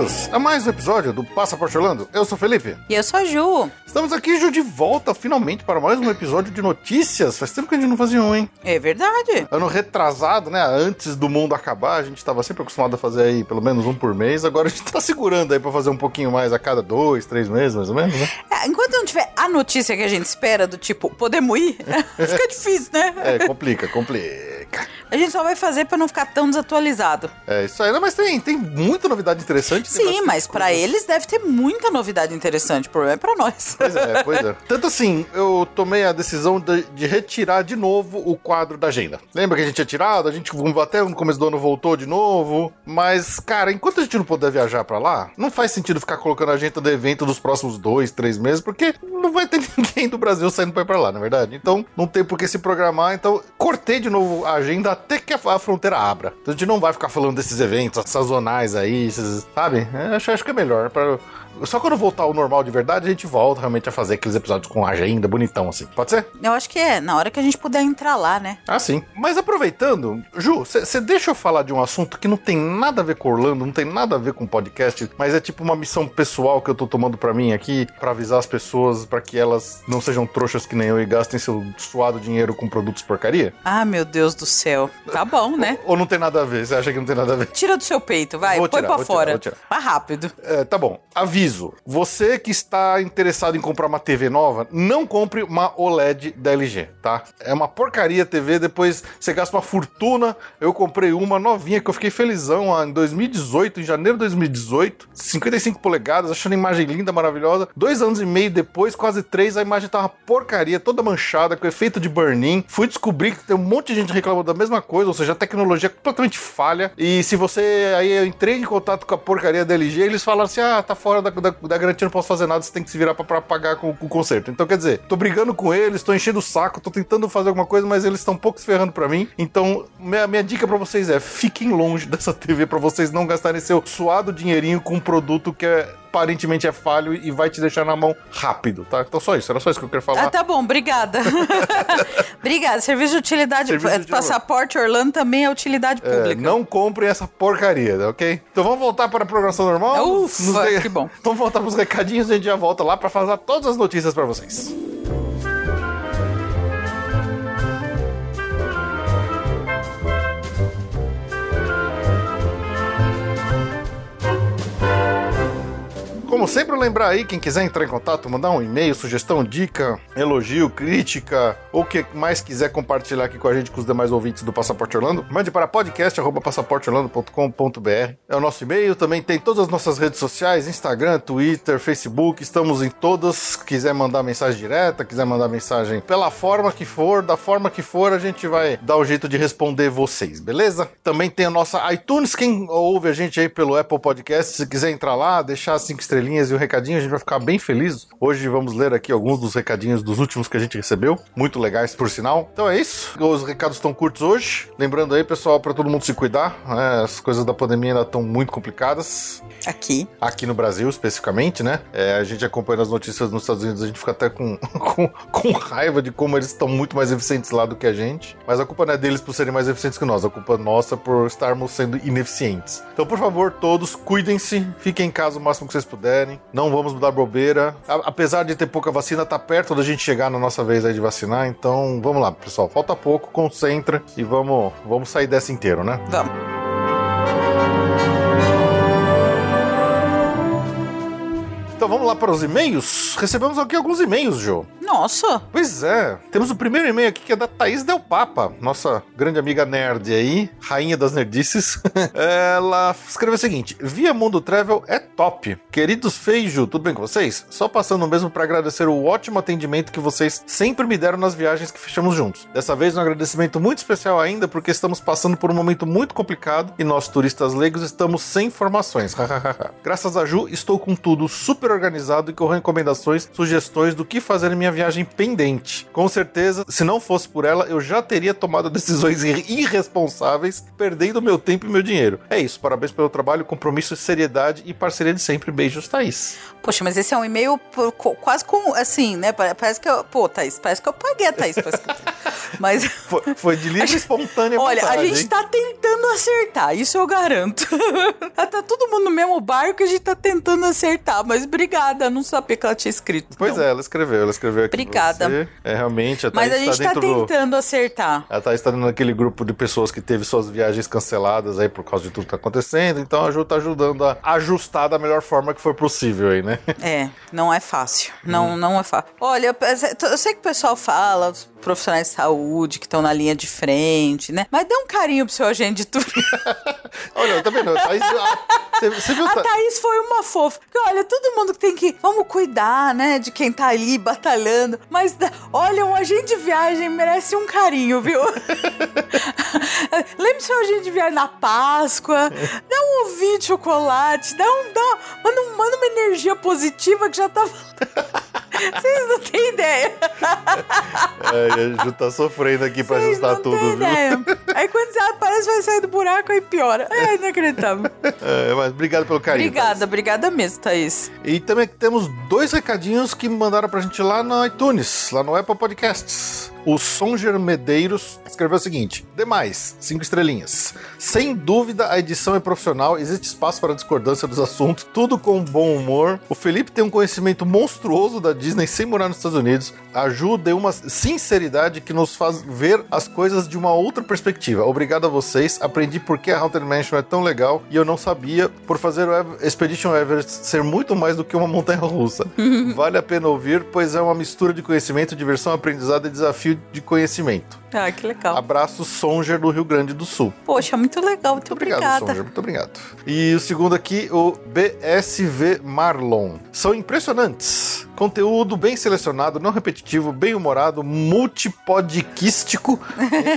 Bem-vindos a mais um episódio do Passaporte Orlando. Eu sou o Felipe. E eu sou a Ju. Estamos aqui, Ju, de volta, finalmente, para mais um episódio de notícias. Faz tempo que a gente não fazia um, hein? É verdade. Ano retrasado, né? Antes do mundo acabar, a gente estava sempre acostumado a fazer aí pelo menos um por mês. Agora a gente está segurando aí para fazer um pouquinho mais a cada dois, três meses, mais ou menos, né? É, enquanto não tiver a notícia que a gente espera, do tipo, podemos ir, fica difícil, né? É, complica, complica. A gente só vai fazer para não ficar tão desatualizado. É isso aí. Não, mas tem, tem muita novidade interessante. Sim, mas para eles deve ter muita novidade interessante. O problema é para nós. Pois é, pois é. Tanto assim, eu tomei a decisão de, de, retirar de novo o quadro da agenda. Lembra que a gente tinha tirado? A gente até no começo do ano voltou de novo. Mas, cara, enquanto a gente não puder viajar para lá, não faz sentido ficar colocando a agenda do evento dos próximos dois, três meses, porque não vai ter ninguém do Brasil saindo pra ir pra lá, na é verdade. Então, não tem por que se programar. Então, cortei de novo a agenda até que a, fronteira abra. Então a gente não vai ficar falando desses eventos sazonais aí, esses, sabe? É, acho, acho que é melhor. Pra, só quando voltar ao normal de verdade, a gente volta realmente a fazer aqueles episódios com agenda bonitão, assim. Pode ser? Eu acho que é, na hora que a gente puder entrar lá, né? Ah, sim. Mas aproveitando, Ju, você deixa eu falar de um assunto que não tem nada a ver com Orlando, não tem nada a ver com podcast, mas é tipo uma missão pessoal que eu tô tomando para mim aqui, para avisar as pessoas para que elas não sejam trouxas que nem eu e gastem seu suado dinheiro com produtos porcaria? Ah, meu Deus do céu. Tá bom, né? ou, ou, não tem nada a ver? Você acha que não tem nada a ver? Tira do seu peito, vai. Vou Põe tirar, pra fora. Tirar, tirar. Vai rápido. É, tá bom. Aviso aviso: você que está interessado em comprar uma TV nova, não compre uma OLED da LG, tá? É uma porcaria TV, depois você gasta uma fortuna. Eu comprei uma novinha que eu fiquei felizão em 2018, em janeiro de 2018, 55 polegadas, achando a imagem linda, maravilhosa. Dois anos e meio depois, quase três, a imagem tá uma porcaria, toda manchada, com efeito de burn-in. Fui descobrir que tem um monte de gente reclamando da mesma coisa, ou seja, a tecnologia é completamente falha. E se você aí eu entrei em contato com a porcaria da LG, eles falaram assim: ah, tá fora da, da, da garantia, não posso fazer nada, você tem que se virar pra, pagar com, com, o conserto. Então, quer dizer, tô brigando com eles, tô enchendo o saco, tô tentando fazer alguma coisa, mas eles estão pouco se ferrando pra mim. Então, minha, minha dica para vocês é: fiquem longe dessa TV para vocês não gastarem seu suado dinheirinho com um produto que é aparentemente é falho e vai te deixar na mão rápido, tá? Então só isso, era só isso que eu queria falar. Ah, tá bom, obrigada. obrigada. Serviço de utilidade, Serviço de passaporte Orlando também é utilidade é, pública. É, não comprem essa porcaria, ok? Então vamos voltar para a programação normal? Ufa, que bom. Vamos voltar para os recadinhos e a gente já volta lá para fazer todas as notícias para vocês. Como sempre, lembrar aí, quem quiser entrar em contato, mandar um e-mail, sugestão, dica, elogio, crítica, ou o que mais quiser compartilhar aqui com a gente, com os demais ouvintes do Passaporte Orlando, mande para podcast.passaporteorlando.com.br. É o nosso e-mail, também tem todas as nossas redes sociais, Instagram, Twitter, Facebook, estamos em todas. Quiser mandar mensagem direta, quiser mandar mensagem pela forma que for, da forma que for, a gente vai dar o jeito de responder vocês, beleza? Também tem a nossa iTunes, quem ouve a gente aí pelo Apple Podcast, se quiser entrar lá, deixar cinco estrelas estrelinhas e um recadinho, a gente vai ficar bem feliz. Hoje vamos ler aqui alguns dos recadinhos dos últimos que a gente recebeu, muito legais por sinal. Então é isso, os recados estão curtos hoje. Lembrando aí, pessoal, para todo mundo se cuidar, né? as coisas da pandemia ainda estão muito complicadas. Aqui. Aqui no Brasil, especificamente, né? É, a gente acompanhando as notícias nos Estados Unidos, a gente fica até com, com, com raiva de como eles estão muito mais eficientes lá do que a gente. Mas a culpa não é deles por serem mais eficientes que nós, a culpa é nossa por estarmos sendo ineficientes. Então, por favor, todos, cuidem-se, fiquem em casa o máximo que vocês puderem Não vamos mudar bobeira. apesar de ter pouca vacina, tá perto da gente chegar na nossa vez aí de vacinar. Então, vamos lá, pessoal. Falta pouco, concentra e vamos, vamos sair dessa inteiro, né? Vamos. Então vamos lá para os e-mails? Recebemos aqui alguns e-mails, Joe. Nossa! Pois é. Temos o primeiro e-mail aqui que é da Thaís Del Papa, nossa grande amiga nerd aí, rainha das nerdices. Ela escreveu o seguinte: Via Mundo Travel é top. Queridos Feijo, tudo bem com vocês? Só passando mesmo para agradecer o ótimo atendimento que vocês sempre me deram nas viagens que fechamos juntos. Dessa vez, um agradecimento muito especial ainda, porque estamos passando por um momento muito complicado e nós, turistas leigos, estamos sem informações. Graças a Ju, estou com tudo super organizado e com recomendações, sugestões do que fazer em minha viagem pendente. Com certeza, se não fosse por ela, eu já teria tomado decisões irresponsáveis, perdendo meu tempo e meu dinheiro. É isso, parabéns pelo trabalho, compromisso, seriedade e parceria de sempre. Beijos, Thaís. Poxa, mas esse é um e-mail quase com, assim, né? Parece que eu. Pô, Thaís, parece que eu paguei a Thaís. Mas. Foi, foi de livre e espontânea Olha, vontade, a gente hein? tá tentando acertar, isso eu garanto. tá todo mundo no mesmo barco e a gente tá tentando acertar, mas obrigada, não sabia que ela tinha escrito. Pois não. é, ela escreveu, ela escreveu aqui. Obrigada. É realmente, a Mas a gente tá, tá tentando do... acertar. Ela tá está naquele grupo de pessoas que teve suas viagens canceladas aí por causa de tudo que tá acontecendo, então a Ju tá ajudando a ajustar da melhor forma que for possível aí, né? É, não é fácil. Não, hum. não é fácil. Olha, eu sei que o pessoal fala, os profissionais de saúde que estão na linha de frente, né? Mas dê um carinho pro seu agente de turismo. olha, tá vendo? A Thaís, você, você viu, a Thaís foi uma fofa. Porque, olha, todo mundo tem que. Vamos cuidar, né? De quem tá ali batalhando. Mas, olha, um agente de viagem merece um carinho, viu? Lembre seu agente de viagem na Páscoa. Dá um ovinho de chocolate. Dá um. Dá, manda, manda uma energia positiva que já tá. Vocês não têm ideia. É, a Ju tá sofrendo aqui pra Vocês ajustar tudo, viu? Ideia. Aí quando você aparece, vai sair do buraco, aí piora. É inacreditável. É, mas obrigado pelo carinho. Obrigada, Thaís. obrigada mesmo, Thaís. E também temos dois recadinhos que mandaram pra gente lá no iTunes, lá no Apple Podcasts. O Songer Medeiros escreveu o seguinte: Demais, cinco estrelinhas. Sem dúvida, a edição é profissional, existe espaço para discordância dos assuntos, tudo com bom humor. O Felipe tem um conhecimento monstruoso da Disney sem morar nos Estados Unidos. Ajuda uma sinceridade que nos faz ver as coisas de uma outra perspectiva. Obrigado a vocês. Aprendi por que a Haunted Mansion é tão legal e eu não sabia por fazer o Expedition Everest ser muito mais do que uma montanha russa. vale a pena ouvir, pois é uma mistura de conhecimento, diversão, aprendizado e desafio de conhecimento. Ah, que legal. Abraço Songer do Rio Grande do Sul. Poxa, muito legal, muito, muito obrigado. Songer, muito obrigado. E o segundo aqui, o BSV Marlon. São impressionantes. Conteúdo bem selecionado, não repetitivo, bem humorado, multipodquístico.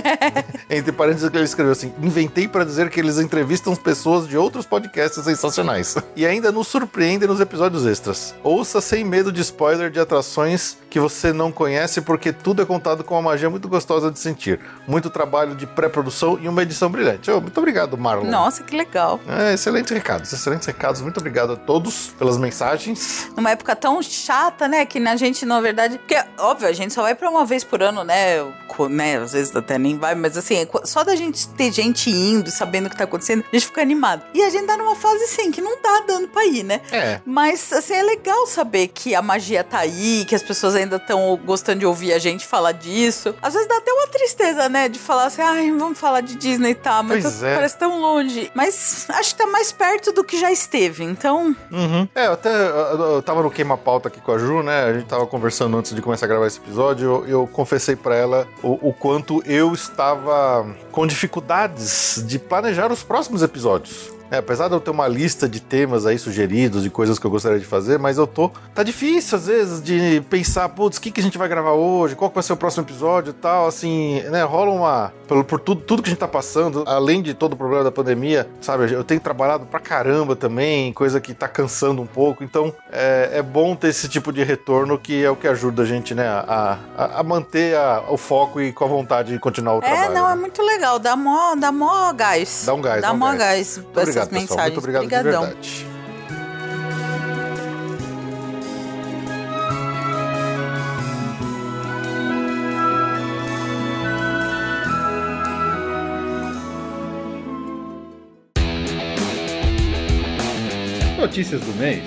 Entre parênteses, ele escreveu assim: inventei para dizer que eles entrevistam pessoas de outros podcasts sensacionais. E ainda nos surpreendem nos episódios extras. Ouça sem medo de spoiler de atrações que você não conhece, porque tudo é contado com uma magia muito gostosa de sentir. Muito trabalho de pré-produção e uma edição brilhante. Oh, muito obrigado, Marlon. Nossa, que legal. É, excelentes recados, excelentes recados. Muito obrigado a todos pelas mensagens. Numa época tão chata né? Que na gente, na verdade. Porque, óbvio, a gente só vai pra uma vez por ano, né? né? Às vezes até nem vai, mas assim, só da gente ter gente indo, sabendo o que tá acontecendo, a gente fica animado. E a gente tá numa fase, assim, que não tá dando pra ir, né? É. Mas, assim, é legal saber que a magia tá aí, que as pessoas ainda estão gostando de ouvir a gente falar disso. Às vezes dá até uma tristeza, né? De falar assim, ai, vamos falar de Disney e tá, mas pois é. parece tão longe. Mas acho que tá mais perto do que já esteve, então. Uhum. É, eu até eu, eu tava no queima-pauta aqui com a Ju, né? A gente tava conversando antes de começar a gravar esse episódio. Eu, eu confessei para ela o, o, quanto eu estava com dificuldades de planejar os próximos episódios. É, apesar de eu ter uma lista de temas aí sugeridos, de coisas que eu gostaria de fazer, mas eu tô. Tá difícil às vezes de pensar, putz, o que, que a gente vai gravar hoje, qual vai ser o próximo episódio e tal. Assim, né? Rola uma. Por, por tudo, tudo que a gente tá passando, além de todo o problema da pandemia, sabe? Eu tenho trabalhado pra caramba também, coisa que tá cansando um pouco. Então é, é bom ter esse tipo de retorno que é o que ajuda a gente, né? A, a, a manter a, o foco e com a vontade de continuar o é, trabalho. É, não, é muito legal. Dá mó, dá mó gás. Dá um gás, dá, dá um mó gás. gás obrigado, mensagens. Pessoal. Muito obrigado Obrigadão. de verdade. Notícias do mês.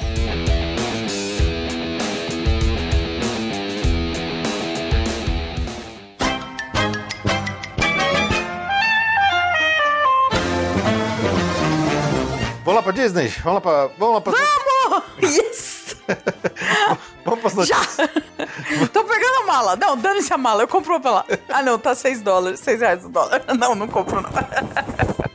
Pra Disney? Vamos lá pra. Vamos lá pra. Vamos! Yes! Vamos para as Já! Tô pegando a mala. Não, dane-se a mala. Eu compro pra lá. Ah, não, tá 6 dólares. 6 reais o dólar. Não, não compro, não.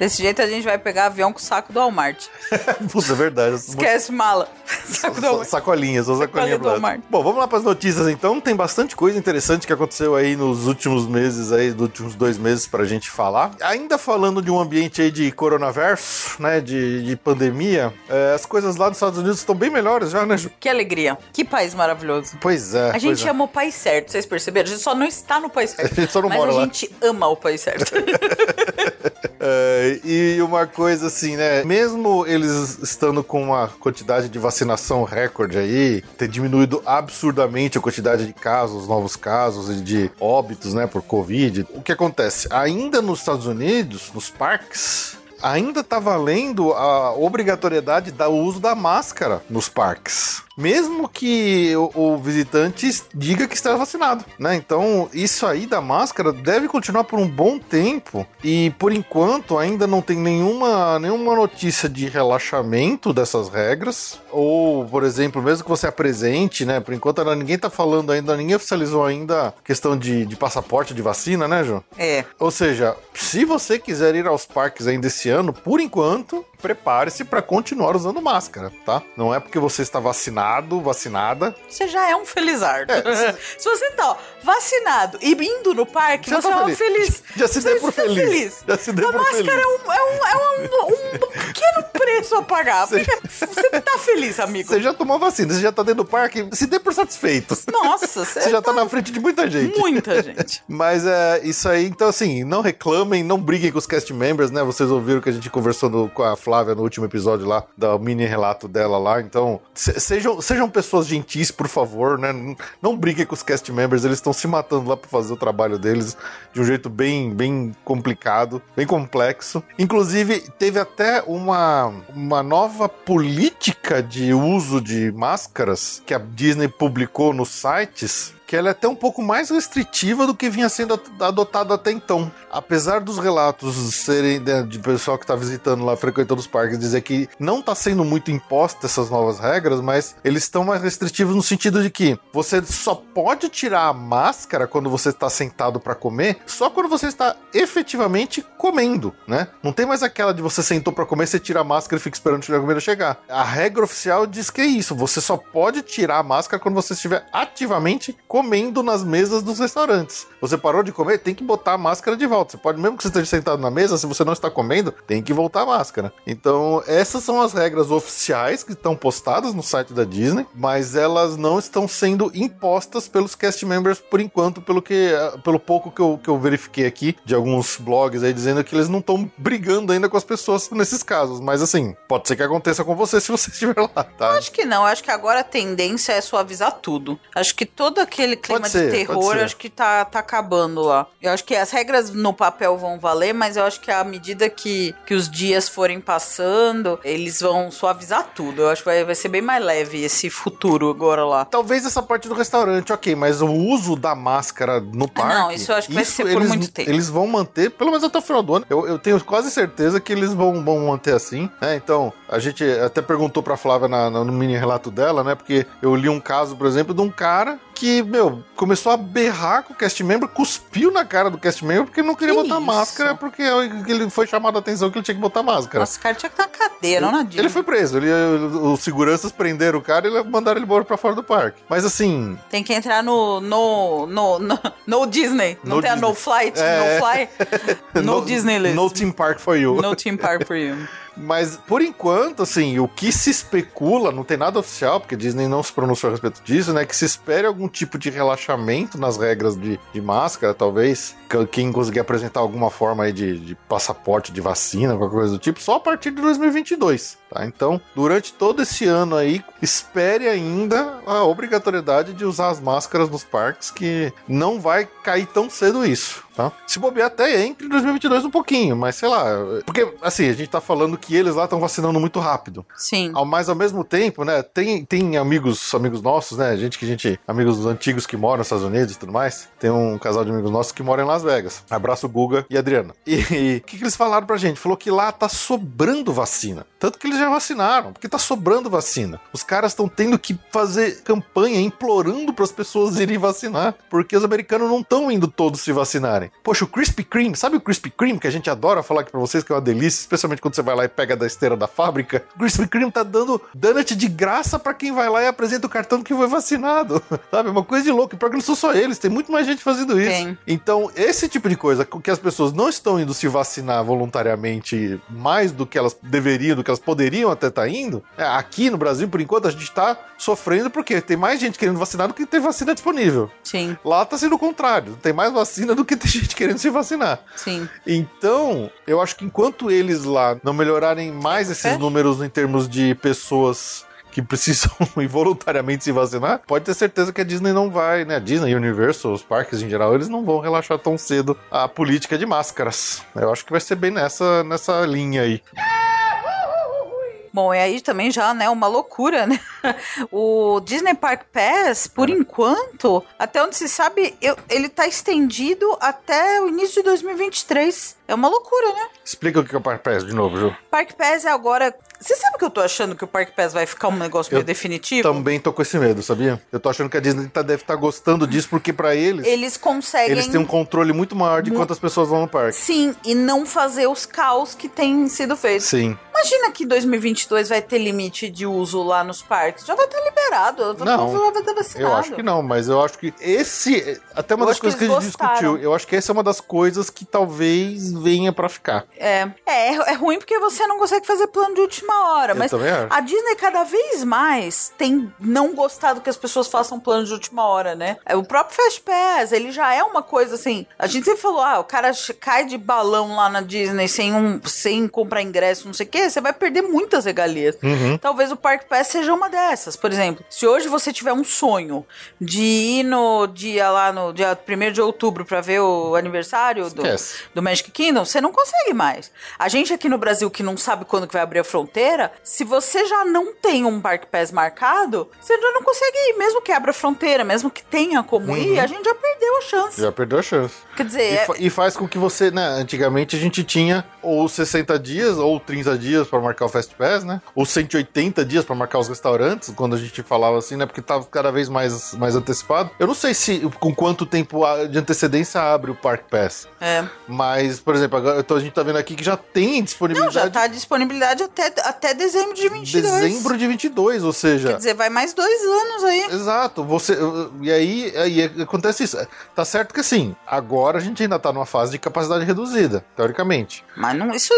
Desse jeito a gente vai pegar avião com o saco do Walmart. Puta, é verdade. Esquece mala. Saco do Walmart. Sacolinhas, só sacolinha Sacolinha do. Walmart. Bom, vamos lá para as notícias então. Tem bastante coisa interessante que aconteceu aí nos últimos meses, aí, dos últimos dois meses pra gente falar. Ainda falando de um ambiente aí de coronavírus, né? De, de pandemia, é, as coisas lá nos Estados Unidos estão bem melhores já, né, Ju? Que alegria. Que país maravilhoso. Pois é. A gente é. ama o país certo, vocês perceberam? A gente só não está no país certo. A gente só não mas mora a lá. gente ama o país certo. É, e uma coisa assim, né? Mesmo eles estando com uma quantidade de vacinação recorde aí, ter diminuído absurdamente a quantidade de casos, novos casos e de óbitos, né, por Covid, o que acontece? Ainda nos Estados Unidos, nos parques. Ainda tá valendo a obrigatoriedade do uso da máscara nos parques. Mesmo que o, o visitante diga que está vacinado, né? Então, isso aí da máscara deve continuar por um bom tempo. E por enquanto ainda não tem nenhuma, nenhuma notícia de relaxamento dessas regras. Ou, por exemplo, mesmo que você apresente, né? Por enquanto ainda ninguém tá falando ainda, ninguém oficializou ainda a questão de, de passaporte de vacina, né, João? é. Ou seja, se você quiser ir aos parques ainda esse ano, por enquanto, prepare-se para continuar usando máscara, tá? Não é porque você está vacinado, vacinada. Você já é um felizardo. É, se você tá ó, vacinado e indo no parque, Já você tá é um feliz. feliz. Já se Você deu por está feliz. Já se deu a por máscara feliz. é, um, é, um, é um, um pequeno preço a pagar. Você- Você tá feliz, amigo. Você já tomou vacina, você já tá dentro do parque, se dê por satisfeito. Nossa, Você já tá na frente de muita gente. muita gente. Mas é isso aí, então assim, não reclamem, não briguem com os cast members, né? Vocês ouviram que a gente conversou no- com a Flávia no último episódio lá, da mini relato dela lá. Então, se- sejam, sejam pessoas gentis, por favor, né? Não- Não briguem com os cast members, eles estão se matando lá pra fazer o trabalho deles de um jeito bem, bem complicado, bem complexo. Inclusive, teve até uma, uma nova política de uso de máscaras que a Disney publicou nos sites que ela é até um pouco mais restritiva do que vinha sendo adotado até então. Apesar dos relatos serem né, de pessoal que está visitando lá, frequentando os parques, dizer que não está sendo muito imposta essas novas regras, mas eles estão mais restritivos no sentido de que você só pode tirar a máscara quando você está sentado para comer, só quando você está efetivamente comendo, né? Não tem mais aquela de você sentou para comer, você tira a máscara e fica esperando a comida chegar. A regra oficial diz que é isso, você só pode tirar a máscara quando você estiver ativamente comendo nas mesas dos restaurantes. Você parou de comer, tem que botar a máscara de volta. Você pode, mesmo que você esteja sentado na mesa, se você não está comendo, tem que voltar a máscara. Então, essas são as regras oficiais que estão postadas no site da Disney, mas elas não estão sendo impostas pelos cast members por enquanto, pelo que pelo pouco que eu, que eu verifiquei aqui de alguns blogs aí dizendo que eles não estão brigando ainda com as pessoas nesses casos. Mas assim, pode ser que aconteça com você se você estiver lá, tá? Acho que não, acho que agora a tendência é suavizar tudo. Acho que todo aquele clima Pode ser, de terror, acho que tá, tá acabando lá. Eu acho que as regras no papel vão valer, mas eu acho que à medida que, que os dias forem passando, eles vão suavizar tudo. Eu acho que vai, vai ser bem mais leve esse futuro agora lá. Talvez essa parte do restaurante, ok, mas o uso da máscara no parque. não, isso eu acho que vai ser por eles, muito tempo. Eles vão manter, pelo menos até o final do ano. Eu, eu tenho quase certeza que eles vão, vão manter assim, né? Então, a gente até perguntou pra Flávia na- na- no mini relato dela, né? Porque eu li um caso, por exemplo, de um cara que, meu, começou a berrar com o cast member, cuspiu na cara do cast member porque não queria Que botar isso? máscara, porque ele foi chamado a atenção que ele tinha que botar máscara. Nossa, o cara tinha que estar na cadeia, não na Disney. Ele foi preso, ele, os seguranças prenderam o cara e mandaram ele embora pra fora do parque. Mas assim, Tem que entrar no, no, no, no, no Disney. Não No tem a Disney. No Flight, É. No Fly. No, Disney list. No Team Park for you. No Team Park for you. Mas, por enquanto, assim, o que se especula, não tem nada oficial, porque Disney não se pronunciou a respeito disso, né? Que se espere algum tipo de relaxamento nas regras de, de máscara, talvez. Que- Quem conseguir apresentar alguma forma aí de, de passaporte de vacina, qualquer coisa do tipo, só a partir de 2022, tá? Então, durante todo esse ano aí, espere ainda a obrigatoriedade de usar as máscaras nos parques, que não vai cair tão cedo isso, tá? Se bobear até entre 2022 um pouquinho, mas sei lá. Porque, assim, a gente tá falando que eles lá estão vacinando muito rápido. Sim. Ao, mas ao mesmo tempo, né, tem, tem amigos, amigos nossos, né, gente que a gente, amigos antigos que moram nos Estados Unidos e tudo mais. Tem um casal de amigos nossos que moram em Las Vegas. Abraço Guga e Adriana. E o que, que eles falaram pra gente? Falou que lá tá sobrando vacina. Tanto que eles já vacinaram, porque tá sobrando vacina. Os caras estão tendo que fazer campanha implorando para as pessoas irem vacinar, porque os americanos não estão indo todos se vacinarem. Poxa, o Krispy Kreme, sabe o Krispy Kreme que a gente adora falar aqui para vocês que é uma delícia, especialmente quando você vai lá e pega da esteira da fábrica? O Krispy Kreme tá dando donut de graça para quem vai lá e apresenta o cartão que foi vacinado. Sabe? É uma coisa de louco. E pior que não são só eles, tem muito mais gente fazendo isso. Tem. Então, esse tipo de coisa, que as pessoas não estão indo se vacinar voluntariamente mais do que elas deveriam, do que elas poderiam até estar indo, é, aqui no Brasil, por enquanto, a gente está sofrendo porque tem mais gente querendo vacinar do que tem vacina disponível. Sim, Lá tá sendo o contrário, tem mais vacina do que tem gente querendo se vacinar. sim. Então, eu acho que enquanto eles lá não melhorarem mais esses É? números em termos de pessoas que precisam involuntariamente se vacinar, pode ter certeza que a Disney não vai, né? A Disney, Universal, os parques em geral, eles não vão relaxar tão cedo a política de máscaras. Eu acho que vai ser bem nessa, nessa linha aí. Bom, e aí também já, né, uma loucura, né? O Disney Park Pass, por enquanto, até onde se sabe, eu- ele tá estendido até o início de 2023. É uma loucura, né? Explica o que é o Park Pass de novo, Ju. Park Pass é agora. Você sabe que eu tô achando que o Park Pass vai ficar um negócio meio Eu definitivo? Também tô com esse medo, sabia? Eu tô achando que a Disney tá- deve estar gostando disso, porque pra eles, Eles conseguem. eles têm um controle muito maior de quantas pessoas vão no parque. Sim, e não fazer os caos que têm sido feitos. Sim. Imagina que em 2022 vai ter limite de uso lá nos parques. Já vai estar liberado. Não, já vai estar vacinado. Eu acho que não, mas eu acho que esse. Até uma Eu das coisas que que, a gente gostaram. discutiu. Eu acho que essa é uma das coisas que talvez venha pra ficar. É, é, é ruim porque você não consegue fazer plano de última hora. Eu mas a Disney cada vez mais tem não gostado que as pessoas façam plano de última hora, né? É, O próprio Fast Pass, ele já é uma coisa assim. A gente sempre falou, ah, o cara cai de balão lá na Disney sem, um, sem comprar ingresso, não sei o quê, você vai perder muitas regalias. Uhum. Talvez o Park Pass seja uma dessas. Por exemplo, se hoje você tiver um sonho de ir no dia lá no dia 1 de outubro pra ver o aniversário do, Esquece. do Magic Kingdom, você não consegue mais. A gente aqui no Brasil que não sabe quando que vai abrir a fronteira, se você já não tem um Park Pass marcado, você já não consegue ir, mesmo que abra a fronteira, mesmo que tenha como ir, a gente já perdeu a chance. Uhum. Já perdeu a chance. Quer dizer, E, é- fa- e faz com que você, né? Antigamente a gente tinha ou 60 dias ou 30 dias pra marcar o Fast Pass, né? Ou 180 dias pra marcar os restaurantes, quando a gente falava assim, né? Porque tava cada vez mais, mais antecipado. Eu não sei se com quanto tempo de antecedência abre o Park Pass. é. Mas, por exemplo, agora então a gente tá vendo aqui que já tem Não, disponibilidade já tá disponibilidade até, até dezembro de 22. dezembro de 22, ou seja. Quer dizer, vai mais dois anos aí. Exato, você. E aí, aí acontece isso. Tá certo que assim, agora a gente ainda tá numa fase de capacidade reduzida, teoricamente. Mas não, isso.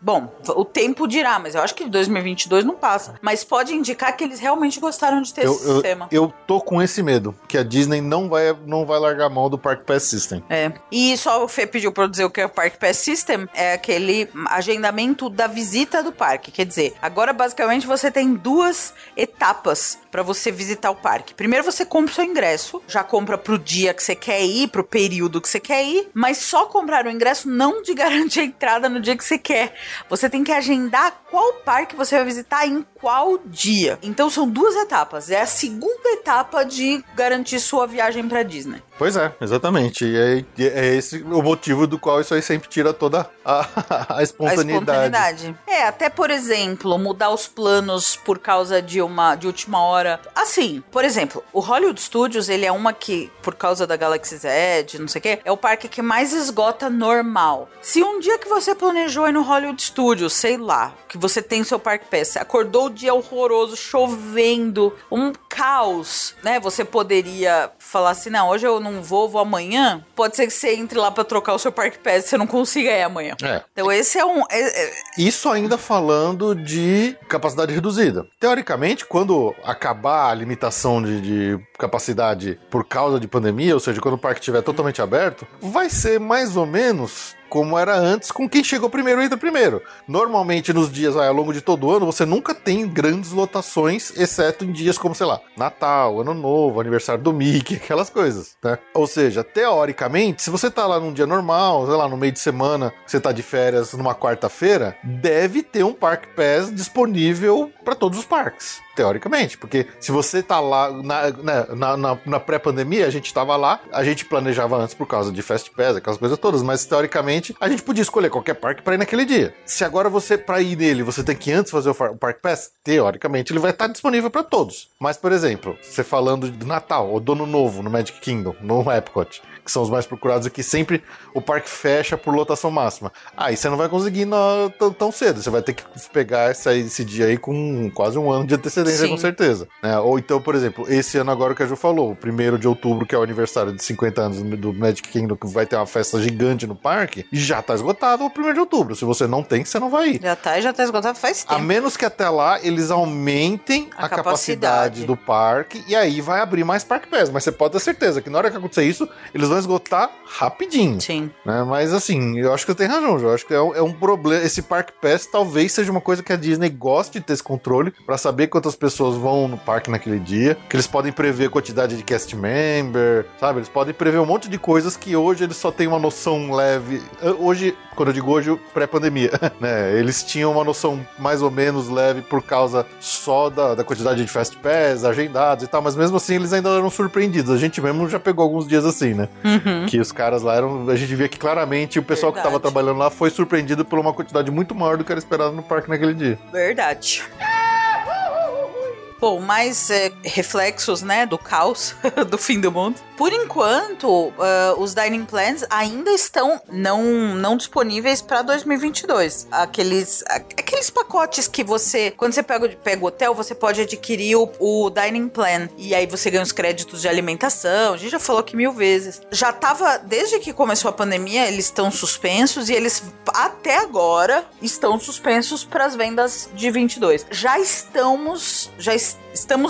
Bom, o tempo dirá, mas eu acho que 2022 não passa. Mas pode indicar que eles realmente gostaram de ter Eu, esse eu, sistema. eu tô com esse medo, que a Disney não vai, não vai largar a mão do Park Pass System. É. E só o Fê pediu pra eu dizer o que é o Park Pass System, é aquele agendamento da visita do parque. Quer dizer, agora basicamente você tem duas etapas pra você visitar o parque. Primeiro você compra o seu ingresso, já compra pro dia que você quer ir, pro período que você quer ir, mas só comprar o ingresso não te garante a entrada no dia que você quer. Você tem que agendar That. Qual parque você vai visitar em qual dia. Então são duas etapas. É a segunda etapa de garantir sua viagem pra Disney. Pois é, exatamente. E é, é esse o motivo do qual isso aí sempre tira toda a, a A espontaneidade. espontaneidade. É, até por exemplo, mudar os planos por causa de uma de última hora. Assim, por exemplo, o Hollywood Studios, ele é uma que, por causa da Galaxy Z, não sei o quê, é o parque que mais esgota normal. Se um dia que você planejou ir no Hollywood Studios, sei lá, que você tem seu Park Pass, acordou o dia horroroso, chovendo, um caos, né? Você poderia falar assim, não, hoje eu não vou, vou amanhã. Pode ser que você entre lá pra trocar o seu Park Pass e você não consiga ir amanhã. É. Então esse é um... é- é- Isso ainda falando de capacidade reduzida. Teoricamente, quando acabar a limitação de, de capacidade por causa de pandemia, ou seja, quando o parque estiver totalmente aberto, vai ser mais ou menos como era antes com quem chegou primeiro entra primeiro. Normalmente nos dias ao longo de todo o ano você nunca tem grandes lotações, exceto em dias como, sei lá, Natal, Ano Novo, aniversário do Mickey, aquelas coisas, né? Ou seja, teoricamente, se você tá lá num dia normal, sei lá, no meio de semana, você tá de férias numa quarta-feira, deve ter um Park Pass disponível para todos os parques. Teoricamente. Porque se você tá lá na, né, na, na, na pré-pandemia, a gente tava lá, a gente planejava antes por causa de Fast Pass, aquelas coisas todas, mas teoricamente a gente podia escolher qualquer parque para ir naquele dia. Se agora você, para ir nele, você tem que antes fazer o, o Park Pass, teoricamente ele vai estar disponível para todos. Mas, por exemplo, você falando de Natal ou Dono Novo no Magic Kingdom, no Epcot, que são os mais procurados aqui, sempre o parque fecha por lotação máxima. Aí você não vai conseguir na, tão, tão, cedo. Você vai ter que pegar esse, esse dia aí com quase um ano de antecedência, Sim. com certeza. Né? Ou então, por exemplo, esse ano agora que a Ju falou, o primeiro de outubro, que é o aniversário de 50 anos do Magic Kingdom, que vai ter uma festa gigante no parque, já tá esgotado o primeiro de outubro. Se você não tem, você não vai ir. Já tá e já tá esgotado faz tempo. A menos que até lá eles aumentem a, a capacidade. capacidade. do parque e aí vai abrir mais Park Pass. Mas você pode ter certeza que na hora que acontecer isso, eles vão esgotar rapidinho. Sim. Né? Mas assim, eu acho que você tem razão, Eu acho que é um, é um problema. Esse Park Pass talvez seja uma coisa que a Disney goste de ter esse controle para saber quantas pessoas vão no parque naquele dia, que eles podem prever a quantidade de cast member, sabe? Eles podem prever um monte de coisas que hoje eles só têm uma noção leve. Hoje, quando eu digo hoje, pré-pandemia, né? Eles tinham uma noção mais ou menos leve por causa só da, da quantidade de fast pass, agendados e tal, mas mesmo assim eles ainda eram surpreendidos. A gente mesmo já pegou alguns dias assim, né? Uhum. Que os caras lá eram. A gente via que claramente o pessoal Verdade. que tava trabalhando lá foi surpreendido por uma quantidade muito maior do que era esperado no parque naquele dia. Verdade. Bom, mais é, reflexos, né, do caos do fim do mundo. Por enquanto, uh, os dining plans ainda estão não, não disponíveis para 2022. Aqueles, aqueles pacotes que você, quando você pega, pega o hotel, você pode adquirir o, o dining plan e aí você ganha os créditos de alimentação. A gente já falou aqui mil vezes. Já tava, desde que começou a pandemia, eles estão suspensos e eles até agora estão suspensos para as vendas de 22. Já estamos, já estamos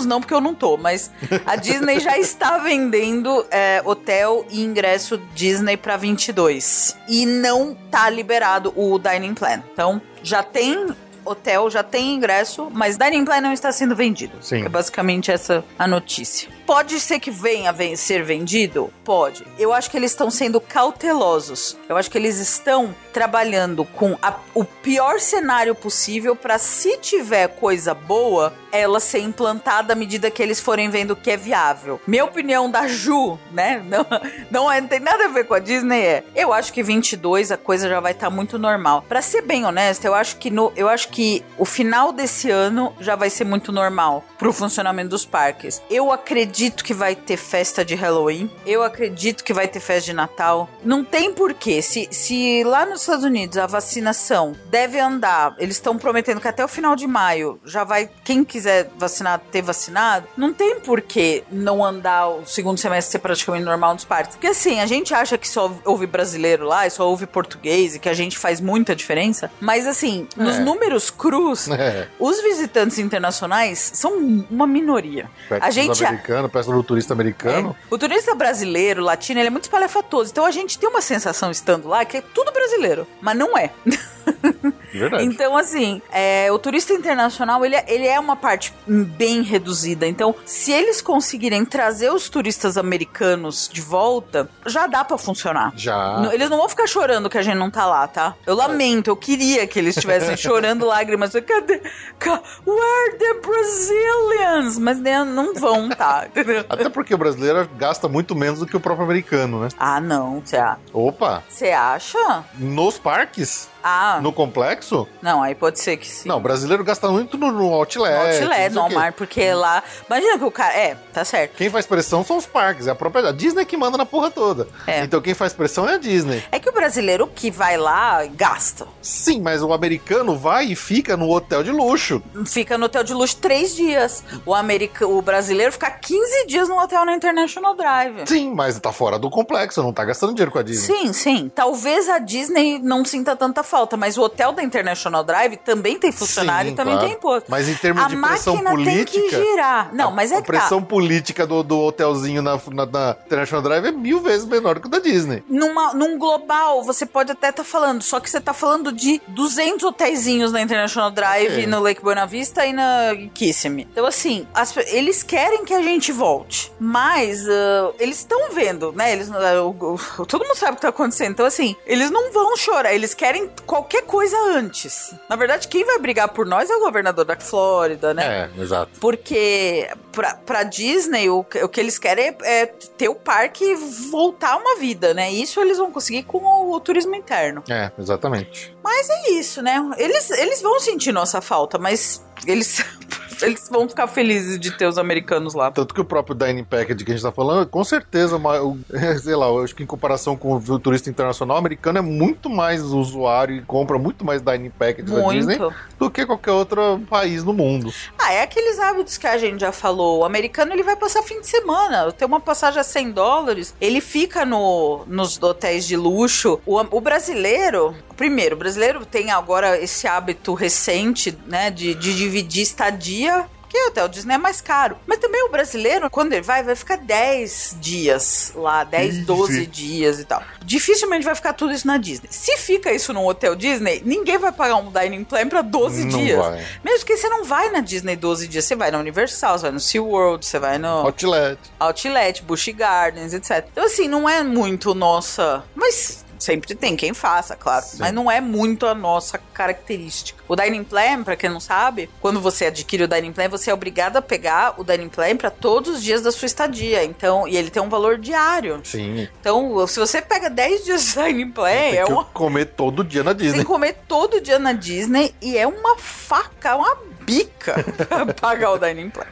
não porque eu não tô, mas a Disney já está vendendo é, hotel e ingresso Disney para 22. E não tá liberado o dining plan. Então, já tem hotel, já tem ingresso, mas dining plan não está sendo vendido. Sim. É basicamente essa a notícia. Pode ser que venha ser vendido? Pode. Eu acho que eles estão sendo cautelosos. Eu acho que eles estão trabalhando com a, o pior cenário possível para se tiver coisa boa, ela ser implantada à medida que eles forem vendo que é viável. Minha opinião da Ju, né? Não, não, é, não tem nada a ver com a Disney é. Eu acho que 22 a coisa já vai estar tá muito normal. Para ser bem honesta, eu acho que no, eu acho que o final desse ano já vai ser muito normal pro funcionamento dos parques. Eu acredito acredito que vai ter festa de Halloween. Eu acredito que vai ter festa de Natal. Não tem porquê. Se, se lá nos Estados Unidos a vacinação deve andar, eles estão prometendo que até o final de maio já vai, quem quiser vacinar, ter vacinado, não tem porquê não andar o segundo semestre ser praticamente normal nos parques. Porque assim, a gente acha que só ouve brasileiro lá e só ouve português e que a gente faz muita diferença. Mas assim, nos é. números crus, é. os visitantes internacionais são uma minoria. a gente. Americano, peça do turista americano. É. O turista brasileiro, latino, ele é muito espalhafatoso. Então a gente tem uma sensação estando lá que é tudo brasileiro, mas não é. Verdade. Então, assim, é, o turista internacional, ele, é, ele é uma parte bem reduzida. Então, se eles conseguirem trazer os turistas americanos de volta, já dá para funcionar. Já. Eles não vão ficar chorando que a gente não tá lá, tá? Eu lamento, eu queria que eles estivessem chorando lágrimas. Cadê? Where the Brazilians? Mas né, não vão, tá? Até porque o brasileiro gasta muito menos do que o próprio americano, né? Ah, não. Você Opa! Você acha? Nos parques? Ah. No complexo? Não, aí pode ser que sim. Não, o brasileiro gasta muito no, no outlet. No outlet, no Walmart, porque lá. Imagina que o cara. É, tá certo. Quem faz pressão são os parques, é a própria. A Disney que manda na porra toda. É. Então quem faz pressão é a Disney. É que o brasileiro que vai lá gasta. Sim, mas o americano vai e fica no hotel de luxo. Fica no hotel de luxo três dias. O, america... o brasileiro fica 15 dias no hotel na International Drive. Sim, mas tá fora do complexo, não tá gastando dinheiro com a Disney. Sim, sim. Talvez a Disney não sinta tanta falta, mas o hotel da International Drive também tem funcionário Sim, e também claro. tem imposto. Mas em termos a de pressão política. Tem que girar. Não, a, mas é a que tá. pressão tá. política do, do hotelzinho na, na, na, International Drive é mil vezes menor que o da Disney. Numa, num global, você pode até estar tá falando, só que você tá falando de 200 hotéisinhos na International Drive, okay. no Lake Buena Vista e na Kissimmee. Então, assim, as, eles querem que a gente volte, mas uh, eles estão vendo, né? Eles, uh, uh, todo mundo sabe o que tá acontecendo. Então, assim, eles não vão chorar, eles querem qualquer coisa antes. Na verdade, quem vai brigar por nós é o governador da Flórida, né? É, exato. Porque pra, pra Disney, o, que- o que eles querem é, é ter o parque voltar a uma vida, né? Isso eles vão conseguir com o, o turismo interno. É, exatamente. Mas é isso, né? Eles, eles vão sentir nossa falta, mas eles, eles vão ficar felizes de ter os americanos lá. Tanto que o próprio Dining Package que a gente tá falando, com certeza, sei lá, eu acho que em comparação com o turista internacional, o americano é muito mais usuário e compra muito mais Dining Package da Disney do que qualquer outro país no mundo. Ah, é aqueles hábitos que a gente já falou. O americano ele vai passar fim de semana. Tem uma passagem a 100 dólares. Ele fica no, nos hotéis de luxo. O, o brasileiro, primeiro, o brasileiro tem agora esse hábito recente, né, de, de dividir estadia. Porque o hotel Disney é mais caro. Mas também o brasileiro, quando ele vai, vai ficar 10 dias lá, 10, Ixi. 12 dias e tal. Dificilmente vai ficar tudo isso na Disney. Se fica isso num hotel Disney, ninguém vai pagar um dining plan pra 12 Não dias. vai. Mesmo que você não vai na Disney 12 dias, você vai na Universal, você vai no SeaWorld, você vai no Outlet. Outlet, Busch Gardens, etc. Então, assim, não é muito nossa. Mas sempre tem quem faça, claro. Sim. Mas não é muito a nossa característica. O Dining Plan, pra quem não sabe, quando você adquire o Dining Plan, você é obrigado a pegar o Dining Plan pra todos os dias da sua estadia. Então, e ele tem um valor diário. Sim. Então, se você pega 10 dias de Dining Plan, Tem é uma comer todo dia na você tem Disney. que comer todo dia na Disney e é uma faca, uma bica pra pagar o dining plan.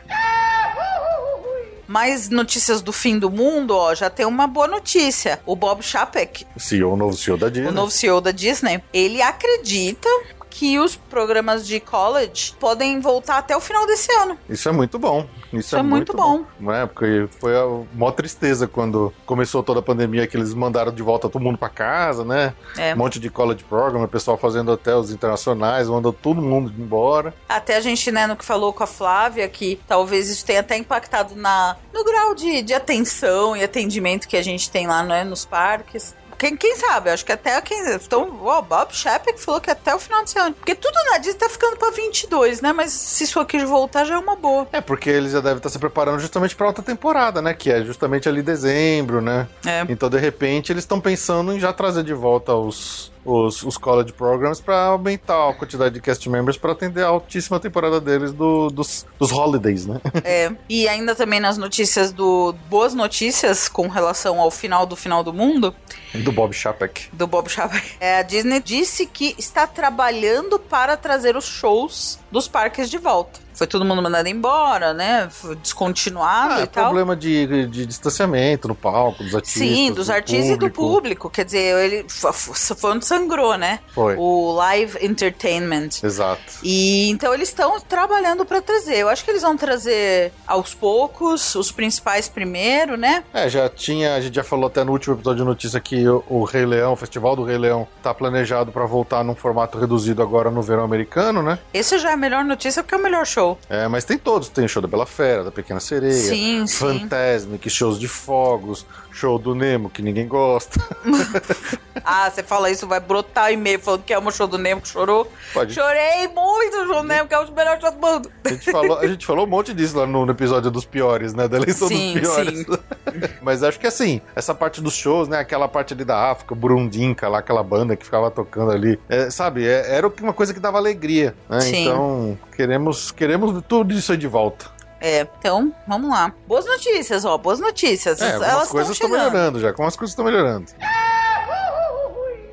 Mais notícias do fim do mundo, ó, já tem uma boa notícia. O Bob Chapek, CEO, o novo CEO da Disney. o novo CEO da Disney, ele acredita que os programas de college podem voltar até o final desse ano. Isso é muito bom. Isso, é muito bom. Não é? Porque foi a maior tristeza quando começou toda a pandemia que eles mandaram de volta todo mundo pra casa, né? É. Um monte de college program, o pessoal fazendo hotéis internacionais, mandou todo mundo embora. Até a gente, né, no que falou com a Flávia, que talvez isso tenha até impactado na, no grau de, de atenção e atendimento que a gente tem lá, né, nos parques. Quem, quem sabe? Acho que até quem. Então, ó, Bob Chapek falou que até o final desse ano. Porque tudo na Disney tá ficando pra 22, né? Mas se isso aqui voltar já é uma boa. É, porque eles já devem estar se preparando justamente pra outra temporada, né? Que é justamente ali dezembro, né? É. Então, de repente, eles estão pensando em já trazer de volta os, os, os college programs pra aumentar a quantidade de cast members pra atender a altíssima temporada deles do, dos, dos holidays, né? É. E ainda também nas notícias do. Boas notícias com relação ao final do final do mundo. do Bob Chapek. do Bob Chapek. É, a Disney disse que está trabalhando para trazer os shows dos parques de volta. Foi todo mundo mandado embora, né? Foi descontinuado Ah, e tal. problema de, de distanciamento no palco, dos artistas. Sim, dos do artistas e do público. público. Quer dizer, ele foi onde sangrou, né? Foi. O live entertainment. Exato. E então eles estão trabalhando para trazer. Eu acho que eles vão trazer aos poucos, os principais primeiro, né? É, já tinha, a gente já falou até no último episódio de notícia que o, o Rei Leão, o Festival do Rei Leão, tá planejado pra voltar num formato reduzido agora no verão americano, né? Esse já é a melhor notícia porque é o melhor show. É, mas tem todos, tem o show da Bela Fera, da Pequena Sereia, Sim, sim. Fantasmic, shows de fogos, show do Nemo, que ninguém gosta. Ah, você fala isso, vai brotar e-mail falando que é o show do Nemo que chorou. Pode. Chorei muito no show do Nemo, que é o melhor show do mundo. A gente, falou, a gente falou um monte disso lá no, no episódio dos piores, né? Da eleição Sim, dos piores. Mas acho que assim, essa parte dos shows, né? Aquela parte ali da África, Burundinka, lá, aquela banda que ficava tocando ali. é, sabe, é- era uma coisa que dava alegria, né? Então, queremos, queremos tudo isso aí de volta. É, então, vamos lá. Boas notícias, ó, boas notícias. É, algumas Elas coisas estão melhorando já, algumas coisas estão melhorando.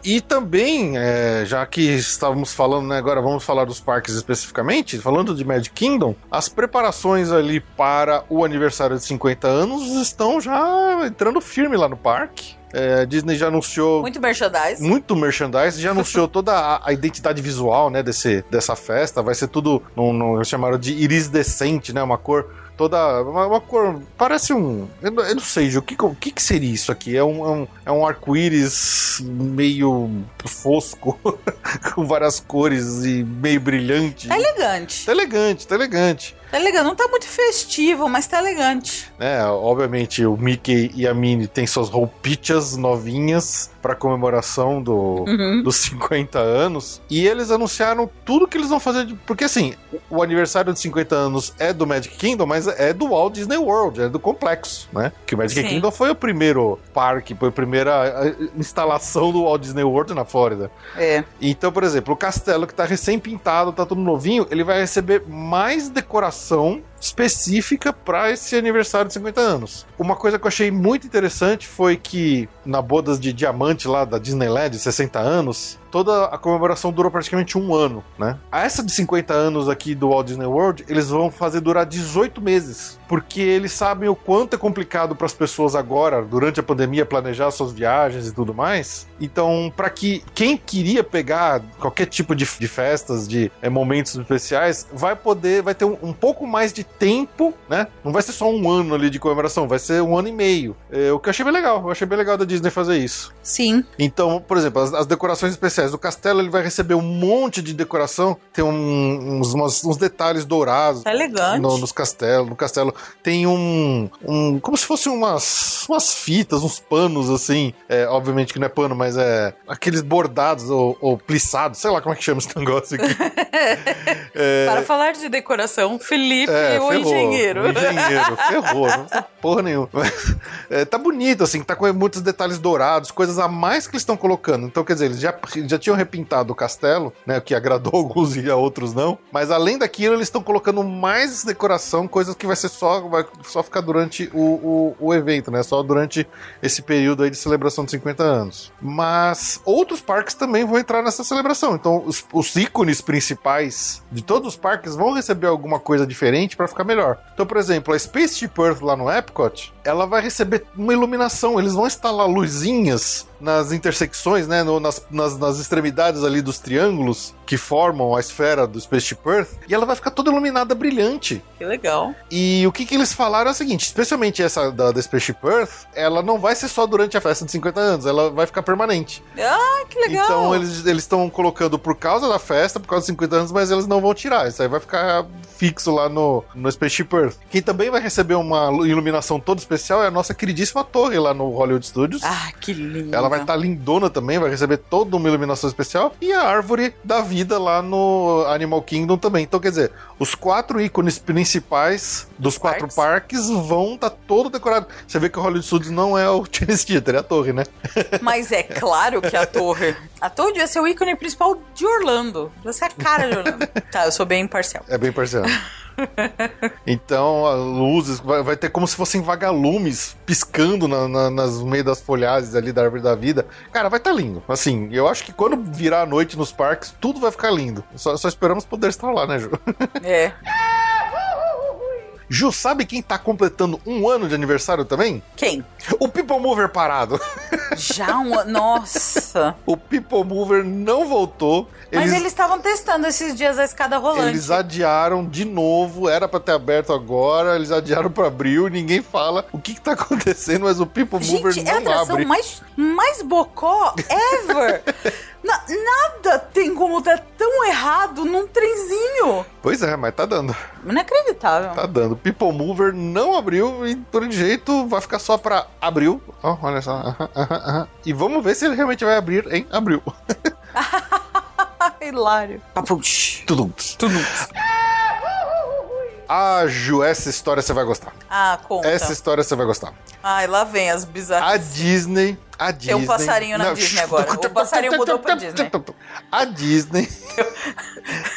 E também, é, já que estávamos falando, né, agora vamos falar dos parques especificamente, falando de Magic Kingdom, as preparações ali para o aniversário de 50 anos estão já entrando firme lá no parque. É, a Disney já anunciou Muito merchandise. muito merchandise, já anunciou toda a, a identidade visual, né, desse, dessa festa. Vai ser tudo, num, num, chamaram de irisdescente, né, uma cor toda, uma, uma cor, parece um, eu, não- eu não sei, Ju, o que, o que que seria isso aqui? É um, é um, é um arco-íris meio fosco, com várias cores e meio brilhante. Tá elegante. Tá elegante, tá elegante. Tá legal, não tá muito festivo, mas tá elegante. É, obviamente o Mickey e a Minnie têm suas roupichas novinhas para comemoração do, Uhum. dos 50 anos. E eles anunciaram tudo que eles vão fazer. de- porque assim, o aniversário de 50 anos é do Magic Kingdom, mas é do Walt Disney World, é do complexo, né? Que o Magic Sim. Kingdom foi o primeiro parque, foi a primeira eh, instalação do Walt Disney World na Flórida. É. Então, por exemplo, o castelo que tá recém-pintado, tá tudo novinho, ele vai receber mais decoração específica para esse aniversário de 50 anos. Uma coisa que eu achei muito interessante foi que na bodas de diamante lá da Disneyland, 60 anos, toda a comemoração durou praticamente um ano, né? A essa de 50 anos aqui do Walt Disney World, eles vão fazer durar 18 meses, porque eles sabem o quanto é complicado para as pessoas agora, durante a pandemia, planejar suas viagens e tudo mais. Então, para que quem queria pegar qualquer tipo de, de festas, de eh, momentos especiais, vai poder, vai ter um, um pouco mais de tempo, né? Não vai ser só um ano ali de comemoração, vai ser um ano e meio. É, o que eu achei bem legal, eu achei bem legal da Disney fazer isso. Sim. Então, por exemplo, as, as decorações especiais do castelo, ele vai receber um monte de decoração, tem um- uns, umas- uns detalhes dourados. Tá elegante. No, nos castelos, no castelo tem um, um como se fosse umas, umas fitas, uns panos assim, é, obviamente que não é pano, mas é aqueles bordados ou, ou plissados, sei lá como é que chama esse negócio aqui. É, Para falar de decoração, Felipe, é, o ferrou, engenheiro. O engenheiro, ferrou, não tem porra nenhuma. Mas, é, tá bonito, assim, tá com muitos detalhes dourados, coisas a mais que eles estão colocando. Então, quer dizer, eles já, já tinham repintado o castelo, né? O que agradou alguns e a outros não. Mas além daquilo, eles estão colocando mais decoração, coisas que vai ser só, vai só ficar durante o, o, o evento, né? Só durante esse período aí de celebração de 50 anos. Mas outros parques também vão entrar nessa celebração. Então, os, os ícones principais de todos os parques vão receber alguma coisa diferente para ficar melhor. Então, por exemplo, a Spaceship Earth lá no Epcot, ela vai receber uma iluminação. Eles vão instalar luzinhas nas intersecções, né, no- nas, nas, nas extremidades ali dos triângulos que formam a esfera do Spaceship Earth, e ela vai ficar toda iluminada brilhante. Que legal. E o que, que eles falaram é o seguinte: especialmente essa da, da Spaceship Earth, ela não vai ser só durante a festa de 50 anos, ela vai ficar permanente. Ah, que legal. Então eles estão colocando por causa da festa, por causa dos 50 anos, mas eles não vão tirar. Isso aí vai ficar fixo lá no, no Spaceship Earth. Quem também vai receber uma iluminação toda especial é a nossa queridíssima torre lá no Hollywood Studios. Ah, que lindo. Ela vai estar lindona também, vai receber toda uma iluminação especial. E a árvore da vida lá no Animal Kingdom também. Então, quer dizer, os quatro ícones principais dos quatro parques vão estar todo decorado. Você vê que o Hollywood Studios não é o Chinese Theater, é a torre, né? Mas é claro que a torre. A torre devia ser o ícone principal de Orlando. Devia ser a cara de Orlando. tá, eu sou bem imparcial. É bem parcial. então, a luzes, vai, vai ter como se fossem vagalumes piscando na, na, nas no meio das folhagens ali da árvore da vida. Cara, vai estar lindo. Assim, eu acho que quando virar a noite nos parques, tudo vai ficar lindo. Só, só esperamos poder estar lá, né, Ju? É. Ju, sabe quem tá completando um ano de aniversário também? Quem? O People Mover parado. Já um ano. Nossa. O People Mover não voltou. Mas eles estavam testando esses dias a escada rolante. Eles adiaram de novo, era pra ter aberto agora, eles adiaram pra abril, ninguém fala o que, que tá acontecendo, mas o People Mover Gente, é a não atração abre. mais, mais bocó ever. Na- nada tem como dar tão errado num trenzinho. Pois é, mas tá dando. Inacreditável. Tá dando. O People Mover não abriu e, por jeito, vai ficar só pra abril. Ó, olha só. Aham, aham, aham. E vamos ver se ele realmente vai abrir em abril. Hilário. Papuch. Tudo. Tudo. Ah, Ju, essa história você vai gostar. Ah, conta. Essa história você vai gostar. Ai, lá vem as A bizarras. Disney. A Disney. Tem um passarinho na Disney agora. O passarinho mudou pra Disney. A Disney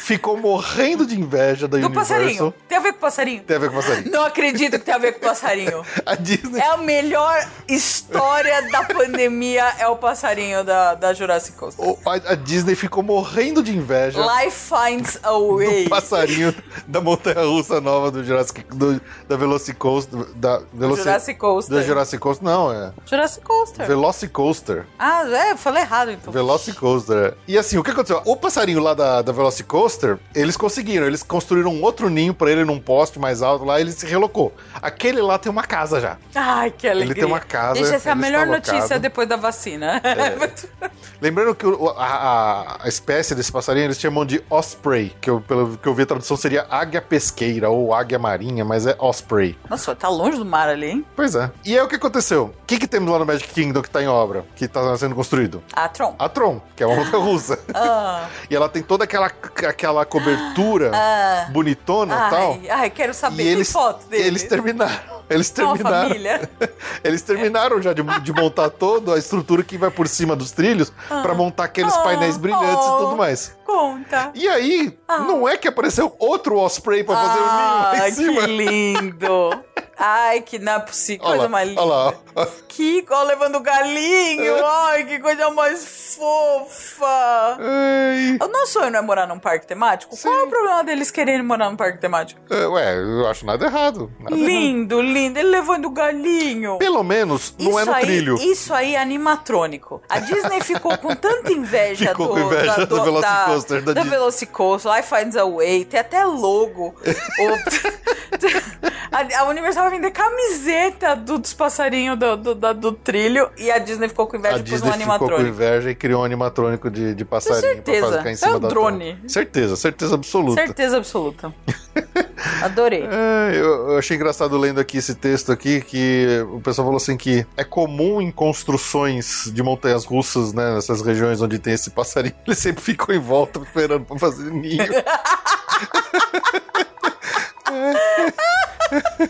ficou morrendo de inveja da Do Universal. passarinho. Tem a ver com passarinho? Tem a ver com passarinho. Não acredito que tem a ver com o passarinho. A Disney. É a melhor história da pandemia, é o passarinho da, da Jurassic Coast. o- A, a Disney ficou morrendo de inveja Life finds a way. do passarinho da montanha russa nova do Jurassic. Do, da Velocicoaster. Da Veloci, Jurassic Coaster. Da Jurassic Coaster. Não, é. Jurassic Coaster. Velocicoaster. Ah, é, eu falei errado então. Velocicoaster. E assim, o que aconteceu? O passarinho lá da, da Velocicoaster, eles conseguiram. Eles construíram um outro ninho pra ele num poste mais alto lá e ele se relocou. Aquele lá tem uma casa já. Ai, que alegria. tem uma casa, Gente, essa é a ele melhor notícia depois da vacina. Lembrando que o- a- a espécie desse passarinho eles chamam de osprey, que eu, pelo que eu vi a tradução seria águia pesqueira ou águia marinha, mas é osprey. Nossa, tá longe do mar ali, hein? Pois é. E aí o que aconteceu? O que, que temos lá no Magic Kingdom que tá em obra, que tá sendo construído? Ah, Tron. A Tron, que é uma montanha russa. Ah, e ela tem toda aquela, aquela cobertura ah. bonitona e tal. Ai, quero saber. E eles, foto deles. eles terminaram. Eles terminaram. Eles terminaram já de, de montar toda a estrutura que vai por cima dos trilhos pra montar aqueles Oh, painéis brilhantes oh. e tudo mais. Conta. E aí, não é que apareceu outro Osprey pra fazer o ninho lá em cima. que lindo. Ai, que não é possível. Coisa mais linda. olha lá. Que ó, levando o galinho. É. Ai, que coisa mais fofa. Ai. O nosso sonho não é morar num parque temático? Qual é o problema deles quererem morar num parque temático? É, Ué, eu acho nada errado. Nada errado. Lindo, lindo. Ele levando o galinho. Pelo menos não é no aí, trilho. Isso aí é animatrônico. A Disney ficou com tanta inveja Ficou do, com inveja da, do Velocicoaster da da, Disney. Velocicoaster, Life Finds a Way, tem até logo. O- a, a Universal vender camiseta do- dos passarinhos do, do, da- do trilho e a Disney ficou com inveja A e pôs um Disney ficou com animatrônico. inveja e criou um animatrônico de, de passarinho certeza. pra ficar em Isso é cima um da drone. torre. Certeza, certeza absoluta. Certeza absoluta. Adorei. É, eu, eu achei engraçado lendo aqui esse texto aqui que o pessoal falou assim que é comum em construções de montanhas russas, né, nessas regiões onde tem esse passarinho, eles sempre ficam em volta esperando pra fazer ninho. É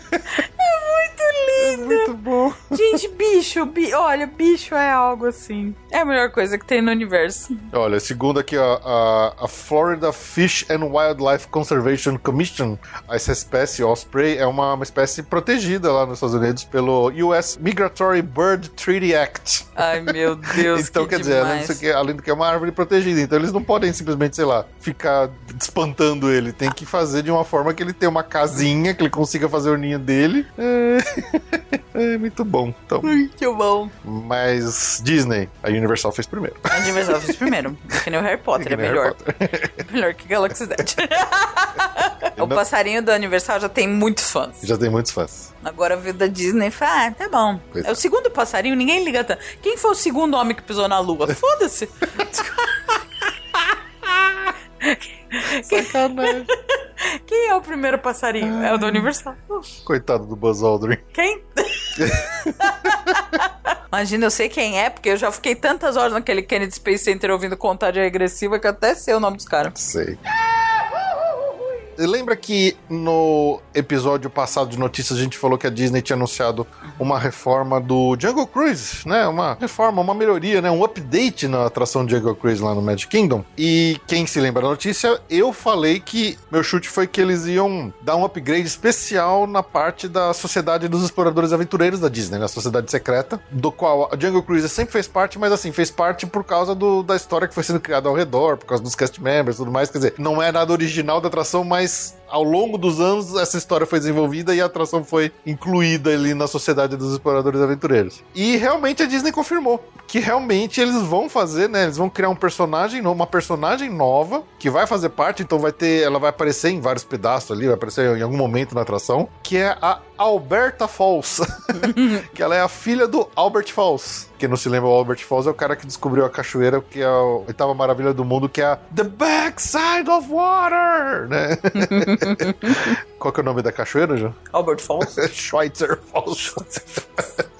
bicho, bi- olha, bicho é algo assim. É a melhor coisa que tem no universo. Olha, segundo aqui ó, a, a Florida Fish and Wildlife Conservation Commission, essa espécie Osprey é uma, uma espécie protegida lá nos Estados Unidos pelo US Migratory Bird Treaty Act. Ai, meu Deus, então, que quer dizer, além, disso que, além do que é uma árvore protegida, então eles não podem simplesmente, sei lá, ficar espantando ele. Tem que fazer de uma forma que ele tenha uma casinha, que ele consiga fazer o ninho dele. É, é muito bom. Então, Muito bom. mas Disney, a Universal fez primeiro. A Universal fez primeiro. Que nem o Harry Potter, é melhor. Potter. melhor que Galaxy Z. o passarinho da Universal já tem muitos fãs. Já tem muitos fãs. Agora veio da Disney fala, ah, tá bom. Pois É o segundo passarinho, ninguém liga tanto. Quem foi o segundo homem que pisou na lua? Foda-se. Sacanagem. Quem é o primeiro passarinho? É o da Universal. Coitado do Buzz Aldrin. Quem? Imagina, eu sei quem é, porque eu já fiquei tantas horas naquele Kennedy Space Center ouvindo contagem regressiva que eu até sei o nome dos caras. Sei. Lembra que no episódio passado de notícias a gente falou que a Disney tinha anunciado uma reforma do Jungle Cruise, né? Uma reforma, uma melhoria, né? Um update na atração Jungle Cruise lá no Magic Kingdom. E quem se lembra da notícia, eu falei que meu chute foi que eles iam dar um upgrade especial na parte da Sociedade dos Exploradores Aventureiros da Disney, né? A Sociedade Secreta, do qual a Jungle Cruise sempre fez parte, mas assim, fez parte por causa do- da história que foi sendo criada ao redor, por causa dos cast members e tudo mais. Quer dizer, não é nada original da atração, mas ao longo dos anos essa história foi desenvolvida e a atração foi incluída ali na Sociedade dos Exploradores Aventureiros. E realmente a Disney confirmou que realmente eles vão fazer, né? Eles vão criar um personagem, uma personagem nova que vai fazer parte, então vai ter, ela vai aparecer em vários pedaços ali, vai aparecer em algum momento na atração, que é a Alberta Falls, que ela é a filha do Albert Falls. Quem não se lembra, o Albert Falls é o cara que descobriu a cachoeira, que é a oitava maravilha do mundo, que é a The Backside of Water, né? Qual que é o nome da cachoeira, João? Albert Falls. Schweitzer Falls.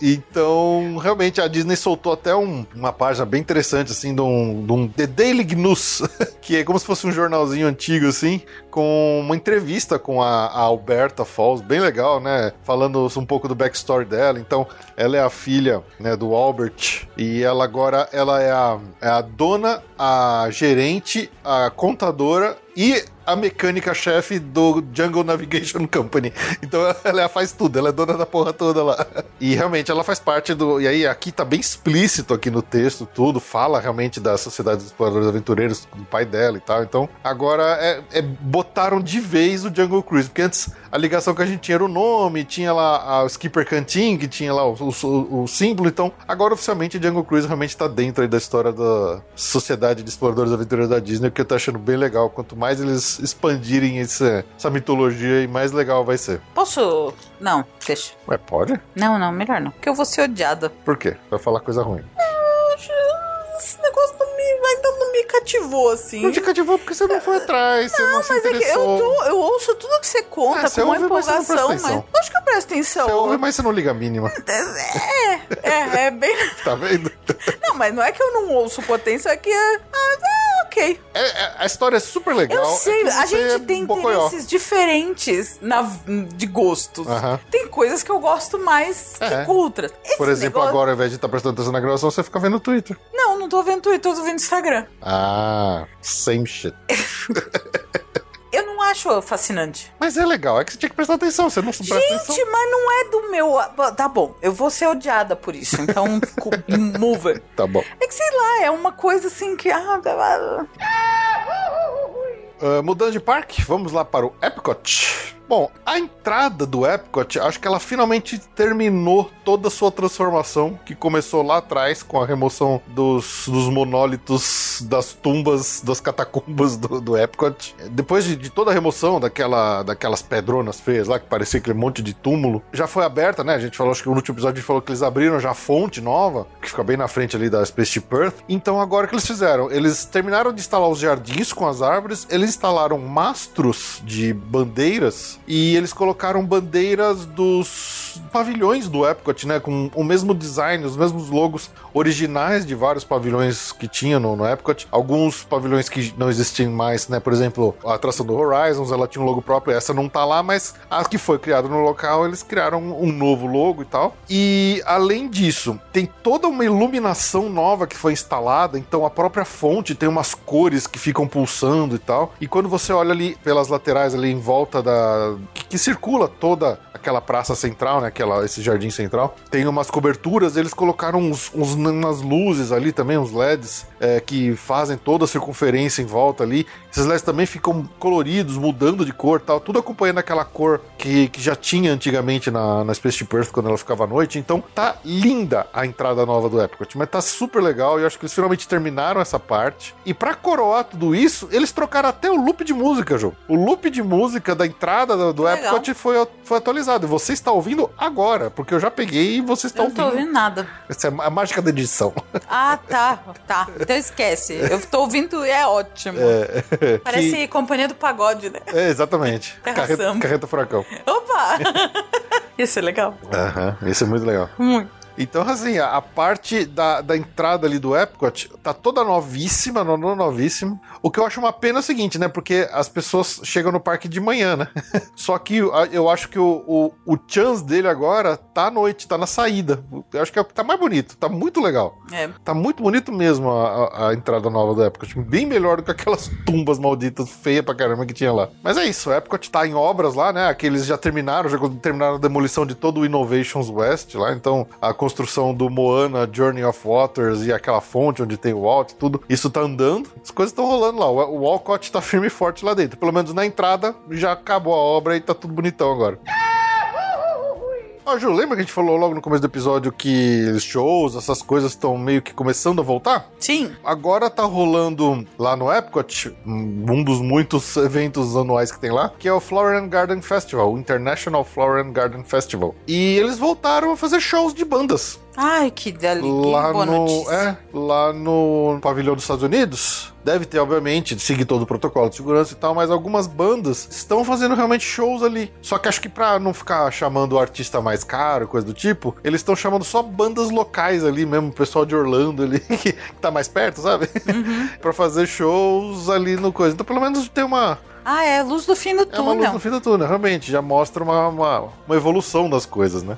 então, realmente, a Disney soltou até um- uma página bem interessante, assim, de um, de um The Daily Gnus, que é como se fosse um jornalzinho antigo, assim, com uma entrevista com a, a Alberta Falls, bem legal, né? Falando um pouco do backstory dela. Então, ela é a filha, né, do Albert, e ela agora, ela é a, é a dona, a gerente, a contadora e a mecânica-chefe do Jungle Navigation Company. Então ela faz tudo, ela é dona da porra toda lá. E realmente ela faz parte do. E aí aqui tá bem explícito aqui no texto, tudo, fala realmente da Sociedade dos Exploradores Aventureiros, do pai dela e tal. Então agora é, é- botaram de vez o Jungle Cruise, porque antes a ligação que a gente tinha era o nome, tinha lá o Skipper Canteen, que tinha lá o, o- o símbolo. Então agora oficialmente o Jungle Cruise realmente tá dentro aí da história da Sociedade de Exploradores Aventureiros da Disney, que eu tô achando bem legal. Quanto mais eles expandirem esse- essa mitologia, mais legal vai ser. Posso. Não, deixa. Ué, pode? Não, não, melhor não. Porque eu vou ser odiada. Por quê? Vai falar coisa ruim. Cativou, assim. Não te cativou porque você não foi atrás, você não, se Mas é que eu, interessou. tô- eu ouço tudo que você conta É, você com uma ouve, mas não empolgação, mas. atenção. Acho que eu presto atenção. Você ouve, mas você não liga a mínima. É, é, é bem. Tá vendo? Não, mas não é que eu não ouço potência, é que. é- Ah, é, ok. É- é- a história é super legal. Eu é sei, que a gente é tem bocoió. interesses diferentes na, de gostos. Aham. Tem coisas que eu gosto mais É. que outras. Esse Por exemplo, negócio- agora, ao invés de estar prestando atenção na gravação, você fica vendo o Twitter. Não, não tô vendo Twitter, eu tô vendo Instagram. Ah, same shit. Acho fascinante. Mas é legal, é que você tinha que prestar atenção, você não presta atenção. Gente, mas não é do meu. Tá bom, eu vou ser odiada por isso, então move. Tá bom. É que sei lá, é uma coisa assim que. Ah, mudando de parque, vamos lá para o Epcot. Bom, a entrada do Epcot, acho que ela finalmente terminou toda a sua transformação, que começou lá atrás com a remoção dos, dos monólitos das tumbas, das catacumbas do, do Epcot. Depois de, de toda a remoção daquela, daquelas pedronas feias lá, que parecia aquele monte de túmulo, já foi aberta, né? A gente falou, acho que no último episódio a gente falou que eles abriram já a fonte nova, que fica bem na frente ali da Spaceship Earth. Então agora o que eles fizeram? Eles terminaram de instalar os jardins com as árvores, eles instalaram mastros de bandeiras e eles colocaram bandeiras dos pavilhões do Epcot, né? Com o mesmo design, os mesmos logos originais de vários pavilhões que tinha no, no Epcot. Alguns pavilhões que não existem mais, né? Por exemplo, a atração do Horizons, ela tinha um logo próprio, essa não tá lá, mas a que foi criada no local, eles criaram um novo logo e tal. E além disso, tem toda uma iluminação nova que foi instalada, então a própria fonte tem umas cores que ficam pulsando e tal. E quando você olha ali pelas laterais ali em volta da que, que circula toda aquela praça central, né, aquela esse jardim central, tem umas coberturas, eles colocaram uns, uns umas luzes ali também, uns LEDs é, que fazem toda a circunferência em volta ali. Esses LEDs também ficam coloridos, mudando de cor, tal, tudo acompanhando aquela cor que, que já tinha antigamente na, na Spaceship Earth quando ela ficava à noite. Então tá linda a entrada nova do Epcot, mas tá super legal e eu acho que eles finalmente terminaram essa parte. E pra coroar tudo isso, eles trocaram até o loop de música, João. O loop de música da entrada do, do Legal. Epcot foi, foi atualizado. E você está ouvindo agora, porque eu já peguei e você está eu não tô ouvindo. ouvindo nada. Essa é a mágica da edição. Ah, tá, tá. Então esquece. Eu tô ouvindo e é ótimo. Parece companhia do pagode, né? É, exatamente. Carreta, carreta furacão. Opa! Isso é legal. Aham, isso é muito legal. Muito. Então, assim, a, a parte da, da entrada ali do Epcot tá toda novíssima, no, no- novíssima. O que eu acho uma pena é o seguinte, né? Porque as pessoas chegam no parque de manhã, né? Só que eu acho que o, o, o chance dele agora tá à noite, tá na saída. Eu acho que é o que tá mais bonito, tá muito legal. É. Tá muito bonito mesmo a, a- a entrada nova do Epcot. Bem melhor do que aquelas tumbas malditas feias pra caramba que tinha lá. Mas é isso, o Epcot tá em obras lá, né? Aqueles já terminaram, já terminaram a demolição de todo o Innovations West lá. Então a construção do Moana, Journey of Waters e aquela fonte onde tem o Walt, tudo. Isso tá andando. As coisas estão rolando lá. O, o Walcott tá firme e forte lá dentro. Pelo menos na entrada já acabou a obra e tá tudo bonitão agora. Ó, Ju, lembra que a gente falou logo no começo do episódio que shows, essas coisas estão meio que começando a voltar? Sim. Agora tá rolando lá no Epcot, um dos muitos eventos anuais que tem lá, que é o Flower and Garden Festival, o International Flower and Garden Festival. E eles voltaram a fazer shows de bandas. Ai, que delícia. Lá Boa no, notícia. é, lá no pavilhão dos Estados Unidos. Deve ter, obviamente, de seguir todo o protocolo de segurança e tal, mas algumas bandas estão fazendo realmente shows ali. Só que acho que pra não ficar chamando o artista mais caro, coisa do tipo, eles estão chamando só bandas locais ali mesmo, o pessoal de Orlando ali, que tá mais perto, sabe? pra fazer shows ali no coisa. Então, pelo menos tem uma, Ah, é luz do fim do é uma luz túnel. no fim do túnel, realmente. Já mostra uma, uma, uma evolução das coisas, né?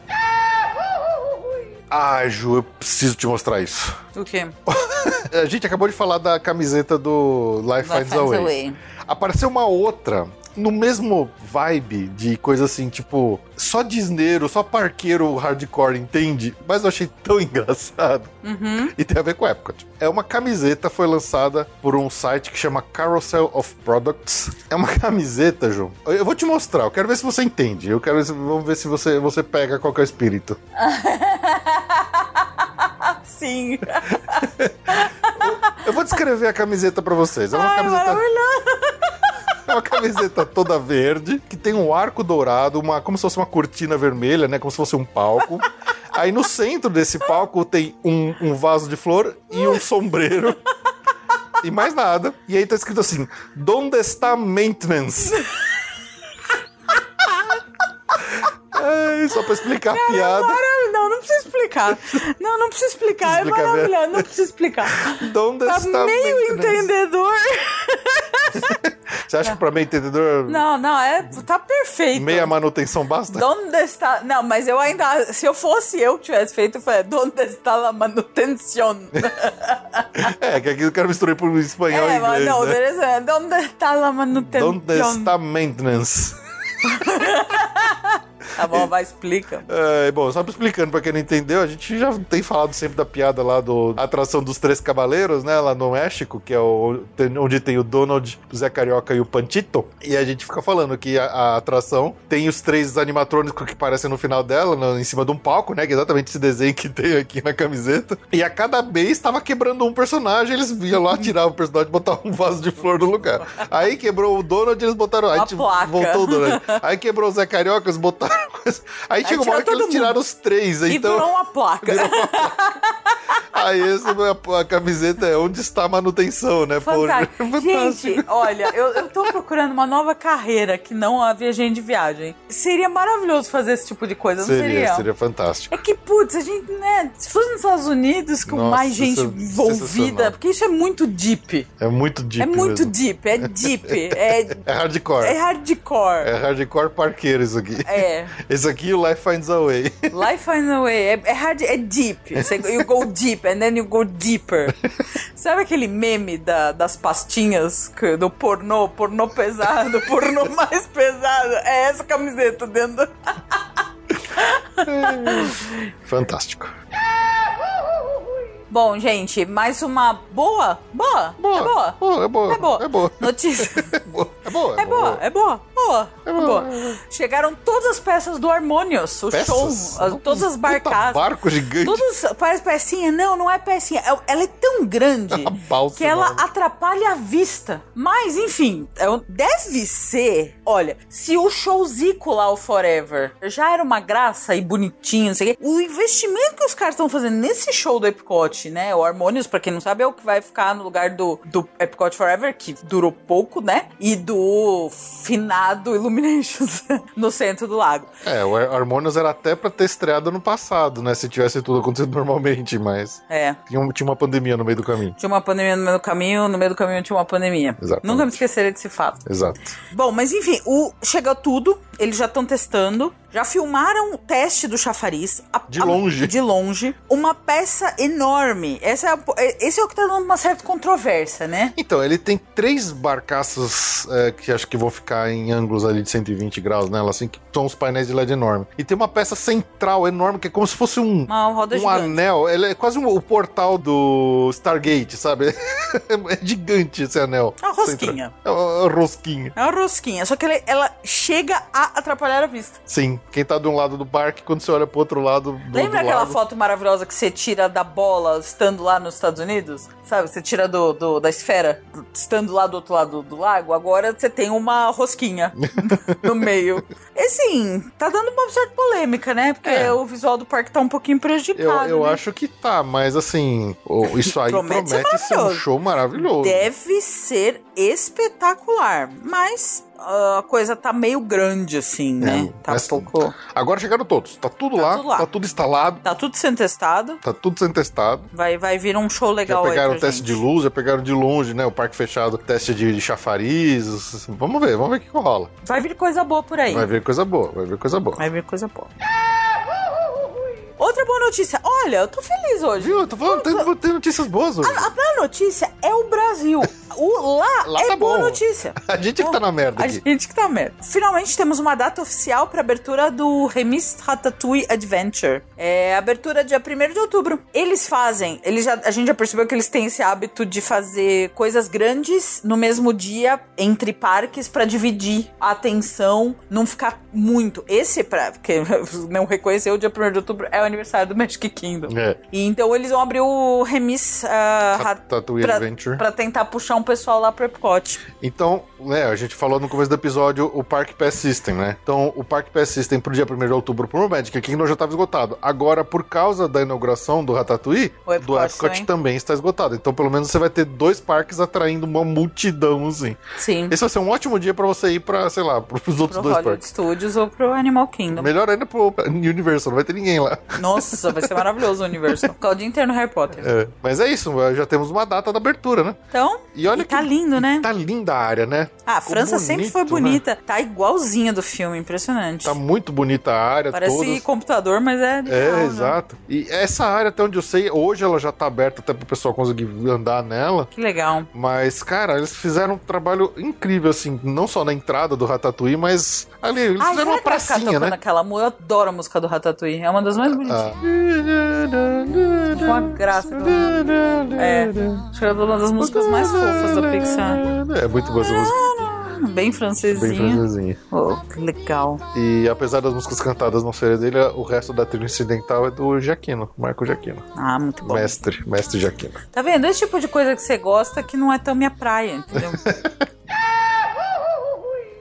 Ai, Ju, eu preciso te mostrar isso. O quê? A gente acabou de falar da camiseta do Life Vai Finds a Way. Apareceu uma outra no mesmo vibe de coisa assim, tipo, só disneiro, só parqueiro hardcore entende, mas eu achei tão engraçado. Uhum. E tem a ver com Epcot. É uma camiseta, foi lançada por um site que chama Carousel of Products. É uma camiseta, João. Eu vou te mostrar, eu quero ver se você entende. Eu quero ver se, vamos ver se você, você pega qual que é o espírito. Sim. Eu vou descrever a camiseta pra vocês. É uma Ai, camiseta. maravilhoso. É uma camiseta toda verde, que tem um arco dourado, uma, como se fosse uma cortina vermelha, né? Como se fosse um palco. Aí no centro desse palco tem um, um vaso de flor e um sombreiro. e mais nada. E aí tá escrito assim: Donde está maintenance? Ai, só pra explicar a piada. Não, não precisa explicar. Não, não precisa explicar. Explicar é maravilhoso. Não precisa explicar. Donde Tá está meio entendedor. Você acha que pra meio entendedor, Não, não, é. Tá perfeito. meia manutenção basta? Donde está. Não, mas eu ainda. Se eu fosse eu que tivesse feito, eu falei, Donde está la manutención? É, que aqui eu quero misturar por espanhol e é, mas inglês. não, né? beleza. é, Donde está la manutención? Donde está maintenance? Tá bom, vai, explica. É, bom, só explicando pra quem não entendeu, a gente já tem falado sempre da piada lá do atração dos Três Cavaleiros, né? Lá no México, que é o, onde tem o Donald, o Zé Carioca e o Panchito. E a gente fica falando que a, a atração tem os três animatrônicos que aparecem no final dela, no- em cima de um palco, né? Que é exatamente esse desenho que tem aqui na camiseta. E a cada mês tava quebrando um personagem, eles iam lá tirar o personagem e botar um vaso de flor no lugar. Aí quebrou o Donald, eles botaram. Aí Uma tipo, placa. voltou o Donald. Aí quebrou o Zé Carioca, eles botaram. Aí chegou uma hora que eles mundo. tiraram os três, E então. virou uma placa. Aí esse, a, camiseta é onde está a manutenção, né? Fantástico. Gente, olha, eu, eu tô procurando uma nova carreira que não a viajante de viagem. Seria maravilhoso fazer esse tipo de coisa, não seria, seria? seria fantástico. É que, putz, a gente, né? Se fosse nos Estados Unidos, com Nossa, mais gente isso é envolvida, porque isso é muito deep. É muito deep. é muito mesmo. deep, é deep, é, É hardcore. é hardcore. É hardcore parqueiro isso aqui. É. Esse aqui o Life Finds a Way. Life finds a way. É, é hard, é deep. You go deep and then you go deeper. Sabe aquele meme da- das pastinhas que- do pornô, pornô pesado, pornô mais pesado? É essa camiseta dentro. do- Fantástico. Bom, gente, mais uma boa, boa, Boa. é boa. Boa, é boa. É boa. É boa. Notícia. É boa. É boa. É boa, é boa, boa, é boa. Chegaram todas as peças do Harmonious, o Peças? show, as- todas as barcadas. barco gigante. Todos, parece pecinha? Não, não é pecinha. É- Ela é tão grande balsa que ela enorme. atrapalha a vista. Mas, enfim, é um- deve ser. Olha, se o show Zico lá, o Forever, já era uma graça e bonitinho, não sei o quê, o investimento que os caras estão fazendo nesse show do Epcot, né? O Harmonious, pra quem não sabe, é o que vai ficar no lugar do, do Epcot Forever, que durou pouco, né? E do finado Illuminations no centro do lago. É, o Harmonious era até pra ter estreado ano passado, né? Se tivesse tudo acontecido normalmente, mas É. tinha, um- tinha uma pandemia no meio do caminho. Tinha uma pandemia no meio do caminho, no meio do caminho tinha uma pandemia. Exatamente. Nunca me esquecerei desse fato. Exato. Bom, mas enfim, o chega tudo, eles já estão testando, já filmaram o teste do chafariz. a- De a- longe. de longe. Uma peça enorme. Essa é a- é- esse é o que tá dando uma certa controvérsia, né? Então, ele tem três barcaças é, que acho que vão ficar em ângulos ali de 120 graus nela, assim, que são os painéis de LED enorme. E tem uma peça central enorme, que é como se fosse um, um anel. Ele é quase um- o portal do Stargate, sabe? é gigante esse anel. É uma rosquinha. Central. É uma rosquinha. É uma rosquinha, só que ele- ela chega a atrapalhar a vista. Sim, quem tá de um lado do parque, quando você olha pro outro lado do Lembra do aquela lago, foto maravilhosa que você tira da bola estando lá nos Estados Unidos? Sabe? Você tira do, do- da esfera estando lá do outro lado do, do lago. Agora você tem uma rosquinha no meio. E assim, tá dando uma certa polêmica, né? Porque É. o visual do parque tá um pouquinho Eu, prejudicado. eu né? acho que tá, mas assim, isso aí Promete promete, ser ser um show maravilhoso. Deve ser espetacular. Mas ah, a coisa tá meio grande, assim, né? Tá um mas- pouco. Agora chegaram todos. Tá tudo, Tá lá, tudo lá. tá tudo instalado, Tá tudo sendo testado. tá tudo sendo testado. Vai, vai vir um show legal aí. pegaram teste de luz, já pegaram de longe, né? O parque fechado, teste de, de chafariz. Vamos ver, vamos ver o que que rola. Vai vir coisa boa por aí. Vai vir coisa boa, vai vir coisa boa. Vai vir coisa boa. Outra boa notícia. Olha, eu tô feliz hoje. Viu? Eu tô falando, tem, tem notícias boas hoje. A boa notícia é o Brasil. O lá, Lá é tá boa bom. notícia. A gente é que tá na merda A aqui. gente que tá merda. Finalmente temos uma data oficial pra abertura do Remis Ratatouille Adventure. É abertura dia 1 de outubro. Eles fazem, eles já, a gente já percebeu que eles têm esse hábito de fazer coisas grandes no mesmo dia entre parques pra dividir a atenção, não ficar muito. Esse, pra, porque não reconheceu, o dia 1 de outubro é o aniversário do Magic Kingdom. É. E então eles vão abrir o Remis Ratatouille pra, Adventure. pra tentar puxar um pessoal lá pro Epcot. Então, né, a gente falou no começo do episódio o Park Pass System, né? Então, o Park Pass System pro dia 1 de outubro pro Magic Kingdom já estava esgotado. Agora, por causa da inauguração do Ratatouille, O Epcot do Epcot também. também está esgotado. Então, pelo menos você vai ter dois parques atraindo uma multidão, assim. Sim. Esse vai ser um ótimo dia pra você ir pra, sei lá, pros outros Pro dois Hollywood parques. Studios ou pro Animal Kingdom. Melhor ainda pro Universal, não vai ter ninguém lá. Nossa, vai ser maravilhoso o universo. Ficar o dia inteiro no Harry Potter. É, mas é isso, já temos uma data da abertura, né? Então, E olha tá que- lindo, né? Tá linda a área, né? Ah, a França sempre foi bonito, né? bonita. Tá igualzinha do filme, impressionante. Tá muito bonita a área, Parece todas. computador, mas é de É, né? exato. E essa área, até onde eu sei, hoje ela já tá aberta até pro pessoal conseguir andar nela. Que legal. Mas, cara, eles fizeram um trabalho incrível, assim, não só na entrada do Ratatouille, mas ali, eles Ai, fizeram será uma pracinha, né? aquela? Eu adoro a música do Ratatouille. É uma das mais bonitinhas. Ah. Uma graça. É, acho que é uma das músicas mais fofas da Pixar. É muito boa essa música, Bem bem francesinha. francesinha. Oh, que legal. E apesar das músicas cantadas não serem dele, o resto da trilha incidental é do Jaquino, Marco Jaquino. Ah, muito bom. Mestre, mestre Jaquino. Tá vendo? Esse tipo de coisa que você gosta que não é tão minha praia, entendeu?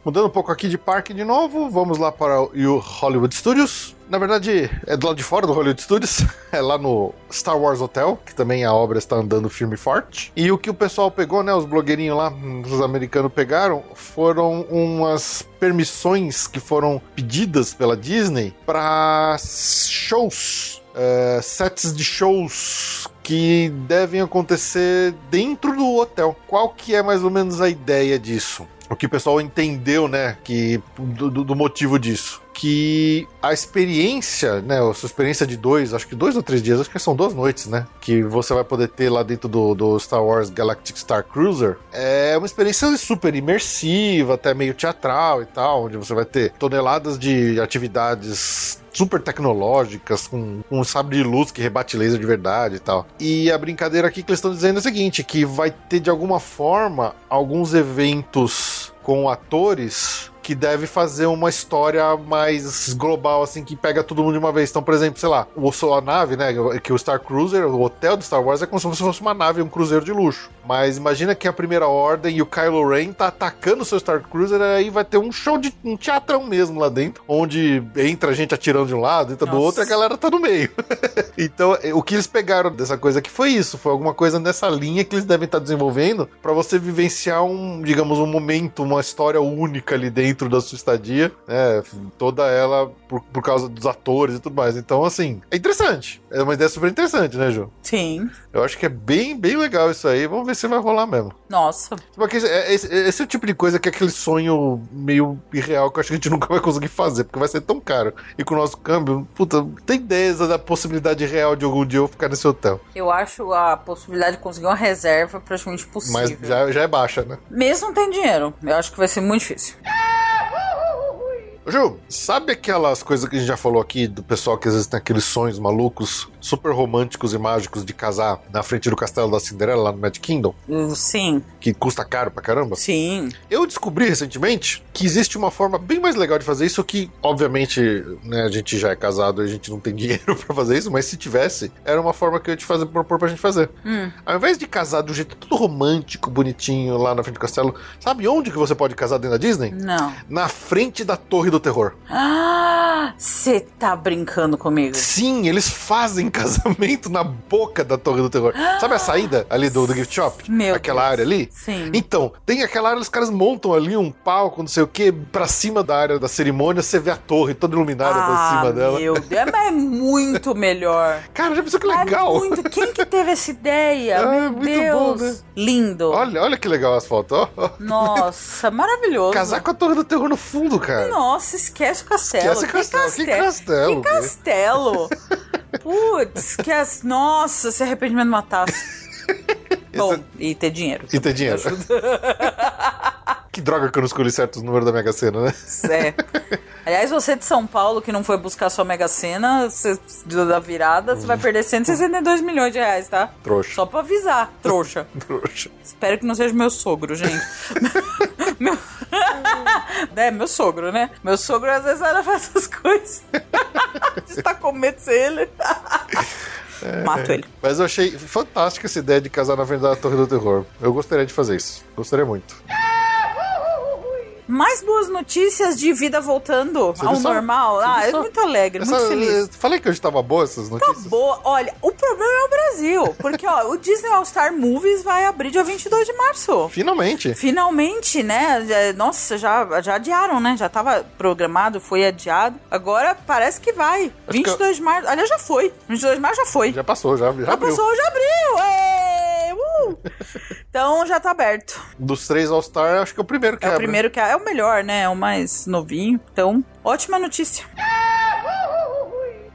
Mudando um pouco aqui de parque de novo, vamos lá para o Hollywood Studios. Na verdade, é do lado de fora do Hollywood Studios, é lá no Star Wars Hotel, que também a obra está andando firme e forte. E o que o pessoal pegou, né, os blogueirinhos lá, os americanos pegaram, foram umas permissões que foram pedidas pela Disney para shows, é, sets de shows que devem acontecer dentro do hotel. Qual que é mais ou menos a ideia disso? O que o pessoal entendeu, né, que do, do- do motivo disso. Que a experiência, né, a sua experiência de dois, acho que dois ou três dias, acho que são duas noites, né, que você vai poder ter lá dentro do, do Star Wars Galactic Star Cruiser, é uma experiência super imersiva, até meio teatral e tal, onde você vai ter toneladas de atividades super tecnológicas, com, um sabre de luz que rebate laser de verdade e tal. E a brincadeira aqui que eles estão dizendo é o seguinte: que vai ter de alguma forma alguns eventos com atores que deve fazer uma história mais global, assim, que pega todo mundo de uma vez. Então, por exemplo, sei lá, o, a nave, né, que o Star Cruiser, o hotel do Star Wars é como se fosse uma nave, um cruzeiro de luxo. Mas imagina que a Primeira Ordem e o Kylo Ren tá atacando o seu Star Cruiser, aí vai ter um show de um teatrão mesmo lá dentro, onde entra gente atirando de um lado, entra do Nossa. outro e a galera tá no meio. então, eh, o que eles pegaram dessa coisa aqui foi isso, foi alguma coisa nessa linha que eles devem estar desenvolvendo pra você vivenciar um, digamos, um momento, uma história única ali dentro da sua estadia, né? Toda ela por, por causa dos atores e tudo mais. Então, assim, é interessante. É uma ideia super interessante, né, Ju? Sim. Eu acho que é bem, bem legal isso aí. Vamos ver se vai rolar mesmo. Nossa. Porque esse, é- esse- esse é o tipo de coisa que é aquele sonho meio irreal que eu acho que a gente nunca vai conseguir fazer, porque vai ser tão caro. E com o nosso câmbio, puta, tem ideias da possibilidade real de algum dia eu ficar nesse hotel. Eu acho a possibilidade de conseguir uma reserva praticamente possível. Mas já, já é baixa, né? Mesmo tem dinheiro. Eu acho que vai ser muito difícil. Ô, Ju, sabe aquelas coisas que a gente já falou aqui do pessoal que às vezes tem aqueles sonhos malucos, super românticos e mágicos de casar na frente do castelo da Cinderela lá no Magic Kingdom, Uh, Sim, que custa caro pra caramba? sim. Eu descobri recentemente que existe uma forma bem mais legal de fazer isso que, obviamente, né, a gente já é casado e a gente não tem dinheiro pra fazer isso, mas se tivesse, era uma forma que eu ia te fazer propor pra gente fazer. Hum. Ao invés de casar do jeito tudo romântico, bonitinho, lá na frente do castelo, sabe onde que você pode casar dentro da Disney? Não. Na frente da Torre do Terror. Ah, você tá brincando comigo. Sim, eles fazem casamento na boca da Torre do Terror. Sabe a saída ali do, do gift shop? Meu Aquela Deus. área ali? Sim. Então, tem aquela área, os caras montam ali um palco, não sei o que, pra cima da área da cerimônia, você vê a torre toda iluminada pra ah, cima dela. meu Deus, mas é muito melhor. Cara, já pensou que legal? É muito. Quem que teve essa ideia? Ah, meu muito Deus. bom, né? Lindo. Olha, olha que legal as fotos. Nossa, maravilhoso. Casar com a Torre do Terror no fundo, cara. Nossa, esquece o castelo. Esquece o castelo. Que castelo, Que castelo. Putz, que as... Nossa, se arrependimento matasse. Bom, e ter dinheiro. E ter dinheiro. Que droga que eu não escolhi certos números da Mega Sena, né? É. Aliás, você de São Paulo que não foi buscar sua Mega Sena você- da virada, você vai perder 162 milhões de reais, tá? Trouxa. Só pra avisar, trouxa. Trouxa. Espero que não seja meu sogro, gente. meu... é, meu sogro, né? Meu sogro às vezes ela faz essas coisas. Você tá com medo de ser ele? Mato ele. Mas eu achei fantástica essa ideia de casar na verdade da Torre do Terror. Eu gostaria de fazer isso. Gostaria muito. Mais boas notícias de vida voltando Você ao só? normal. Ah, é muito alegre, Essa- muito feliz. eu Falei que hoje tava boa essas notícias. Boa. Olha, o problema é o Brasil. Porque, ó, o Disney All Star Movies vai abrir dia 22 de março. Finalmente. Finalmente, né? Já- Nossa, já, já adiaram, né? Já tava programado, foi adiado. Agora parece que vai. 22 de março. Aliás, já foi. 22 de março já foi. Já passou, já, já Já passou, já abriu! Uh! então já tá aberto. Dos três All-Star, acho que é o primeiro que É o abre. primeiro que é, é o melhor, né? É o mais novinho. Então, ótima notícia.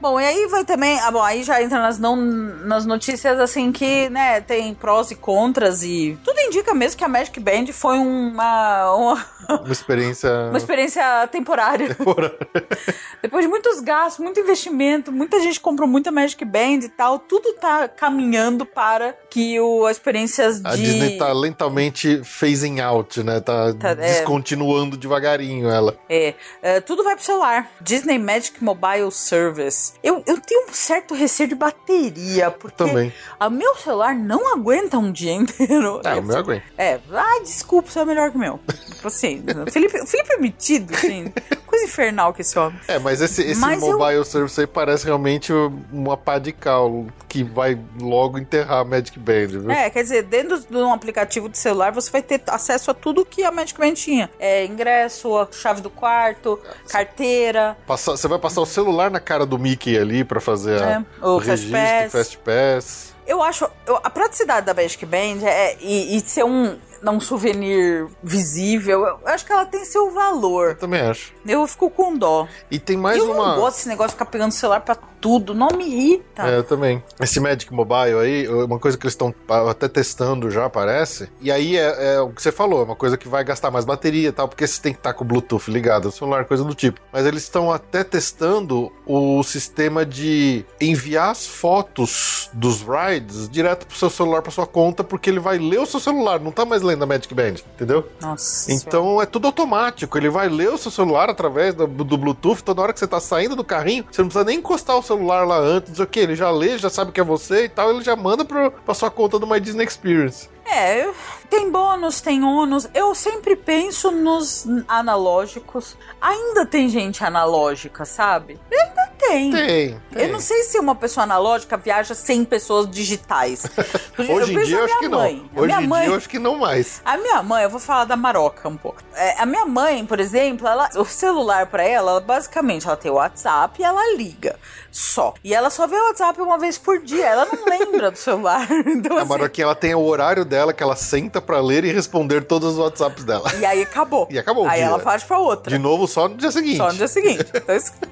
Bom, e aí vai também. Ah, bom, aí já entra nas, não, nas notícias assim que, né, tem prós e contras e. Tudo indica mesmo que a Magic Band foi uma. uma, Uma experiência. uma experiência temporária. Depois de muitos gastos, muito investimento, muita gente comprou muita Magic Band e tal, tudo tá caminhando para que o, as experiências A de. Disney tá lentamente phasing out, né? Tá, Tá, é. descontinuando devagarinho ela. É, é, tudo vai pro celular. Disney Magic Mobile Service. Eu, eu tenho um certo receio de bateria, porque Também. a meu celular não aguenta um dia inteiro. É, o meu aguenta. É, ai, desculpa, você é melhor que o meu. Tipo assim, o Felipe, o Felipe é metido, assim. Coisa infernal que esse homem. É, mas esse, esse Mas eu- mobile service aí parece realmente uma pá de cal que vai logo enterrar a Magic Band, viu? É, quer dizer, dentro de um aplicativo de celular você vai ter acesso a tudo que a Magic Band tinha. É, ingresso, a chave do quarto, carteira. Passar- você vai passar o celular na cara do Mickey ali pra fazer a- É, o o Fast registro, Pass. Fast Pass. Eu acho. eu- a praticidade da Magic Band é, e, e ser um, um souvenir visível, eu acho que ela tem seu Eu valor. também acho. Eu fico com dó. E tem mais eu uma. não gosto desse negócio de ficar pegando o celular pra tudo. Não me irita. É, eu também. Esse Magic Mobile aí, uma coisa que eles estão até testando já, parece. E aí é, é o que você falou, é uma coisa que vai gastar mais bateria e tal, porque você tem que estar com o Bluetooth ligado celular, coisa do tipo. Mas eles estão até testando o sistema de enviar as fotos dos rides direto pro seu celular, pra sua conta, porque ele vai ler o seu celular, não tá mais lendo a Magic Band, entendeu? Nossa. senhora. Então é tudo automático. Ele vai ler o seu celular através do, do Bluetooth. Toda hora que você tá saindo do carrinho, você não precisa nem encostar o celular lá antes. não sei o que, ele já lê, já sabe que é você e tal. Ele já manda pro, pra sua conta do My Disney Experience. É, tem bônus, tem ônus. Eu sempre penso nos analógicos. Ainda tem gente analógica, sabe? Ainda tem. Tem. tem. Eu não sei se uma pessoa analógica viaja sem pessoas digitais. Hoje em dia eu acho que não. mãe. Hoje minha em mãe, dia eu acho que não mais. A minha mãe, eu vou falar da Maroca um pouco. É, a minha mãe, por exemplo, ela, o celular pra ela, ela, basicamente, ela tem o WhatsApp e ela liga. Só. E ela só vê o WhatsApp uma vez por dia. Ela não lembra do celular. Então, A assim, Maroquinha ela tem o horário dela que ela senta pra ler e responder todos os WhatsApps dela. E aí acabou. E acabou Aí dia. ela parte pra outra. De novo, só no dia seguinte. Só no dia seguinte. Então, isso...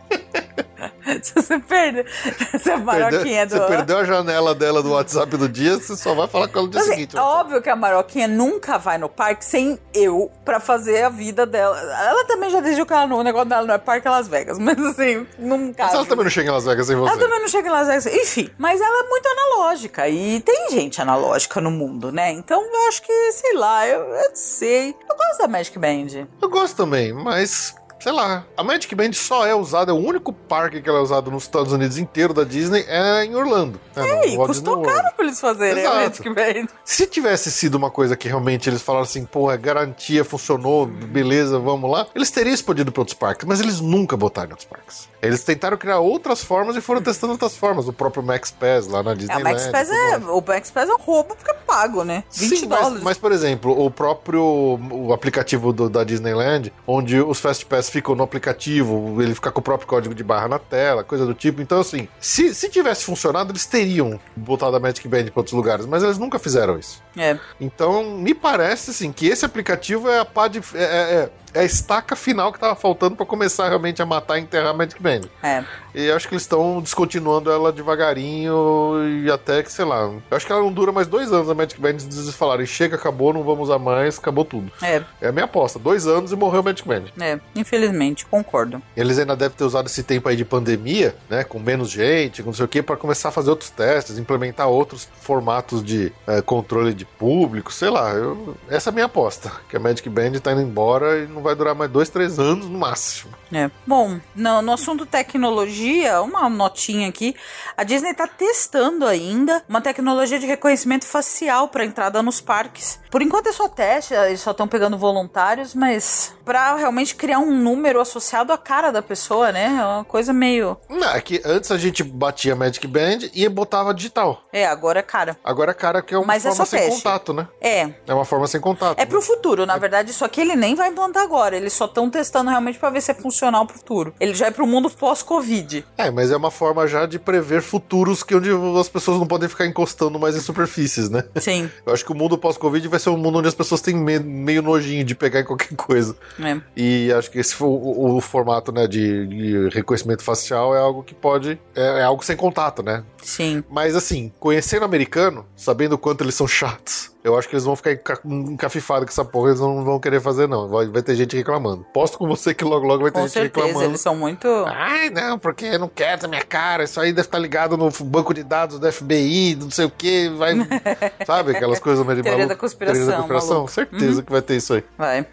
Você essa Perdeu- maroquinha do. Você perdeu a janela dela do WhatsApp do dia, você só vai falar com ela no dia Assim, seguinte. é óbvio que a Maroquinha nunca vai no parque sem eu pra fazer a vida dela. Ela também já decidiu que ela não- o negócio dela não é parque é Las Vegas, mas assim, num Mas ela também não chega em Las Vegas sem você. Ela também não chega em Las Vegas. Enfim, mas ela é muito analógica. E tem gente analógica no mundo, né? Então eu acho que, sei lá, eu, eu sei. Eu gosto da Magic Band. Eu gosto também, mas. Sei lá, a Magic Band só é usada, é o único parque que ela é usado nos Estados Unidos inteiro da Disney é em Orlando. É, no E custou Disney caro pra eles fazerem a Exato. Magic Band. Se tivesse sido uma coisa que realmente eles falaram assim, porra, garantia, funcionou, beleza, vamos lá, eles teriam explodido para outros parques, mas eles nunca botaram em outros parques. Eles tentaram criar outras formas e foram testando outras formas. O próprio Max Pass lá na É, Disneyland. o Max Pass é. O Max Pass é um roubo porque é pago, né? 20 Sim, mas, dólares. mas, por exemplo, o próprio o aplicativo do- da Disneyland, onde os Fast Pass ficam no aplicativo, ele fica com o próprio código de barra na tela, coisa do tipo. Então, assim, se, se tivesse funcionado, eles teriam botado a Magic Band para outros lugares, mas eles nunca fizeram isso. É. Então, me parece, assim, que esse aplicativo é a pá de. É, é- é a estaca final que tava faltando para começar realmente a matar e enterrar a Magic Band. É. E acho que eles estão descontinuando ela devagarinho e até que, sei lá. Acho que ela não dura mais dois anos a Magic Band. Eles falarem, chega, acabou, não vamos usar mais, acabou tudo. É. É a minha aposta. Dois anos e morreu a Magic Band. É. Infelizmente, concordo. Eles ainda devem ter usado esse tempo aí de pandemia, né? Com menos gente, com não sei o quê, para começar a fazer outros testes, implementar outros formatos de eh, controle de público, sei lá. eu- essa é a minha aposta. Que a Magic Band tá indo embora e não vai durar mais dois, três anos no máximo. É. Bom, no, no assunto tecnologia, uma notinha aqui. A Disney tá testando ainda uma tecnologia de reconhecimento facial para entrada nos parques. Por enquanto é só teste, eles só estão pegando voluntários, mas para realmente criar um número associado à cara da pessoa, né? É uma coisa meio. Não, é que antes a gente batia Magic Band e botava digital. É, agora é cara. Agora é cara que é uma Mas é forma só sem teste. contato, né? É. É uma forma sem contato. É pro futuro, na verdade, isso aqui ele nem vai implantar agora. Eles só estão testando realmente pra ver se é funcional pro futuro. Ele já é pro mundo pós-Covid. É, mas é uma forma já de prever futuros que onde as pessoas não podem ficar encostando mais em superfícies, né? Sim. Eu acho que o mundo pós-Covid vai ser um mundo onde as pessoas têm me- meio nojinho de pegar em qualquer coisa. É. E acho que esse foi o, o formato né, de, de reconhecimento facial é algo que pode. É, é algo sem contato, né? Sim. Mas assim, conhecendo americano, sabendo o quanto eles são chatos, eu acho que eles vão ficar enca- encafifados com essa porra, eles não vão querer fazer, não. Vai, vai ter gente reclamando. Posto com você que logo logo vai ter Com gente certeza, reclamando. eles são muito. Ai, não, porque não quero ter minha cara. Isso aí deve estar ligado no banco de dados do FBI, não sei o que. Vai. Sabe aquelas coisas meio de Teoria maluco? da conspiração, Teoria da conspiração? maluco. Certeza que vai ter isso aí. Vai.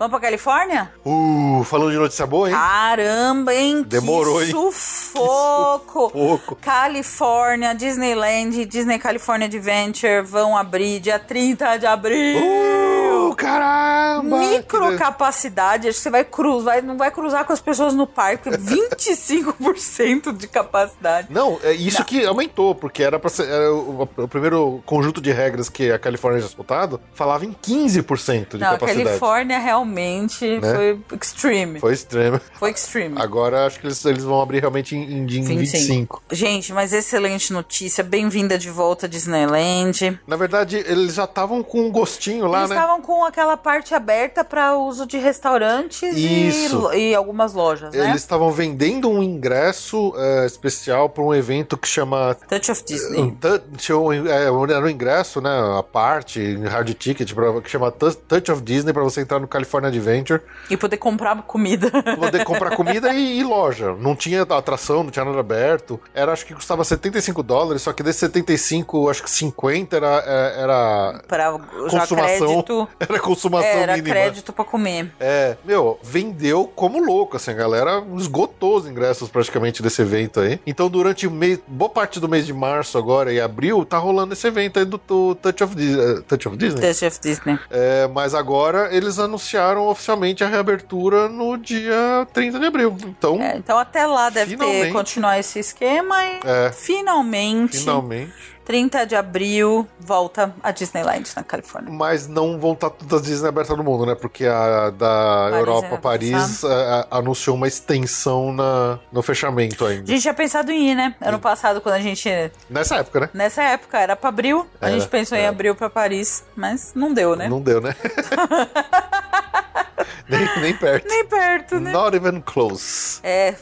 Vamos pra Califórnia? Uh, falando de notícia boa, hein? Caramba, hein? Demorou, que hein? Sufoco! Califórnia, Disneyland, Disney California Adventure vão abrir dia 30 de abril. Uh, caramba! Micro Que- capacidade, acho que você vai cruzar, não vai cruzar com as pessoas no parque, 25% de capacidade. Não, é isso que aumentou, porque era pra ser. era o, o primeiro conjunto de regras que a Califórnia tinha soltado falava em 15% de Não, a capacidade. Califórnia realmente Né? foi extreme. Foi extremo. Foi extreme. Agora acho que eles, eles vão abrir realmente em, em, em 25. Gente, mas excelente notícia. Bem-vinda de volta a Disneyland. Na verdade, eles já estavam com um gostinho lá, Eles né? estavam com aquela parte aberta para uso de restaurantes e, Isso. e algumas lojas, né? Eles estavam vendendo um ingresso é, especial para um evento que chama. Touch of Disney. Um um- é, era um ingresso, né? A parte, hard ticket, pra, que chama Touch of Disney, para você entrar no California Adventure, E poder comprar comida. poder comprar comida e, e loja. Não tinha atração, não tinha nada aberto. Era, acho que custava 75 dólares, só que desses 75, acho que 50 era, é, era para já consumação. crédito. Era consumação É, era mínima. crédito para comer. É, meu, vendeu como louco, assim, a galera esgotou os ingressos praticamente desse evento aí. Então, durante o mês, boa parte do mês de março agora e abril, tá rolando esse evento aí do, do Touch, of eh, Touch of Disney. Touch of Disney. É, mas agora eles anunciaram oficialmente a reabertura no dia 30 de abril. Então, É, então até lá deve ter continuar esse esquema e É. finalmente, finalmente. 30 de abril, volta a Disneyland na Califórnia. Mas não vão estar todas as Disney abertas no mundo, né? Porque a da Paris Europa, é Paris, a- a- anunciou uma extensão na, no fechamento A ainda. gente tinha pensado em ir, né? Ano passado, quando a gente. Nessa época, né? Nessa época, era pra abril. A Era, gente pensou em era. abril pra Paris, mas não deu, né? Não deu, né? nem, nem perto. Nem perto, né? Not even close. É,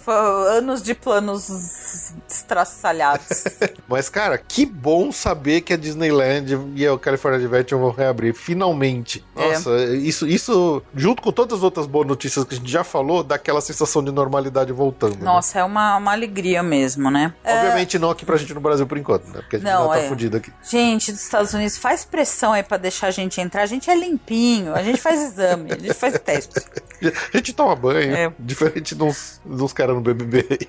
anos de planos estraçalhados. Mas, cara, que bom saber que a Disneyland e a California Adventure vão reabrir, finalmente. É. Nossa, isso, isso, junto com todas as outras boas notícias que a gente já falou, dá aquela sensação de normalidade voltando. né? Nossa, é uma, uma alegria mesmo, né? Obviamente não aqui pra gente no Brasil por enquanto, né? Porque a gente Não, tá é. fudido aqui. Gente dos Estados Unidos, faz pressão aí pra deixar a gente entrar. A gente é limpinho, a gente faz exame, a gente faz teste. A gente toma banho, É. diferente dos, dos caras no BBB.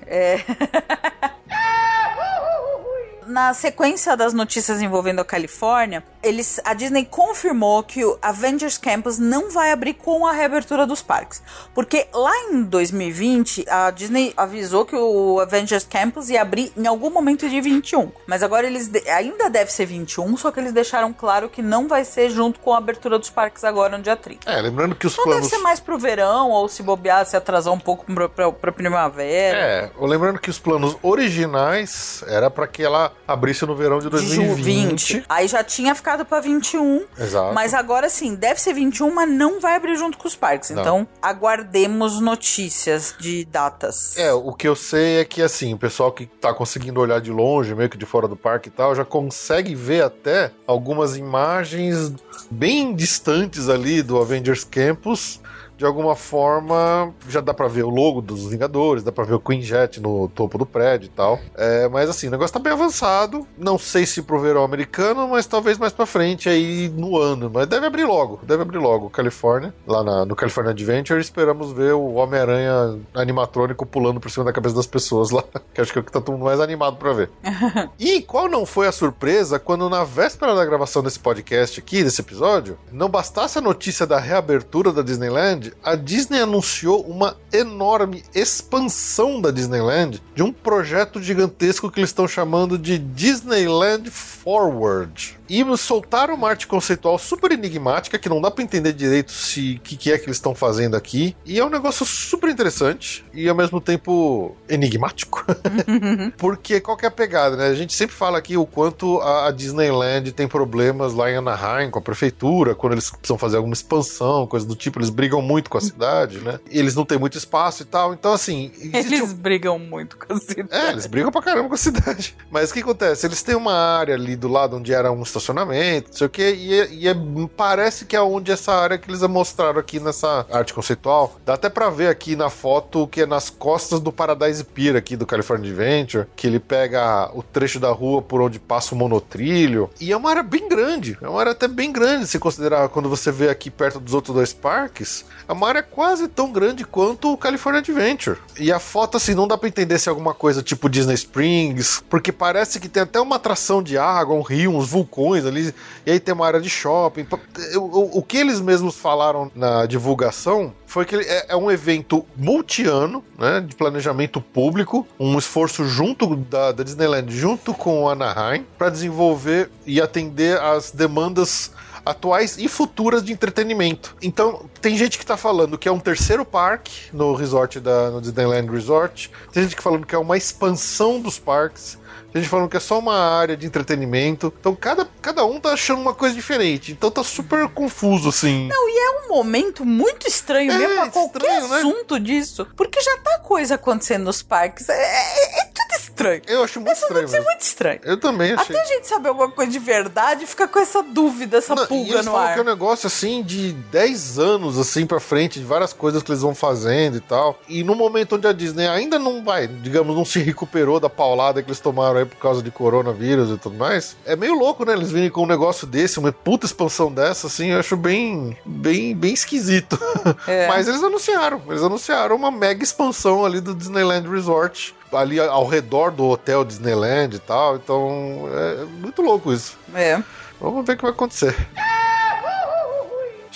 Na sequência das notícias envolvendo a Califórnia, eles, a Disney confirmou que o Avengers Campus não vai abrir com a reabertura dos parques. Porque lá em 2020, a Disney avisou que o Avengers Campus ia abrir em algum momento de 21. Mas agora eles de- ainda deve ser 21, só que eles deixaram claro que não vai ser junto com a abertura dos parques agora no dia 30. É, lembrando que os Então deve planos. ser mais pro verão, ou se bobear, se atrasar um pouco pra, pra, pra primavera. É, lembrando que os planos originais era pra que ela abrisse no verão de De ju- 2020. Aí já tinha ficado pra 21. Exato. Mas agora sim, deve ser 21, mas não vai abrir junto com os parques. Não. Então, aguardemos notícias de datas. É, o que eu sei é que assim, o pessoal que tá conseguindo olhar de longe, meio que de fora do parque e tal, já consegue ver até algumas imagens bem distantes ali do Avengers Campus de alguma forma, já dá pra ver o logo dos Vingadores, dá pra ver o Queen Jet no topo do prédio e tal. É, mas assim, o negócio tá bem avançado. Não sei se pro verão americano, mas talvez mais pra frente aí no ano. Mas deve abrir logo, deve abrir logo. Califórnia, lá na, no California Adventure, esperamos ver o Homem-Aranha animatrônico pulando por cima da cabeça das pessoas lá. Que acho que é o que tá todo mundo mais animado pra ver. e qual não foi a surpresa quando na véspera da gravação desse podcast aqui, desse episódio, não bastasse a notícia da reabertura da Disneyland, a Disney anunciou uma enorme expansão da Disneyland de um projeto gigantesco que eles estão chamando de Disneyland Forward. E soltaram uma arte conceitual super enigmática que não dá para entender direito se o que, que, é que eles estão fazendo aqui. E é um negócio super interessante e ao mesmo tempo enigmático. Porque qual que é a pegada, né? A gente sempre fala aqui o quanto a, a Disneyland tem problemas lá em Anaheim com a prefeitura, quando eles precisam fazer alguma expansão, coisa do tipo, eles brigam muito com a cidade, né? Eles não têm muito espaço e tal. Então, assim. Eles um... brigam muito com a cidade. É, eles brigam pra caramba com a cidade. Mas o que acontece? Eles têm uma área ali do lado onde era um estacionamento, não sei o quê, e, é, e é, parece que é onde essa área que eles mostraram aqui nessa arte conceitual. Dá até pra ver aqui na foto que é nas costas do Paradise Pier aqui do California Adventure, que ele pega o trecho da rua por onde passa o monotrilho. E é uma área bem grande, é uma área até bem grande se considerar quando você vê aqui perto dos outros dois parques. É uma área quase tão grande quanto o California Adventure. E a foto, assim, não dá pra entender se é alguma coisa tipo Disney Springs, porque parece que tem até uma atração de água, um rio, uns vulcões ali, e aí tem uma área de shopping. O, o que eles mesmos falaram na divulgação foi que é, é um evento multiano, né, de planejamento público, um esforço junto da, da Disneyland, junto com o Anaheim, para desenvolver e atender as demandas atuais e futuras de entretenimento. Então, tem gente que tá falando que é um terceiro parque no resort da no Disneyland Resort, tem gente que falando que é uma expansão dos parques, tem gente falando que é só uma área de entretenimento. Então cada, cada um tá achando uma coisa diferente. Então tá super confuso, assim. Não, e é um momento muito estranho é, mesmo pra qualquer estranho, né? assunto né? disso. Porque já tá coisa acontecendo nos parques. É, é, é tudo estranho. Eu acho muito estranho. Isso é muito estranho. Eu também achei. Até a gente saber alguma coisa de verdade, fica com essa dúvida, essa Não, pulga e no ar. que é um negócio assim de 10 anos assim para frente, de várias coisas que eles vão fazendo e tal. E no momento onde a Disney ainda não vai, digamos, não se recuperou da paulada que eles tomaram aí por causa de coronavírus e tudo mais, é meio louco, né? Eles virem com um negócio desse, uma puta expansão dessa, assim, eu acho bem, bem, bem esquisito. É. Mas eles anunciaram, eles anunciaram uma mega expansão ali do Disneyland Resort ali ao redor do hotel Disneyland e tal. Então é muito louco isso. É. Vamos ver o que vai acontecer.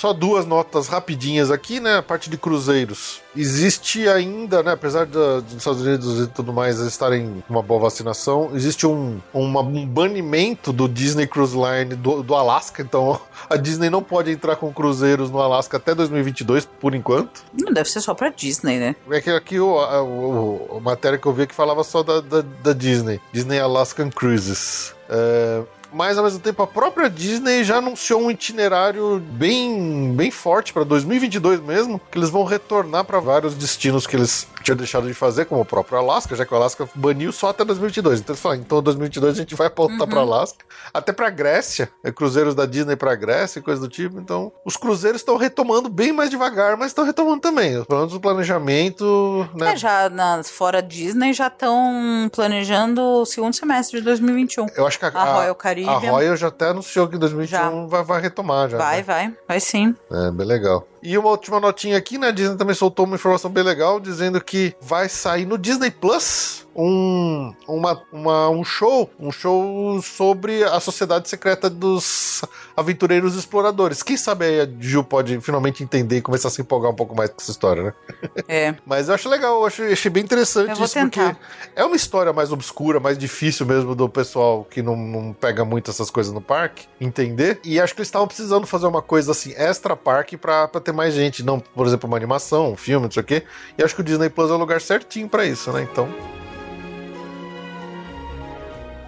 Só duas notas rapidinhas aqui, né? A parte de cruzeiros. Existe ainda, né? Apesar dos Estados Unidos e tudo mais estarem com uma boa vacinação, existe um, uma, um banimento do Disney Cruise Line do, do Alasca. Então a Disney não pode entrar com cruzeiros no Alasca até 2022, por enquanto. Não deve ser só pra Disney, né? É que aqui o, a, o, a matéria que eu vi que falava só da, da, da Disney. Disney Alaskan Cruises. É, mas ao mesmo tempo a própria Disney já anunciou um itinerário bem, bem forte para 2022 mesmo, que eles vão retornar para vários destinos que eles tinham deixado de fazer, como o próprio Alaska, já que o Alaska baniu só até 2022. Então eles falaram, então 2022 a gente vai voltar uhum. para Alaska, até para Grécia, é cruzeiros da Disney para Grécia e coisa do tipo. Então os cruzeiros estão retomando bem mais devagar, mas estão retomando também. Pelo menos o planejamento, né? É, já nas fora Disney já estão planejando o segundo semestre de 2021. Eu acho que a, a Royal Caribbean a Royal já até anunciou que em 2021 vai, vai, retomar já. Vai, né? vai. Vai sim. É, bem legal. E uma última notinha aqui, né? A Disney também soltou uma informação bem legal, dizendo que vai sair no Disney Plus um, uma, uma, um show, um show sobre a sociedade secreta dos aventureiros exploradores. Quem sabe aí a Ju pode finalmente entender e começar a se empolgar um pouco mais com essa história, né? É. Mas eu acho legal, eu achei, achei bem interessante isso, tentar. porque é uma história mais obscura, mais difícil mesmo do pessoal que não, não pega muito essas coisas no parque entender. E acho que eles estavam precisando fazer uma coisa assim, extra parque, pra, pra ter mais gente. Não, por exemplo, uma animação, um filme, não sei o quê. E acho que o Disney Plus é o lugar certinho para isso, né? Então.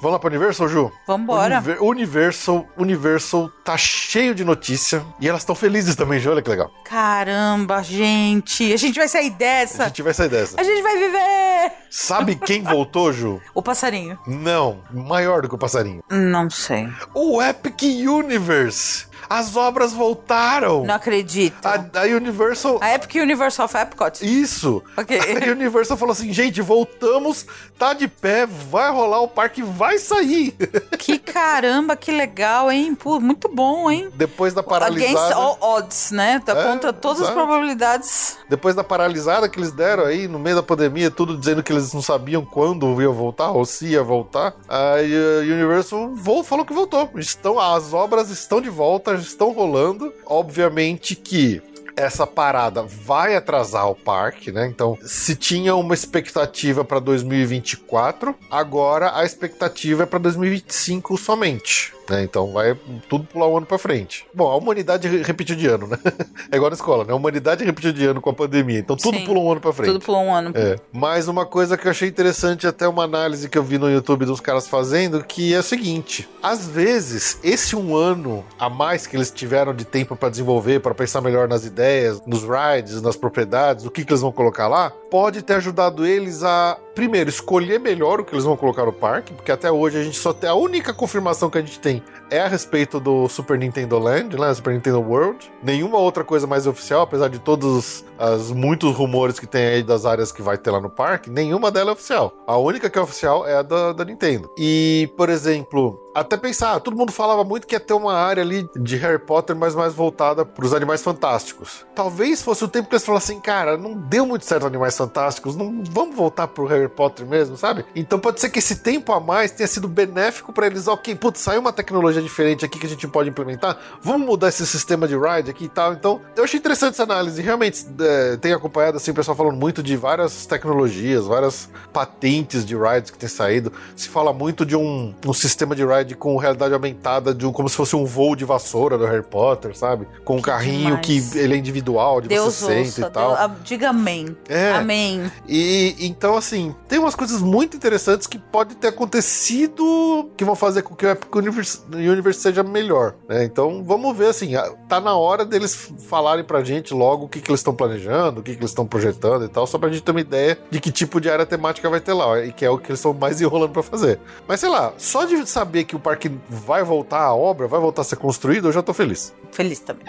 Vamos lá pra Universal, Ju? Vambora. Univer- Universal, Universal tá cheio de notícia e elas estão felizes também, Ju, olha que legal. Caramba, gente. A gente vai sair A dessa. gente vai sair dessa. A gente vai viver. Sabe quem voltou, Ju? O passarinho. Não, maior do que o passarinho. Não sei. O Epic Universe. As obras voltaram. Não acredito. A, a Universal. A Epic Universe of Epcot. Isso. Ok. A Universal falou assim, gente, voltamos, tá de pé, vai rolar o parque, vai sair. Que caramba, que legal, hein? Pô, muito bom, hein? Depois da Against paralisada. all odds, né? Tá É, contra todas as exato. probabilidades. Depois da paralisada que eles deram aí, no meio da pandemia, tudo dizendo que eles não sabiam quando ia voltar, ou se ia voltar, a uh, Universal falou que voltou. Estão, as obras estão de volta, estão rolando. Obviamente que essa parada vai atrasar o parque, né? Então, se tinha uma expectativa para 2024, agora a expectativa é para 2025 somente. Né? Então vai tudo pular um ano para frente. Bom, a humanidade re- repetiu de ano, né? É igual na escola, né? A humanidade repetiu de ano com a pandemia. Então tudo Sim. pula um ano para frente. Tudo por um ano. É. Mais uma coisa que eu achei interessante, até uma análise que eu vi no YouTube dos caras fazendo, que é o seguinte: às vezes, esse um ano a mais que eles tiveram de tempo para desenvolver, para pensar melhor nas ideias, nos rides, nas propriedades, o que, que eles vão colocar lá, pode ter ajudado eles a, primeiro, escolher melhor o que eles vão colocar no parque, porque até hoje a gente só tem. A única confirmação que a gente tem é a respeito do Super Nintendo Land, né? Super Nintendo World. Nenhuma outra coisa mais oficial, apesar de todos os muitos rumores que tem aí das áreas que vai ter lá no parque, nenhuma delas é oficial. A única que é oficial é a da, da Nintendo. E, por exemplo, até pensar, todo mundo falava muito que ia ter uma área ali de Harry Potter, mas mais voltada para os animais fantásticos. Talvez fosse o tempo que eles falassem, cara, não deu muito certo animais fantásticos, não vamos voltar pro Harry Potter mesmo, sabe? Então pode ser que esse tempo a mais tenha sido benéfico para eles, ok, putz, saiu uma tecnologia diferente aqui que a gente pode implementar, vamos mudar esse sistema de ride aqui e tal. Então, eu achei interessante essa análise. Realmente, é, tenho acompanhado assim, o pessoal falando muito de várias tecnologias, várias patentes de rides que tem saído. Se fala muito de um, um sistema de ride com realidade aumentada, de um, como se fosse um voo de vassoura do Harry Potter, sabe? Com um carrinho demais. que ele é individual, de Deus você senta ouça. e tal. Deus- ah, diga amém. É. Amém. E então, assim, tem umas coisas muito interessantes que pode ter acontecido que vão fazer com que o Epic Universe, Universe seja melhor. né? Então, vamos ver, assim, tá na hora deles falarem pra gente logo o que, que eles estão planejando, o que, que eles estão projetando e tal, só pra gente ter uma ideia de que tipo de área temática vai ter lá, e que é o que eles estão mais enrolando pra fazer. Mas sei lá, só de saber que o parque vai voltar à obra, vai voltar a ser construído, eu já tô feliz. Feliz também.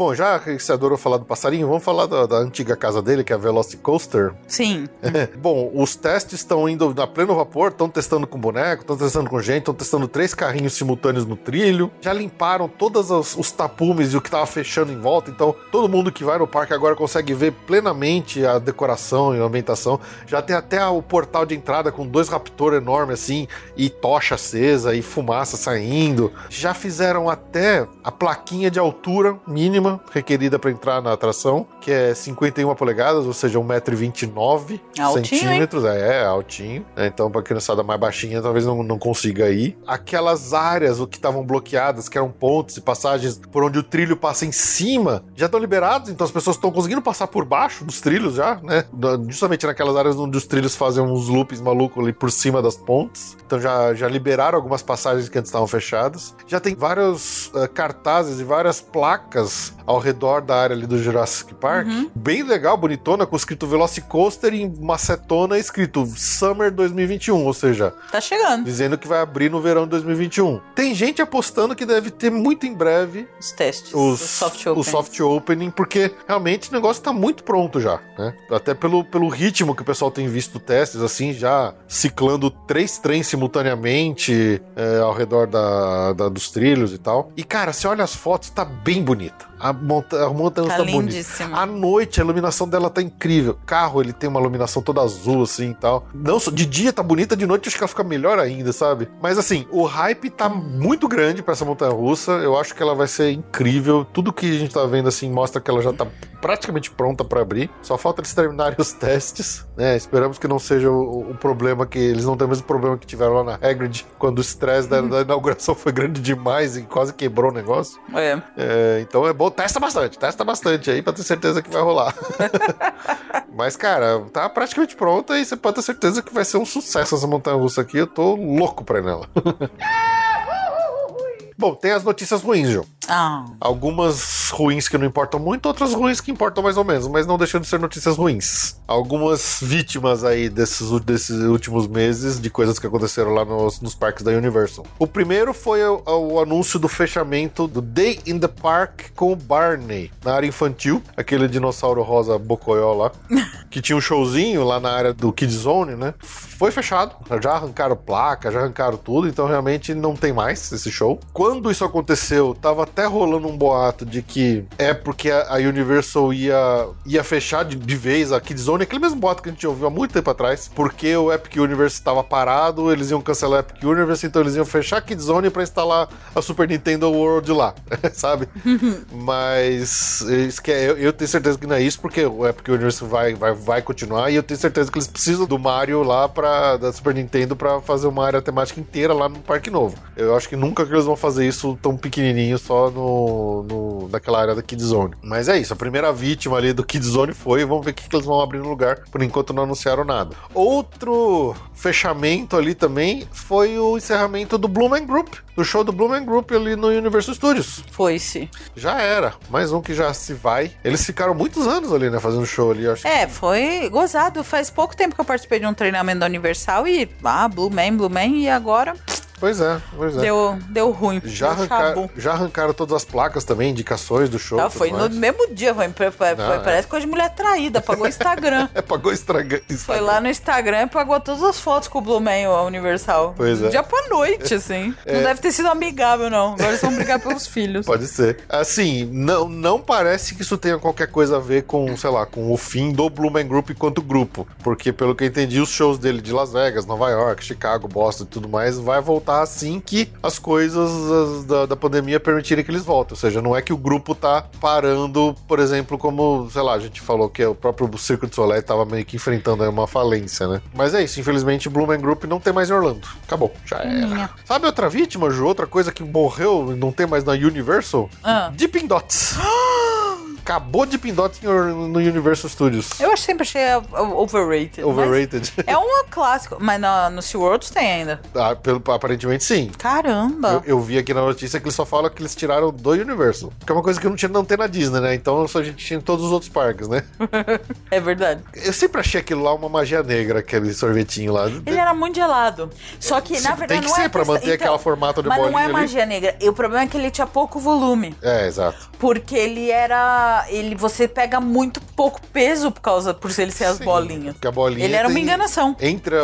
Bom, já que você adorou falar do passarinho, vamos falar da, da antiga casa dele, que é a Velocicoaster. Sim. Bom, os testes estão indo na pleno vapor, estão testando com boneco, estão testando com gente, estão testando três carrinhos simultâneos no trilho. Já limparam todos os, os tapumes e o que estava fechando em volta, então todo mundo que vai no parque agora consegue ver plenamente a decoração e a ambientação. Já tem até o portal de entrada com dois Raptor enormes assim, e tocha acesa e fumaça saindo. Já fizeram até a plaquinha de altura mínima requerida para entrar na atração, que é 51 polegadas, ou seja, 1,29m Altinho, centímetros. É, é altinho. né? Então, pra criançada mais baixinha, talvez não, não consiga ir. Aquelas áreas o que estavam bloqueadas, que eram pontes e passagens por onde o trilho passa em cima, já estão liberados, então as pessoas estão conseguindo passar por baixo dos trilhos já, né? Justamente naquelas áreas onde os trilhos fazem uns loops malucos ali por cima das pontes. Então já, já liberaram algumas passagens que antes estavam fechadas. Já tem vários eh, cartazes e várias placas ao redor da área ali do Jurassic Park. Bem legal, bonitona, com escrito Velocicoaster em macetona escrito Summer 2021, ou seja, Tá chegando. dizendo que vai abrir no verão de 2021. Tem gente apostando que deve ter muito em breve Os testes. os, soft o open. soft opening, porque realmente o negócio tá muito pronto já, né? Até pelo, pelo ritmo que o pessoal tem visto testes, assim, já ciclando três trens simultaneamente é, ao redor da, da- dos trilhos e tal. E, cara, você olha as fotos, tá bem bonita. A, monta a montanha Tá tá bonita. lindíssima. À noite, a iluminação dela tá incrível. O carro, ele tem uma iluminação toda azul, assim, e tal. Não, só- de dia tá bonita, de noite acho que ela fica melhor ainda, sabe? Mas, assim, o hype tá muito grande pra essa montanha-russa. Eu acho que ela vai ser incrível. Tudo que a gente tá vendo, assim, mostra que ela já tá praticamente pronta para abrir. Só falta eles terminarem os testes, né? Esperamos que não seja o, o problema que eles não tenham o mesmo problema que tiveram lá na Hagrid quando o estresse da, da inauguração foi grande demais e quase quebrou o negócio. É. É, então é bom, testa bastante, testa bastante aí pra ter certeza que vai rolar. Mas, cara, tá praticamente pronta e você pode ter certeza que vai ser um sucesso essa montanha russa aqui. Eu tô louco pra ir nela. Bom, tem as notícias ruins, João. Ah. Algumas ruins que não importam muito, outras ruins que importam mais ou menos, mas não deixam de ser notícias ruins. Algumas vítimas aí desses, desses últimos meses de coisas que aconteceram lá nos, nos parques da Universal. O primeiro foi o, o anúncio do fechamento do Day in the Park com o Barney, na área infantil, aquele dinossauro rosa bocoió lá, que tinha um showzinho lá na área do Kid Zone, né? Foi fechado, já arrancaram placa, já arrancaram tudo, então realmente não tem mais esse show. Quando isso aconteceu, tava até rolando um boato de que é porque a, Universal ia, ia fechar de, de vez a Kid Zone, aquele mesmo boato que a gente ouviu há muito tempo atrás, porque o Epic Universe estava parado, eles iam cancelar o Epic Universe, então eles iam fechar a Kid Zone pra instalar a Super Nintendo World lá, sabe? Mas isso que é, eu, eu tenho certeza que não é isso, porque o Epic Universe vai, vai, vai continuar e eu tenho certeza que eles precisam do Mario lá pra, da Super Nintendo pra fazer uma área temática inteira lá no Parque Novo. Eu acho que nunca que eles vão fazer isso tão pequenininho só no, no naquela área da Kid Zone. Mas é isso, a primeira vítima ali do Kid Zone foi, vamos ver o que, que eles vão abrir no lugar. Por enquanto não anunciaram nada. Outro fechamento ali também foi o encerramento do Blumen Group, do show do Blumen Group ali no Universal Studios. Foi-se. Já era, mais um que já se vai. Eles ficaram muitos anos ali, né, fazendo show ali, acho É, foi gozado. Faz pouco tempo que eu participei de um treinamento da Universal e, ah, Blue Man, Blue Man, e agora Pois é, pois é. deu, deu ruim. Já, já arrancaram todas as placas também, indicações do show. Foi no mais. mesmo dia, foi, foi- foi- Não, é. parece coisa de mulher traída, pagou o Instagram. É, pagou estraga... Foi lá no Instagram e pagou todas as fotos com o Blue Man, a Universal. Pois é. Dia pra noite, assim. Não deve ter sido amigável, não. Agora eles vão brigar pelos filhos. Pode ser. Assim, não, não parece que isso tenha qualquer coisa a ver com, sei lá, com o fim do Blue Man Group enquanto grupo. Porque, pelo que eu entendi, os shows dele de Las Vegas, Nova York, Chicago, Boston e tudo mais, vai voltar assim que as coisas as da, da pandemia permitirem que eles voltem. Ou seja, não é que o grupo tá parando, por exemplo, como, sei lá, a gente falou que o próprio Circo de Soleil tava meio que enfrentando aí uma falência, né? Mas é isso, infelizmente o Blue Man Group não tem mais em Orlando. Acabou, já era. Sabe outra vítima, Ju? Outra coisa que morreu e não tem mais na Universal? Ah. Deepin Dots. Acabou em Or- no Universal Studios. Eu sempre achei uh, overrated. mas Overrated. É um clássico. Mas no, no SeaWorld tem ainda. Ah, pelo, aparentemente sim. Caramba. Eu, eu vi aqui na notícia que eles só falam que eles tiraram do Universal. Que é uma coisa que não tinha não tem na Disney, né? Então só a gente tinha em todos os outros parques, né? É verdade. Eu sempre achei aquilo lá uma magia negra, aquele sorvetinho lá. Ele era muito gelado. Só que, na verdade, tem que não ser é pra manter aquela formato de Mas não bolinha é ali. magia negra. E o problema é que ele tinha pouco volume. É, exato. Porque ele era. Ele, você pega muito pouco peso por causa por ele ser as Sim, bolinhas. Porque a bolinha Ele era uma enganação. Entre,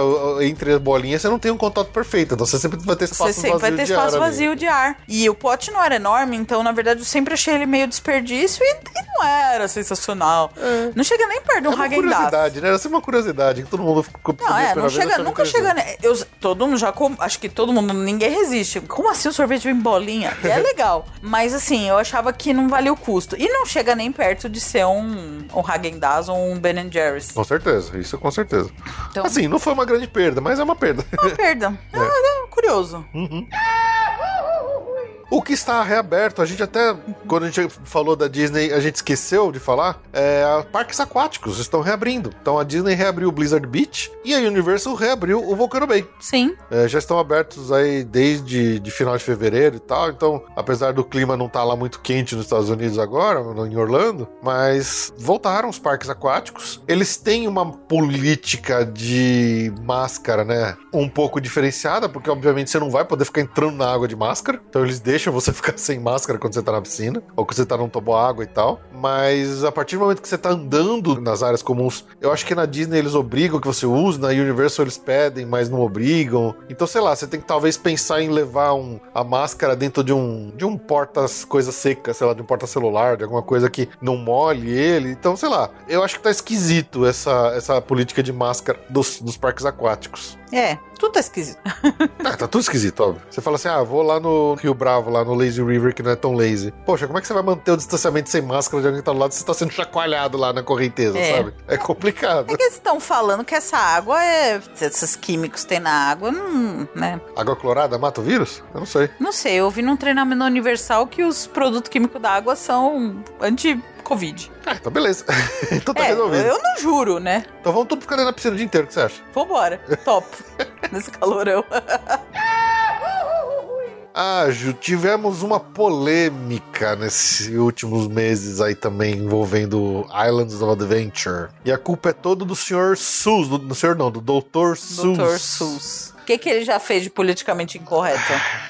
entre as bolinhas você não tem um contato perfeito, então você sempre vai ter espaço Você sempre vai ter espaço ar vazio de ar. E o pote não era enorme, então, na verdade, eu sempre achei ele meio desperdício e, e não era sensacional. Não chega nem perto de É um uma Häagen-Dazs. curiosidade, né? Era sempre uma curiosidade que todo mundo ficou Não, é, não chega, nunca chega. né? Eu, todo mundo já com, acho que todo mundo, ninguém resiste. Como assim o sorvete vem em bolinha? É legal. Mas assim, eu achava que não valia o custo. E não chega nem perto de ser um, um Häagen-Dazs ou um Ben Jerry's. Com certeza, isso com certeza. Então- Assim, não foi uma grande perda, mas é uma perda. Uma perda. É. é curioso. O que está reaberto, a gente até, quando a gente falou da Disney, a gente esqueceu de falar, é, parques aquáticos estão reabrindo. Então a Disney reabriu o Blizzard Beach e a Universal reabriu o Volcano Bay. Sim. É, já estão abertos aí desde de final de fevereiro e tal. Então, apesar do clima não estar lá muito quente nos Estados Unidos agora, em Orlando, mas voltaram os parques aquáticos. Eles têm uma política de máscara, né? Um pouco diferenciada, porque obviamente você não vai poder ficar entrando na água de máscara. Então eles deixam você ficar sem máscara quando você tá na piscina, ou quando você tá num toboágua e tal. Mas a partir do momento que você tá andando nas áreas comuns, eu acho que na Disney eles obrigam que você use, na Universal eles pedem, mas não obrigam. Então, sei lá, você tem que talvez pensar em levar um, a máscara dentro de um de um porta coisa seca, sei lá, de um porta celular, de alguma coisa que não molhe ele. Então, sei lá, eu acho que tá esquisito essa, essa política de máscara dos, dos parques aquáticos. É, tudo tá esquisito. Ah, tá tudo esquisito, óbvio. Você fala assim, ah, vou lá no Rio Bravo, lá no Lazy River, que não é tão lazy. Poxa, como é que você vai manter o distanciamento sem máscara de alguém que tá do lado se você tá sendo chacoalhado lá na correnteza, É. sabe? É complicado. É que eles estão falando que essa água é. Esses químicos que tem na água, não. né? Água clorada mata o vírus? Eu não sei. Não sei, eu vi num treinamento universal que os produtos químicos da água são anti-Covid. Ah, então beleza. então tá É, resolvido. eu não juro, né? Então vamos tudo ficar da piscina o dia inteiro, o que você acha? Vambora. Top. Nesse calorão. Ah, Ju, tivemos uma polêmica nesses últimos meses aí também envolvendo Islands of Adventure. E a culpa é toda do Sr. Sus, do, do senhor não, do Dr. Sus. Dr. Sus. O que, que ele já fez de politicamente incorreto?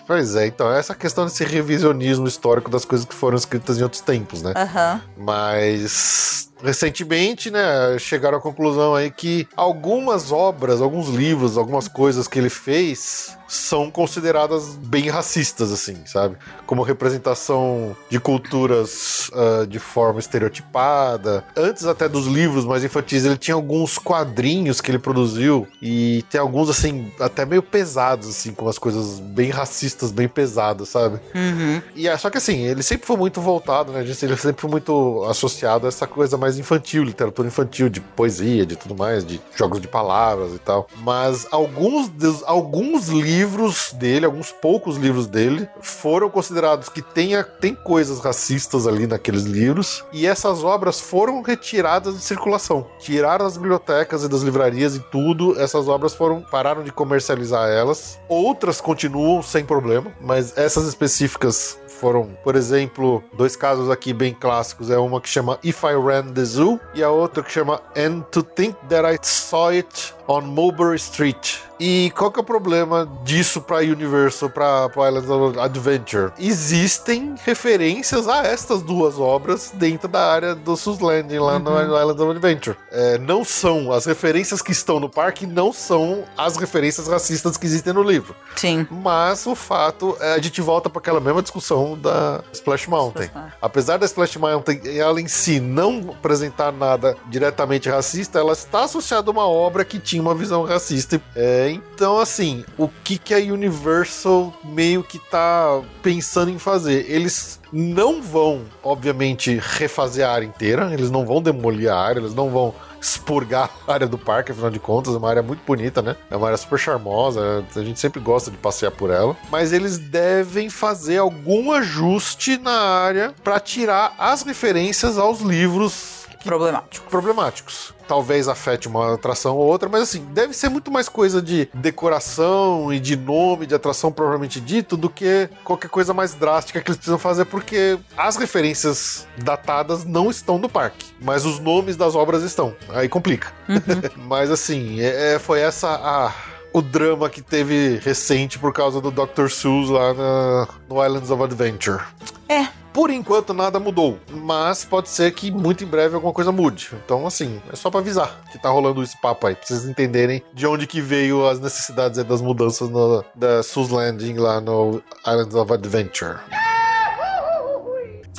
Pois é, então, essa questão desse revisionismo histórico das coisas que foram escritas em outros tempos, né? Aham. Mas recentemente, né, chegaram à conclusão aí que algumas obras, alguns livros, algumas coisas que ele fez são consideradas bem racistas, assim, sabe? Como representação de culturas ah, de forma estereotipada. Antes até dos livros mais infantis, ele tinha alguns quadrinhos que ele produziu e tem alguns, assim, até meio pesados, assim, com as coisas bem racistas, bem pesadas, sabe? Uhum. E é, só que assim, ele sempre foi muito voltado, né? gente? Ele sempre foi muito associado a essa coisa mais infantil, literatura infantil, de poesia, de tudo mais, de jogos de palavras e tal. Mas alguns, dos- alguns livros dele, alguns poucos livros dele, foram considerados que tenha, tem coisas racistas ali naqueles livros. E essas obras foram retiradas de circulação. Tiraram das bibliotecas e das livrarias e tudo. Essas obras foram pararam de comercializar elas. Outras continuam sem problema, mas essas específicas foram, por exemplo, dois casos aqui bem clássicos. É uma que chama If I Ran the Zoo e a outra que chama And to Think That I Saw It on Mulberry Street. E qual que é o problema disso para Universal, para Islands of Adventure? Existem referências a estas duas obras dentro da área do Sus Landing lá no Islands of Adventure. É, não são as referências que estão no parque, não são as referências racistas que existem no livro. Sim. Mas o fato é a gente volta para aquela mesma discussão da Splash Mountain. Splash Mountain. Apesar da Splash Mountain ela em si não apresentar nada diretamente racista, ela está associada a uma obra que tinha uma visão racista. É, então, assim, o que, que a Universal meio que tá pensando em fazer? Eles não vão, obviamente, refazer a área inteira, eles não vão demolir a área, eles não vão expurgar a área do parque, afinal de contas, é uma área muito bonita, né? É uma área super charmosa, a gente sempre gosta de passear por ela. Mas eles devem fazer algum ajuste na área para tirar as referências aos livros Problemático. problemáticos. Talvez afete uma atração ou outra, mas assim, deve ser muito mais coisa de decoração e de nome de atração propriamente dito do que qualquer coisa mais drástica que eles precisam fazer, porque as referências datadas não estão no parque, mas os nomes das obras estão. Aí complica. mas assim, é- é- foi essa a. O drama que teve recente por causa do Dr. Seuss lá na- no Islands of Adventure. É. Por enquanto nada mudou, mas pode ser que muito em breve alguma coisa mude. Então, assim, é só pra avisar que tá rolando esse papo aí, pra vocês entenderem de onde que veio as necessidades das mudanças no, da Sus Landing lá no Islands of Adventure.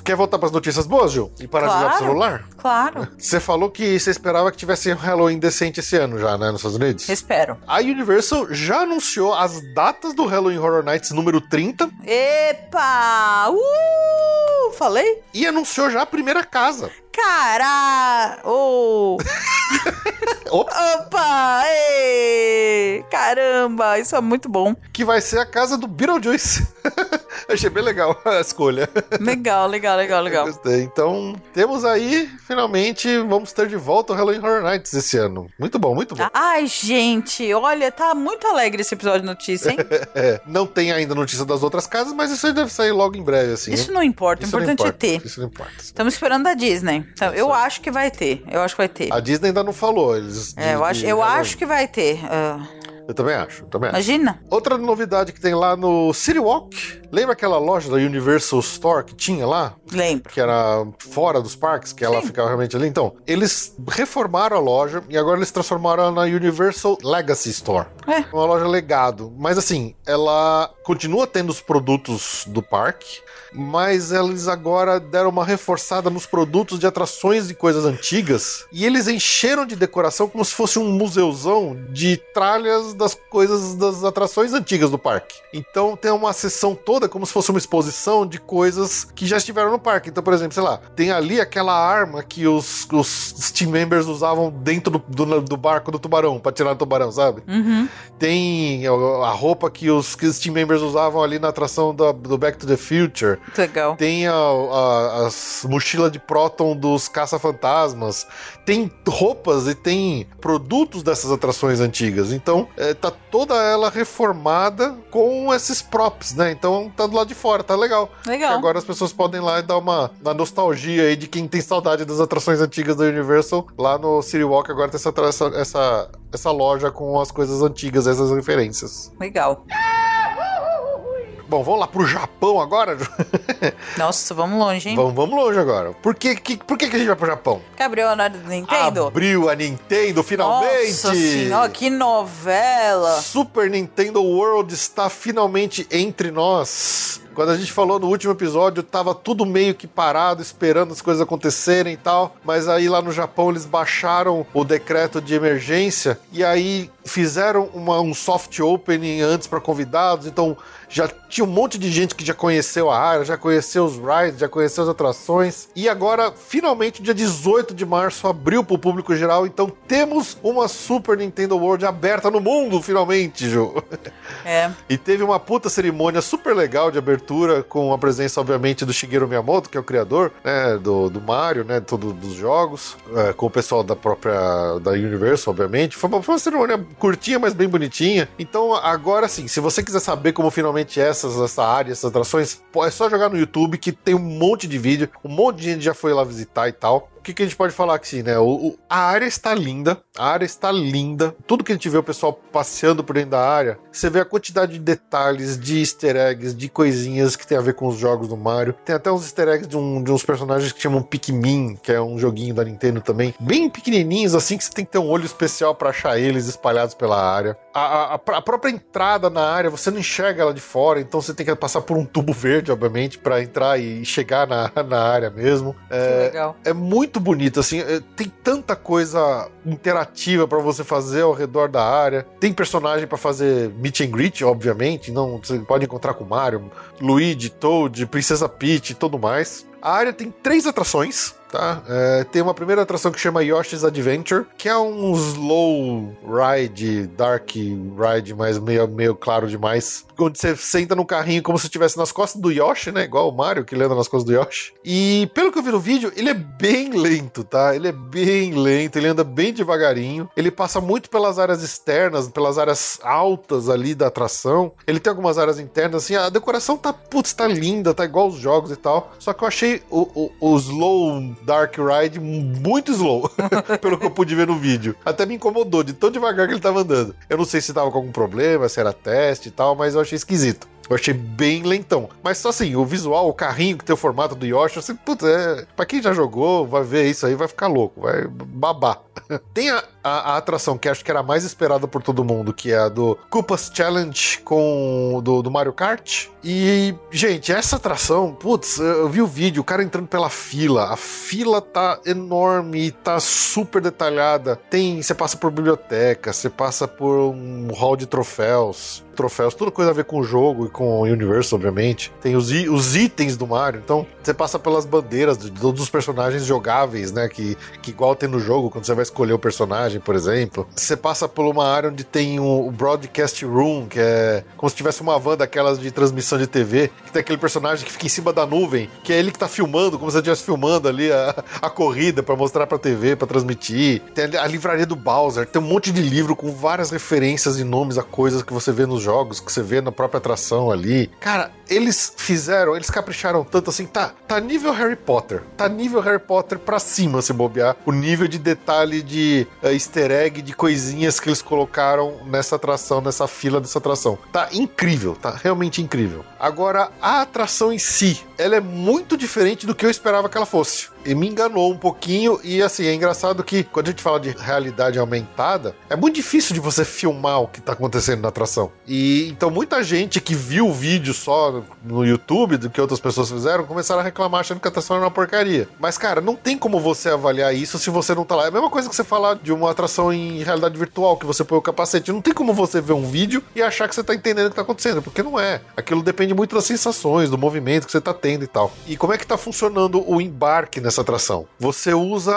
Quer voltar pras notícias boas, Gil? E parar de olhar pro Claro. celular? Claro. Você falou que você esperava que tivesse um Halloween decente esse ano já, né, nos Estados Unidos? Espero. A Universal já anunciou as datas do Halloween Horror Nights número 30 Epa! Uh! Falei? e anunciou já a primeira casa. Cara! Oh! Ops. Opa! Ei! Caramba! Isso é muito bom. que vai ser a casa do Beetlejuice. Achei bem legal a escolha. Legal, legal, legal, legal. Gostei. Então, temos aí, finalmente, vamos ter de volta o Halloween Horror Nights esse ano. Muito bom, muito bom. Ai, gente, olha, tá muito alegre esse episódio de notícia, hein? É, não tem ainda notícia das outras casas, mas isso aí deve sair logo em breve, assim. Isso não importa, Isso importante é importa, ter. Isso não importa. Estamos esperando da Disney. Então, eu acho que vai ter. Eu acho que vai ter. A Disney ainda não falou. Eles, É, eu acho, eu acho que vai ter. Ah, Eu também acho, eu também acho. imagina? Outra novidade que tem lá no City Walk Lembra aquela loja da Universal Store que tinha lá? Lembro. Que era fora dos parques, que ela Sim. ficava realmente ali. Então, eles reformaram a loja e agora eles transformaram na Universal Legacy Store. É. Uma loja legado. Mas assim, ela continua tendo os produtos do parque, mas eles agora deram uma reforçada nos produtos de atrações de coisas antigas e eles encheram de decoração como se fosse um museuzão de tralhas das coisas das atrações antigas do parque. Então tem uma sessão toda como se fosse uma exposição de coisas que já estiveram no parque. Então, por exemplo, sei lá, tem ali aquela arma que os, os team members usavam dentro do, do, do barco do tubarão, pra tirar o tubarão, sabe? Uhum. Tem a roupa que os, que os team members usavam ali na atração da- do Back to the Future. Legal. Tem a- a- as mochilas de próton dos caça-fantasmas. Tem roupas e tem produtos dessas atrações antigas. Então, é, tá toda ela reformada com esses props, né? Então, tá do lado de fora, tá legal. Legal. Agora as pessoas podem ir lá e dar uma, uma nostalgia aí de quem tem saudade das atrações antigas da Universal. Lá no City Walk agora tem essa, essa, essa, essa loja com as coisas antigas, essas referências. Legal. Bom, vamos lá pro Japão agora? Nossa, vamos longe, hein? vamos, vamos longe agora. Por que, que, por que, que a gente vai pro Japão? Que abriu a Nintendo? Abriu a Nintendo finalmente! Nossa senhora, que novela! Super Nintendo World está finalmente entre nós. Quando a gente falou no último episódio, tava tudo meio que parado, esperando as coisas acontecerem e tal. Mas aí lá no Japão eles baixaram o decreto de emergência e aí fizeram uma- um soft opening antes para convidados. Então já tinha um monte de gente que já conheceu a área, já conheceu os rides, já conheceu as atrações. E agora, finalmente, dia 18 de março, abriu para o público geral. Então temos uma Super Nintendo World aberta no mundo, finalmente, Ju. É. E teve uma puta cerimônia super legal de abertura, com a presença, obviamente, do Shigeru Miyamoto, que é o criador né, do, do Mario, né? Todo, dos jogos, é, com o pessoal da própria da Universal, obviamente. Foi uma, foi uma cerimônia curtinha, mas bem bonitinha. Então, agora sim, se você quiser saber como finalmente essas, essa área, essas atrações, é só jogar no YouTube que tem um monte de vídeo, um monte de gente já foi lá visitar e tal. Que, que a gente pode falar aqui, né? O, o- a área está linda, a área está linda. Tudo que a gente vê o pessoal passeando por dentro da área, você vê a quantidade de detalhes, de easter eggs, de coisinhas que tem a ver com os jogos do Mario. Tem até uns easter eggs de, um- de uns personagens que chamam Pikmin, que é um joguinho da Nintendo também, bem pequenininhos, assim, que você tem que ter um olho especial para achar eles espalhados pela área. A, a- a pr- a própria entrada na área, você não enxerga ela de fora, então você tem que passar por um tubo verde, obviamente, para entrar e chegar na, na área mesmo. Que legal. É muito bonito, assim, é, tem tanta coisa interativa pra você fazer ao redor da área. Tem personagem pra fazer meet and greet, obviamente, não, você pode encontrar com Mario, Luigi, Toad, Princesa Peach e tudo mais. A área tem três atrações, tá? É, tem uma primeira atração que chama Yoshi's Adventure, que é um slow ride, dark ride, mas meio, meio claro demais. Onde você senta no carrinho como se estivesse nas costas do Yoshi, né? Igual o Mario que anda nas costas do Yoshi. E pelo que eu vi no vídeo, ele é bem lento, tá? Ele é bem lento, ele anda bem devagarinho. Ele passa muito pelas áreas externas, pelas áreas altas ali da atração. Ele tem algumas áreas internas, assim, a decoração tá, putz, tá linda, tá igual os jogos e tal. Só que eu achei o, o, o slow Dark Ride muito slow, pelo que eu pude ver no vídeo. Até me incomodou de tão devagar que ele tava andando. Eu não sei se tava com algum problema, se era teste e tal, mas eu achei esquisito. Eu achei bem lentão. Mas só assim, o visual, o carrinho que tem o formato do Yoshi, assim, putz, é. Pra quem já jogou, vai ver isso aí, vai ficar louco, vai babar. tem a, a- a atração que acho que era a mais esperada por todo mundo, que é a do Koopas Challenge com do, do Mario Kart. E, gente, essa atração, putz, eu vi o vídeo, o cara entrando pela fila. A fila tá enorme, tá super detalhada. Tem, você passa por biblioteca, você passa por um hall de troféus. Troféus, tudo coisa a ver com o jogo e com o universo, obviamente. Tem os, os itens do Mario. Então, você passa pelas bandeiras de todos os personagens jogáveis, né? Que, que igual tem no jogo, quando você vai escolher o personagem, por exemplo. Você passa por uma área onde tem o, o Broadcast Room, que é como se tivesse uma van daquelas de transmissão de TV, que tem aquele personagem que fica em cima da nuvem, que é ele que tá filmando, como se estivesse filmando ali a, a corrida pra mostrar pra TV, pra transmitir. Tem a livraria do Bowser, tem um monte de livro com várias referências e nomes a coisas que você vê nos jogos, que você vê na própria atração ali. Cara, eles fizeram, eles capricharam tanto assim, tá, tá nível Harry Potter, tá nível Harry Potter pra cima se bobear, o nível de detalhe de uh, easter egg, de coisinhas que eles colocaram nessa atração, nessa fila dessa atração. Tá incrível, tá realmente incrível. Agora, a atração em si, ela é muito diferente do que eu esperava que ela fosse. E me enganou um pouquinho. E assim, é engraçado que quando a gente fala de realidade aumentada, é muito difícil de você filmar o que tá acontecendo na atração. E então muita gente que viu o vídeo só no YouTube do que outras pessoas fizeram começaram a reclamar achando que a atração era uma porcaria. Mas, cara, não tem como você avaliar isso se você não tá lá. É a mesma coisa que você falar de uma atração em realidade virtual, que você põe o capacete. Não tem como você ver um vídeo e achar que você tá entendendo o que tá acontecendo, porque não é. Aquilo depende muito das sensações, do movimento que você tá tendo e tal. E como é que tá funcionando o embarque nessa atração? Você usa.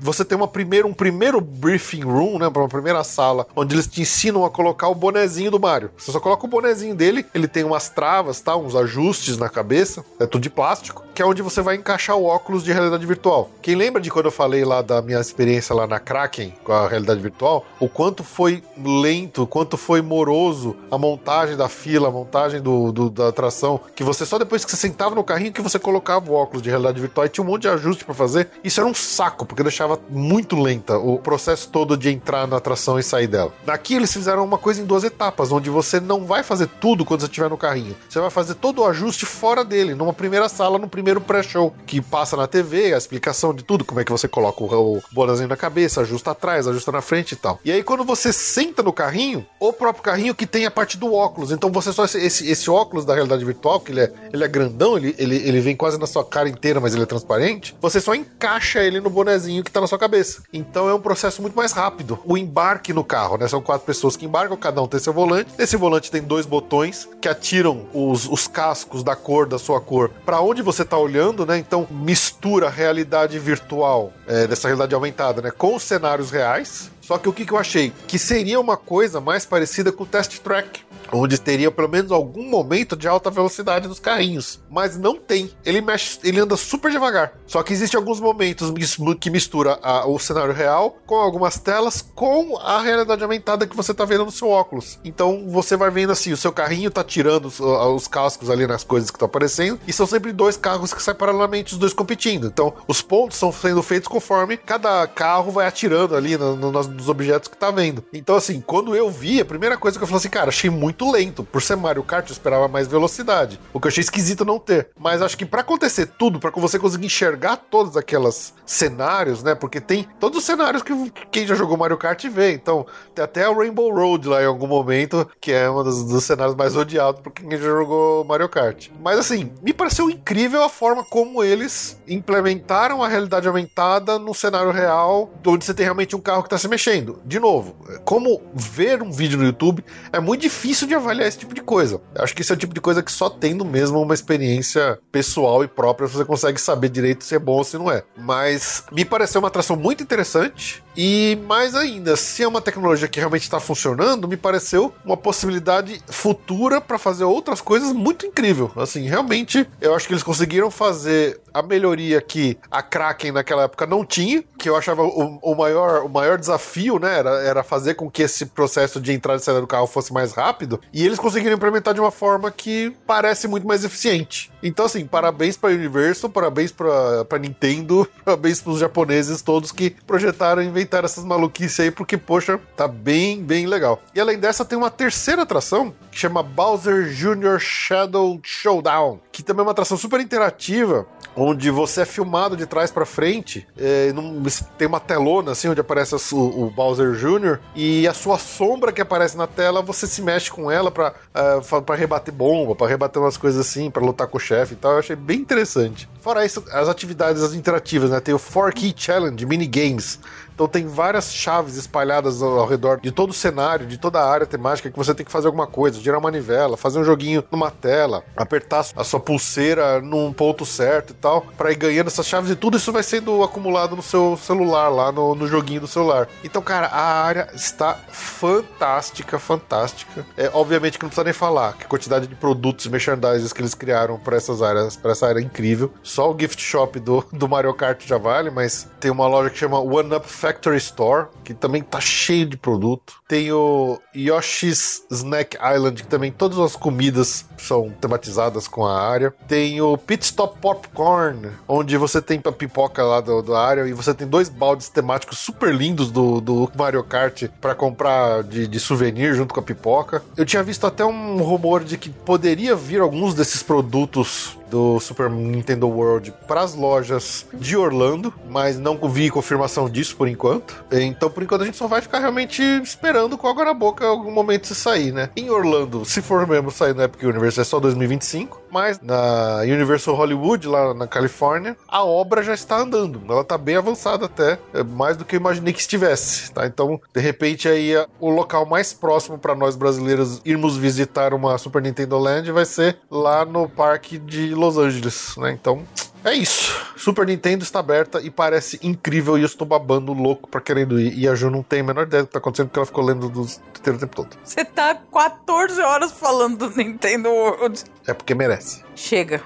Você tem uma primeiro, um primeiro briefing room, né? Uma primeira sala, onde eles te ensinam a colocar o bonezinho do Mario. Você só coloca o bonezinho dele, ele tem umas travas, tá? Uns ajustes na cabeça, é tudo de plástico, que é onde você vai encaixar o óculos de realidade virtual. Quem lembra de quando eu falei lá da minha experiência lá na Kraken com a realidade virtual? O quanto foi lento, o quanto foi moroso a montagem da fila, a montagem do, do da atração, que você só depois que você sentava no carrinho que você colocava o óculos de realidade virtual e tinha um monte de ajuste para fazer. Isso era um saco, porque deixava muito lenta o processo todo de entrar na atração e sair dela. Daqui eles fizeram uma coisa em duas etapas, onde você não vai fazer tudo quando você estiver no carrinho. Você vai fazer todo o ajuste fora dele, numa primeira sala, no primeiro pré-show, que passa na TV, a explicação de tudo, como é que você coloca o, o na cabeça, ajusta atrás, ajusta na frente e tal. E aí quando você senta no carrinho, o próprio carrinho que tem a parte do óculos. Então você só esse, esse, esse óculos da realidade virtual, que ele é, ele é grandão, ele, ele, ele vem quase na sua cara inteira, mas ele é transparente. Você só encaixa ele no bonezinho que tá na sua cabeça. Então é um processo muito mais rápido. O embarque no carro, né? São quatro pessoas que embarcam, cada um tem seu volante. Nesse volante tem dois botões que atiram os, os cascos da cor, da sua cor, para onde você tá olhando, né? Então mistura a realidade virtual, é, dessa realidade aumentada, né? Com os cenários reais. Só que o que, que eu achei? Que seria uma coisa mais parecida com o Test Track onde teria pelo menos algum momento de alta velocidade dos carrinhos. Mas não tem. Ele mexe, ele anda super devagar. Só que existe alguns momentos que mistura a, o cenário real com algumas telas com a realidade aumentada que você tá vendo no seu óculos. Então você vai vendo assim, o seu carrinho tá tirando os, os cascos ali nas coisas que estão aparecendo e são sempre dois carros que saem paralelamente, os dois competindo. Então os pontos são sendo feitos conforme cada carro vai atirando ali no, no, nos objetos que tá vendo. Então assim, quando eu vi, a primeira coisa que eu falei assim, cara, achei muito muito lento. Por ser Mario Kart, eu esperava mais velocidade. O que eu achei esquisito não ter. Mas acho que para acontecer tudo, para você conseguir enxergar todos aqueles cenários, né? Porque tem todos os cenários que quem já jogou Mario Kart vê. Então, tem até o Rainbow Road lá em algum momento, que é um dos, dos cenários mais odiados por quem já jogou Mario Kart. Mas assim, me pareceu incrível a forma como eles implementaram a realidade aumentada no cenário real, onde você tem realmente um carro que está se mexendo. De novo, como ver um vídeo no YouTube é muito difícil difícil de avaliar esse tipo de coisa. Acho que isso é o tipo de coisa que só tendo mesmo uma experiência pessoal e própria você consegue saber direito se é bom ou se não é. Mas me pareceu uma atração muito interessante e mais ainda, se é uma tecnologia que realmente está funcionando, me pareceu uma possibilidade futura para fazer outras coisas muito incrível. Assim, realmente, eu acho que eles conseguiram fazer a melhoria que a Kraken naquela época não tinha, que eu achava o, o maior, o maior desafio, né, era, era fazer com que esse processo de entrada e saída do carro fosse mais rápido, e eles conseguiram implementar de uma forma que parece muito mais eficiente. Então, assim, parabéns para Universal, parabéns para Nintendo, parabéns para os japoneses todos que projetaram e inventaram essas maluquices aí, porque, poxa, tá bem, bem legal. E além dessa, tem uma terceira atração que chama Bowser Jr. Shadow Showdown, que também é uma atração super interativa, onde você é filmado de trás para frente, é, num, tem uma telona assim onde aparece o, o, Bowser Jr. e a sua sombra que aparece na tela, você se mexe com ela para uh, para rebater bomba, para rebater umas coisas assim, para lutar com o chefe e tal. Eu achei bem interessante. Fora isso, as atividades interativas, né? Tem o 4 Key Challenge, minigames. Então tem várias chaves espalhadas ao, ao, redor de todo o cenário, de toda a área temática que você tem que fazer alguma coisa, girar uma manivela, fazer um joguinho numa tela, apertar a sua pulseira num ponto certo e tal, pra ir ganhando essas chaves e tudo isso vai sendo acumulado no seu celular, lá no, no joguinho do celular. Então, cara, a área está fantástica, fantástica. É, obviamente que não precisa nem falar que a quantidade de produtos e merchandises que eles criaram para essas áreas, para essa área é incrível. Só o gift shop do, do Mario Kart já vale, mas tem uma loja que chama One Up Factory Store, que também tá cheio de produto. Tem o Yoshi's Snack Island, que também todas as comidas são tematizadas com a área. Tem o Pit Stop Popcorn, onde você tem a pipoca lá do, do área e você tem dois baldes temáticos super lindos do, do Mario Kart para comprar de, de souvenir junto com a pipoca. Eu tinha visto até um rumor de que poderia vir alguns desses produtos do Super Nintendo World para as lojas de Orlando, mas não vi confirmação disso por enquanto. Então, por enquanto, a gente só vai ficar realmente esperando com água na boca algum momento se sair, né? Em Orlando, se for mesmo sair na Epic Universe, é só 2025, mas na Universal Hollywood, lá na Califórnia, a obra já está andando. Ela tá bem avançada até, é mais do que eu imaginei que estivesse, tá? Então, de repente, aí o local mais próximo para nós brasileiros irmos visitar uma Super Nintendo Land vai ser lá no parque de Los Angeles, né? Então, é isso. Super Nintendo está aberta e parece incrível e eu estou babando louco pra querendo ir. E a Ju não tem a menor ideia do que tá acontecendo porque ela ficou lendo do o tempo todo. Você tá 14 horas falando do Nintendo World. É porque merece. Chega.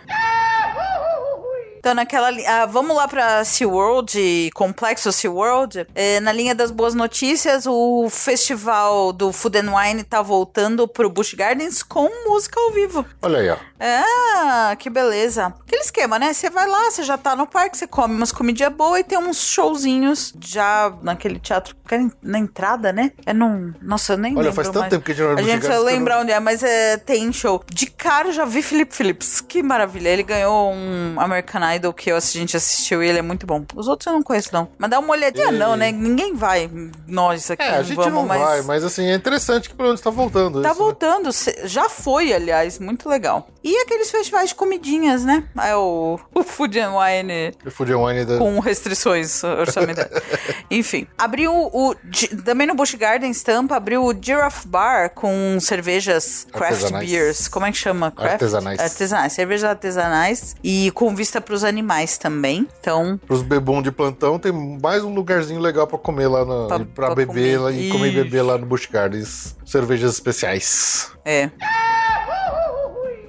Então, naquela. Ah, vamos lá pra SeaWorld, Complexo SeaWorld. É, na linha das boas notícias, o festival do Food and Wine tá voltando pro Busch Gardens com música ao vivo. Olha aí, ó. Ah, que beleza. Aquele esquema, né? Você vai lá, você já tá no parque, você come umas comidinhas boas e tem uns showzinhos já naquele teatro que é na entrada, né? É num. Nossa, eu nem Olha, lembro faz tanto mais. tempo que a gente não A gente precisa lembrar onde é, mas é, tem show. De cara eu já vi Felipe Phillips. Que maravilha. Ele ganhou um American Idol que eu- a gente assistiu e ele é muito bom. Os outros eu não conheço, não. Mas dá uma olhadinha, E- não, né? Ninguém vai. Nós aqui É, a não gente vamos, não mas. vai, mas assim, é interessante que pelo menos tá voltando. Tá isso, né? voltando, cê- já foi, aliás, muito legal. E aqueles festivais de comidinhas, né? É o, o Food and Wine O Food and Wine da... com restrições orçamentárias. Enfim, abriu o. Também no Busch Gardens Tampa, abriu o Giraffe Bar com cervejas craft beers. Como é que chama? Craft? Artesanais. Artesanais. Cervejas artesanais e com vista pros animais também. Então, Pros bebum de plantão, tem mais um lugarzinho legal pra comer lá, pra beber comer. lá e comer e beber lá no Busch Gardens. Cervejas especiais. é.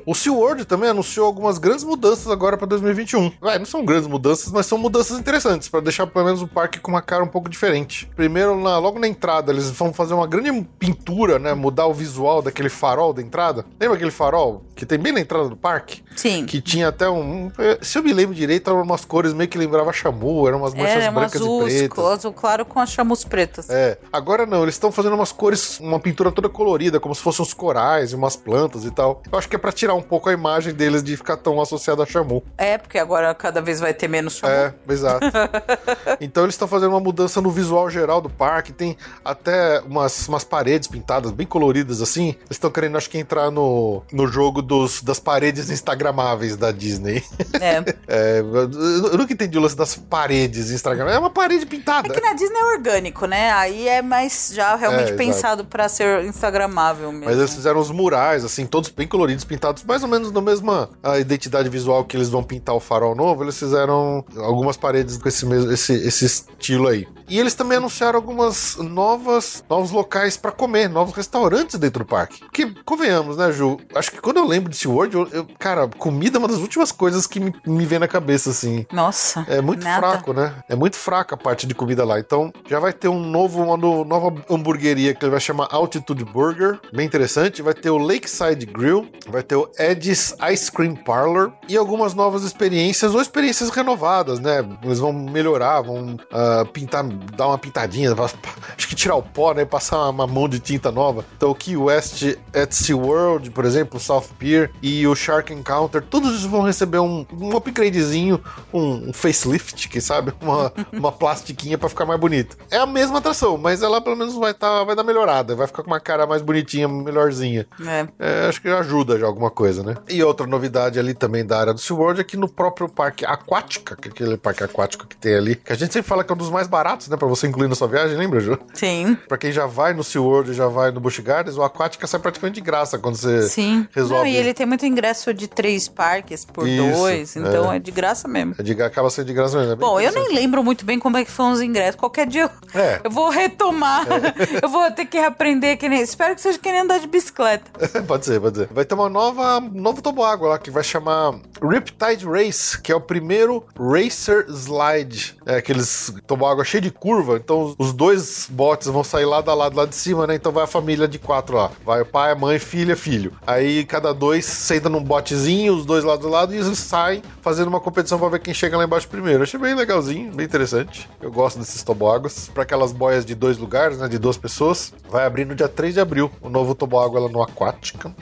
O SeaWorld também anunciou algumas grandes mudanças agora pra 2021. Vai, não são grandes mudanças, mas são mudanças interessantes pra deixar pelo menos o parque com uma cara um pouco diferente. Primeiro, na- logo na entrada, eles vão fazer uma grande pintura, né? Mudar o visual daquele farol da entrada. Lembra aquele farol que tem bem na entrada do parque? Sim. Que tinha até um. um- Se eu me lembro direito, eram umas cores meio que lembrava chamu, eram umas manchas um brancas azul, e pretas. azul claro com as chamus pretas. É, agora não, eles estão fazendo umas cores, uma pintura toda colorida, como se fossem uns corais e umas plantas e tal. Eu acho que é pra tirar um pouco a imagem deles de ficar tão associado a Shamu. É, porque agora cada vez vai ter menos chamu. É, exato. então eles estão fazendo uma mudança no visual geral do parque, tem até umas, umas paredes pintadas bem coloridas assim. Eles estão querendo, acho que, entrar no, no jogo dos, das paredes instagramáveis da Disney. É. É, eu, nunca entendi o lance das paredes instagramáveis. É uma parede pintada. É que na Disney é orgânico, né? Aí é mais já realmente É, pensado pra ser instagramável mesmo. Mas eles fizeram os murais, assim, todos bem coloridos, pintados, mais ou menos na mesma identidade visual que eles vão pintar o farol novo. Eles fizeram algumas paredes com esse mesmo esse, esse estilo aí. E eles também anunciaram algumas novas novos locais pra comer, novos restaurantes dentro do parque. Que convenhamos, né, Ju? Acho que quando eu lembro de SeaWorld, eu, eu, cara, comida é uma das últimas coisas que me, me vem na cabeça, assim. Nossa. É muito nada. fraco, né? É muito fraca a parte de comida lá. Então, já vai ter um novo, uma no- nova hamburgueria que ele vai chamar Altitude Burger. Bem interessante. Vai ter o Lakeside Grill. Vai ter o Ed's Ice Cream Parlor. E algumas novas experiências ou experiências renovadas, né? Eles vão melhorar, vão ah, pintar, dar uma pintadinha. Acho que tirar o pó, né? Passar uma, mão de tinta nova. Então, o Key West at SeaWorld, por exemplo, o South Pier e o Shark Encounter, todos eles vão receber um, um upgradezinho, um, um facelift, quem sabe? Uma, uma plastiquinha pra ficar mais bonito. É a mesma atração, mas ela pelo menos vai, tá, vai dar melhorada, vai ficar com uma cara mais bonitinha, melhorzinha. É. É, acho que ajuda já alguma coisa, né? E outra novidade ali também da área do SeaWorld é que no próprio parque Aquática, que é aquele parque aquático que tem ali, que a gente sempre fala que é um dos mais baratos né? Pra você incluir na sua viagem, lembra, Ju? Sim. Pra quem já vai no SeaWorld já vai no Busch Gardens, o Aquática sai praticamente de graça quando você Sim. resolve. E ele tem muito ingresso de três parques por Isso, dois, então é. é. de graça mesmo. É de- acaba sendo de graça mesmo. é Bom, eu nem lembro muito bem como é que foram os ingressos. Qualquer dia eu, É. eu vou retomar. eu vou ter que reaprender que nem. Espero que seja que nem andar de bicicleta. pode ser, pode ser. Vai ter uma nova, novo toboágua lá que vai chamar Riptide Race, que é o primeiro Racer Slide. É aqueles toboágua cheio de curva, então os dois botes vão sair lado a lado lá de cima, né? Então vai a família de quatro lá. Vai o pai, a mãe, filha, filho. Aí cada dois senta num botezinho, os dois lado a lado, e eles saem fazendo uma competição pra ver quem chega lá embaixo primeiro. Achei bem legalzinho, bem interessante. Eu gosto desses toboáguas. Pra aquelas boias de dois lugares, né? De duas pessoas. Vai abrir no dia 3 de abril o novo toboágua lá no Aquática.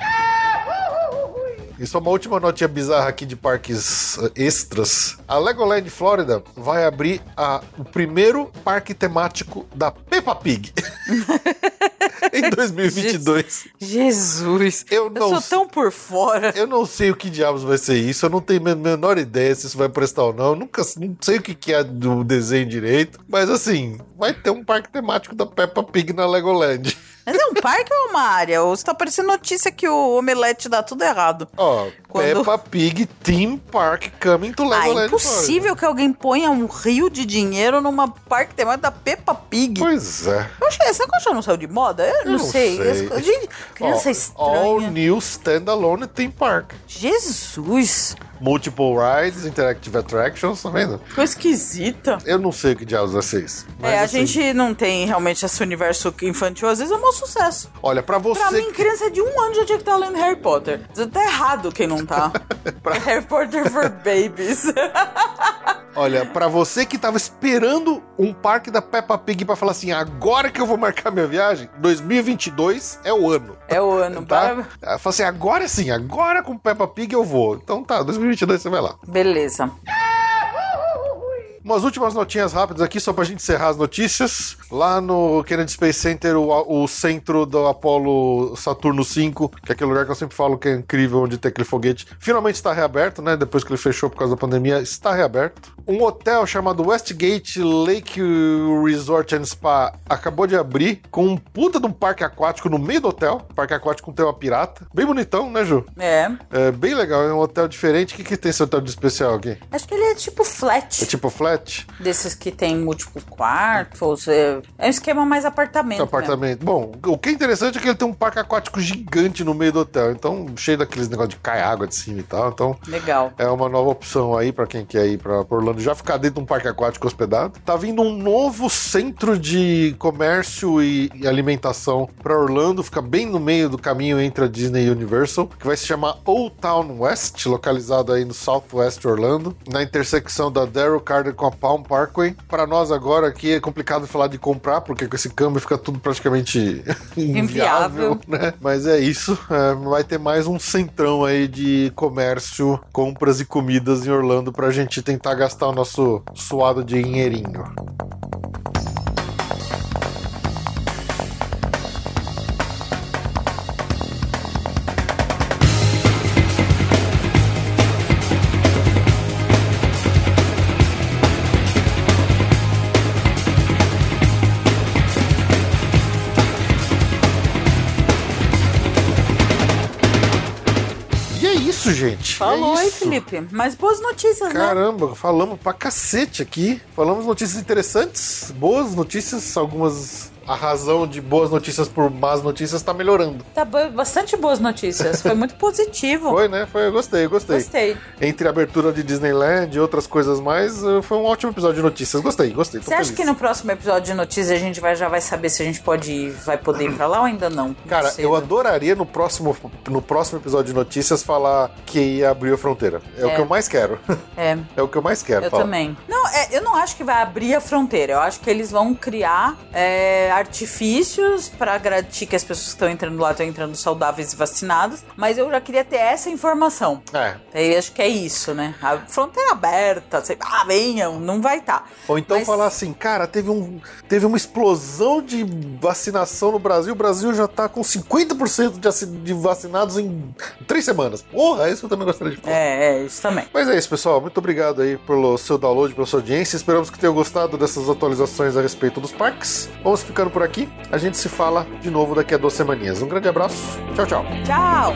E só uma última notinha bizarra aqui de parques eh, extras. A Legoland Florida vai abrir a- o primeiro parque temático da Peppa Pig. em 2022. Jesus. Eu Eu não sou sei. tão por fora. Eu não sei o que diabos vai ser isso, eu não tenho a menor ideia se isso vai prestar ou não. Eu nunca não sei o que que é do desenho direito, mas assim, vai ter um parque temático da Peppa Pig na Legoland. Mas é um parque ou uma área? Ou está parecendo notícia que o omelete dá tudo errado? Ó, Quando- Peppa Pig Theme Park coming to Ah, Legoland. é impossível que alguém ponha um rio de dinheiro numa parque temática da Peppa Pig. Pois é. Eu achei, essa coisa não saiu de moda? Eu, não, não sei. sei. As coisas- Gente, criança Ó, All estranha. new standalone theme park. Jesus. Multiple rides, interactive attractions, tá vendo? Coisa esquisita. Eu não sei o que diabos vai ser isso. É, a assim, gente não tem realmente esse universo infantil, às vezes é um sucesso. Olha, pra você. Pra mim, criança de um ano já tinha que estar lendo Harry Potter. Tá errado quem não tá. Harry Potter for babies. Olha, pra você que tava esperando um parque da Peppa Pig pra falar assim, agora que eu vou marcar minha viagem, 2022 é o ano. É o ano, Tá? Ela Fala assim, agora sim, agora com Peppa Pig eu vou. Então tá, 2022 você vai lá. Beleza. Umas últimas notinhas rápidas aqui, só pra gente encerrar as notícias. Lá no Kennedy Space Center, o, o centro do Apollo Saturno 5, que é aquele lugar que eu sempre falo que é incrível, onde tem aquele foguete, finalmente está reaberto, né? Depois que ele fechou por causa da pandemia, está reaberto. Um hotel chamado Westgate Lake Resort and Spa acabou de abrir com um puta de um parque aquático no meio do hotel. Parque aquático com tema pirata. Bem bonitão, né, Ju? É. É bem legal, é um hotel diferente. O que, que tem esse hotel de especial aqui? Acho que ele é tipo flat. É tipo flat? Desses que tem múltiplos quartos. É, é um esquema mais apartamento. apartamento. Bom, o que é interessante é que ele tem um parque aquático gigante no meio do hotel. Então, cheio daqueles negócios de cair água de cima e tal. Então, mesmo. Legal. é uma nova opção aí pra quem quer ir pra pra Orlando já ficar dentro de um parque aquático hospedado. Tá vindo um novo centro de comércio e, e alimentação pra Orlando, fica bem no meio do caminho entre a Disney e Universal, que vai se chamar Old Town West, localizado aí no Southwest Orlando, na intersecção da Darrell Carter com a Palm Parkway. Pra nós agora aqui é complicado falar de comprar, porque com esse câmbio fica tudo praticamente inviável, Inviável. né? Mas é isso, é, vai ter mais um centrão aí de comércio, compras e comidas em Orlando pra gente tentar gastar o nosso suado dinheirinho. Gente. Falou é. Felipe. Mas boas notícias, né? Caramba, falamos pra cacete aqui. Falamos notícias interessantes, boas notícias, algumas. A razão de boas notícias por más notícias tá melhorando. Tá bastante boas notícias. Foi muito positivo. Foi, né? Foi, eu gostei, eu gostei. Gostei. Entre a abertura de Disneyland e outras coisas mais, eh, foi um ótimo episódio de notícias. Gostei, gostei. Você acha feliz. que no próximo episódio de notícias a gente vai, já vai saber se a gente pode ir, vai poder ir pra lá ou ainda não? Cara, Cedo. eu adoraria no próximo, no próximo episódio de notícias falar que ia abrir a fronteira. É, o É. que eu mais quero. É. É o que eu mais quero. Eu falar. também. Não, é, eu não acho que vai abrir a fronteira. Eu acho que eles vão criar é, artifícios para garantir que as pessoas que estão entrando lá estão entrando saudáveis e vacinadas, mas eu já queria ter essa informação. É. Aí acho que é isso, né? A fronteira aberta, sei, ah, venham, não vai estar. Tá. Ou então Mas- falar assim, cara, teve, um, teve uma explosão de vacinação no Brasil, o Brasil já tá com 50% de, de vacinados em três semanas. Porra, isso eu também gostaria de falar. É, é, isso também. Mas é isso, pessoal. Muito obrigado aí pelo seu download, pela sua audiência. Esperamos que tenham gostado dessas atualizações a respeito dos parques. Vamos ficando por aqui. A gente se fala de novo daqui a duas semaninhas. Um grande abraço. Tchau, tchau. Tchau!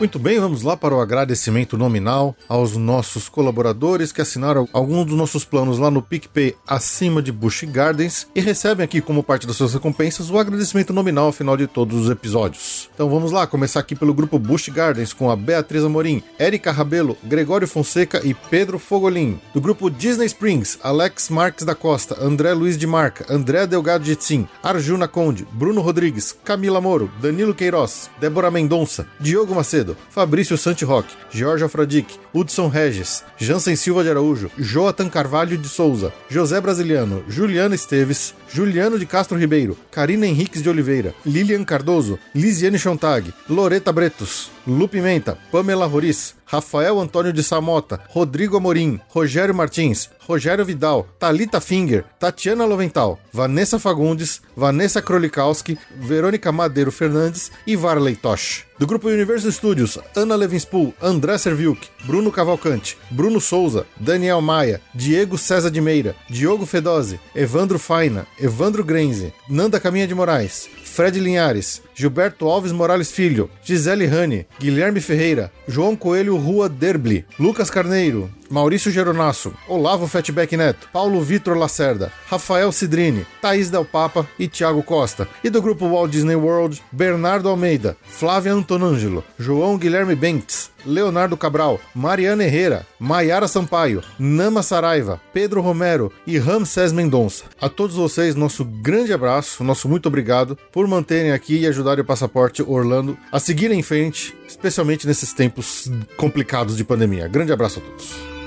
Muito bem, vamos lá para o agradecimento nominal aos nossos colaboradores que assinaram alguns dos nossos planos lá no PicPay acima de Busch Gardens e recebem aqui como parte das suas recompensas o agradecimento nominal ao final de todos os episódios. Então vamos lá, começar aqui pelo grupo Busch Gardens com a Beatriz Amorim, Érica Rabelo, Gregório Fonseca e Pedro Fogolin. Do grupo Disney Springs, Alex Marques da Costa, André Luiz de Marca, André Delgado de Tzin, Arjuna Conde, Bruno Rodrigues, Camila Moro, Danilo Queiroz, Débora Mendonça, Diogo Macedo, Fabrício Santiroque, Jorge Alfradique, Hudson Regis, Jansen Silva de Araújo, Joatan Carvalho de Souza, José Brasiliano, Juliana Esteves, Juliano de Castro Ribeiro, Karina Henriques de Oliveira, Lilian Cardoso, Lisiane Chontag, Loreta Bretos, Lu Pimenta, Pamela Roriz, Rafael Antônio de Samota, Rodrigo Amorim, Rogério Martins, Rogério Vidal, Talita Finger, Tatiana Lovental, Vanessa Fagundes, Vanessa Krolikowski, Verônica Madeiro Fernandes e Varley Tosh. Do grupo Universo Studios, Ana Levinspool, André Serviuk, Bruno Cavalcante, Bruno Souza, Daniel Maia, Diego César de Meira, Diogo Fedose, Evandro Faina, Evandro Grenze, Nanda Caminha de Moraes, Fred Linhares, Gilberto Alves Morales Filho, Gisele Rani, Guilherme Ferreira, João Coelho Rua Derbli, Lucas Carneiro, Maurício Geronasso, Olavo Fatback Neto, Paulo Vitor Lacerda, Rafael Cidrini, Thaís Del Papa e Thiago Costa. E do grupo Walt Disney World, Bernardo Almeida, Flávia Antonângelo, João Guilherme Bentes, Leonardo Cabral, Mariana Herrera, Maiara Sampaio, Nama Saraiva, Pedro Romero e Ramsés Mendonça. A todos vocês, nosso grande abraço, nosso muito obrigado por manterem aqui e ajudarem o Passaporte Orlando a seguir em frente, especialmente nesses tempos complicados de pandemia. Grande abraço a todos.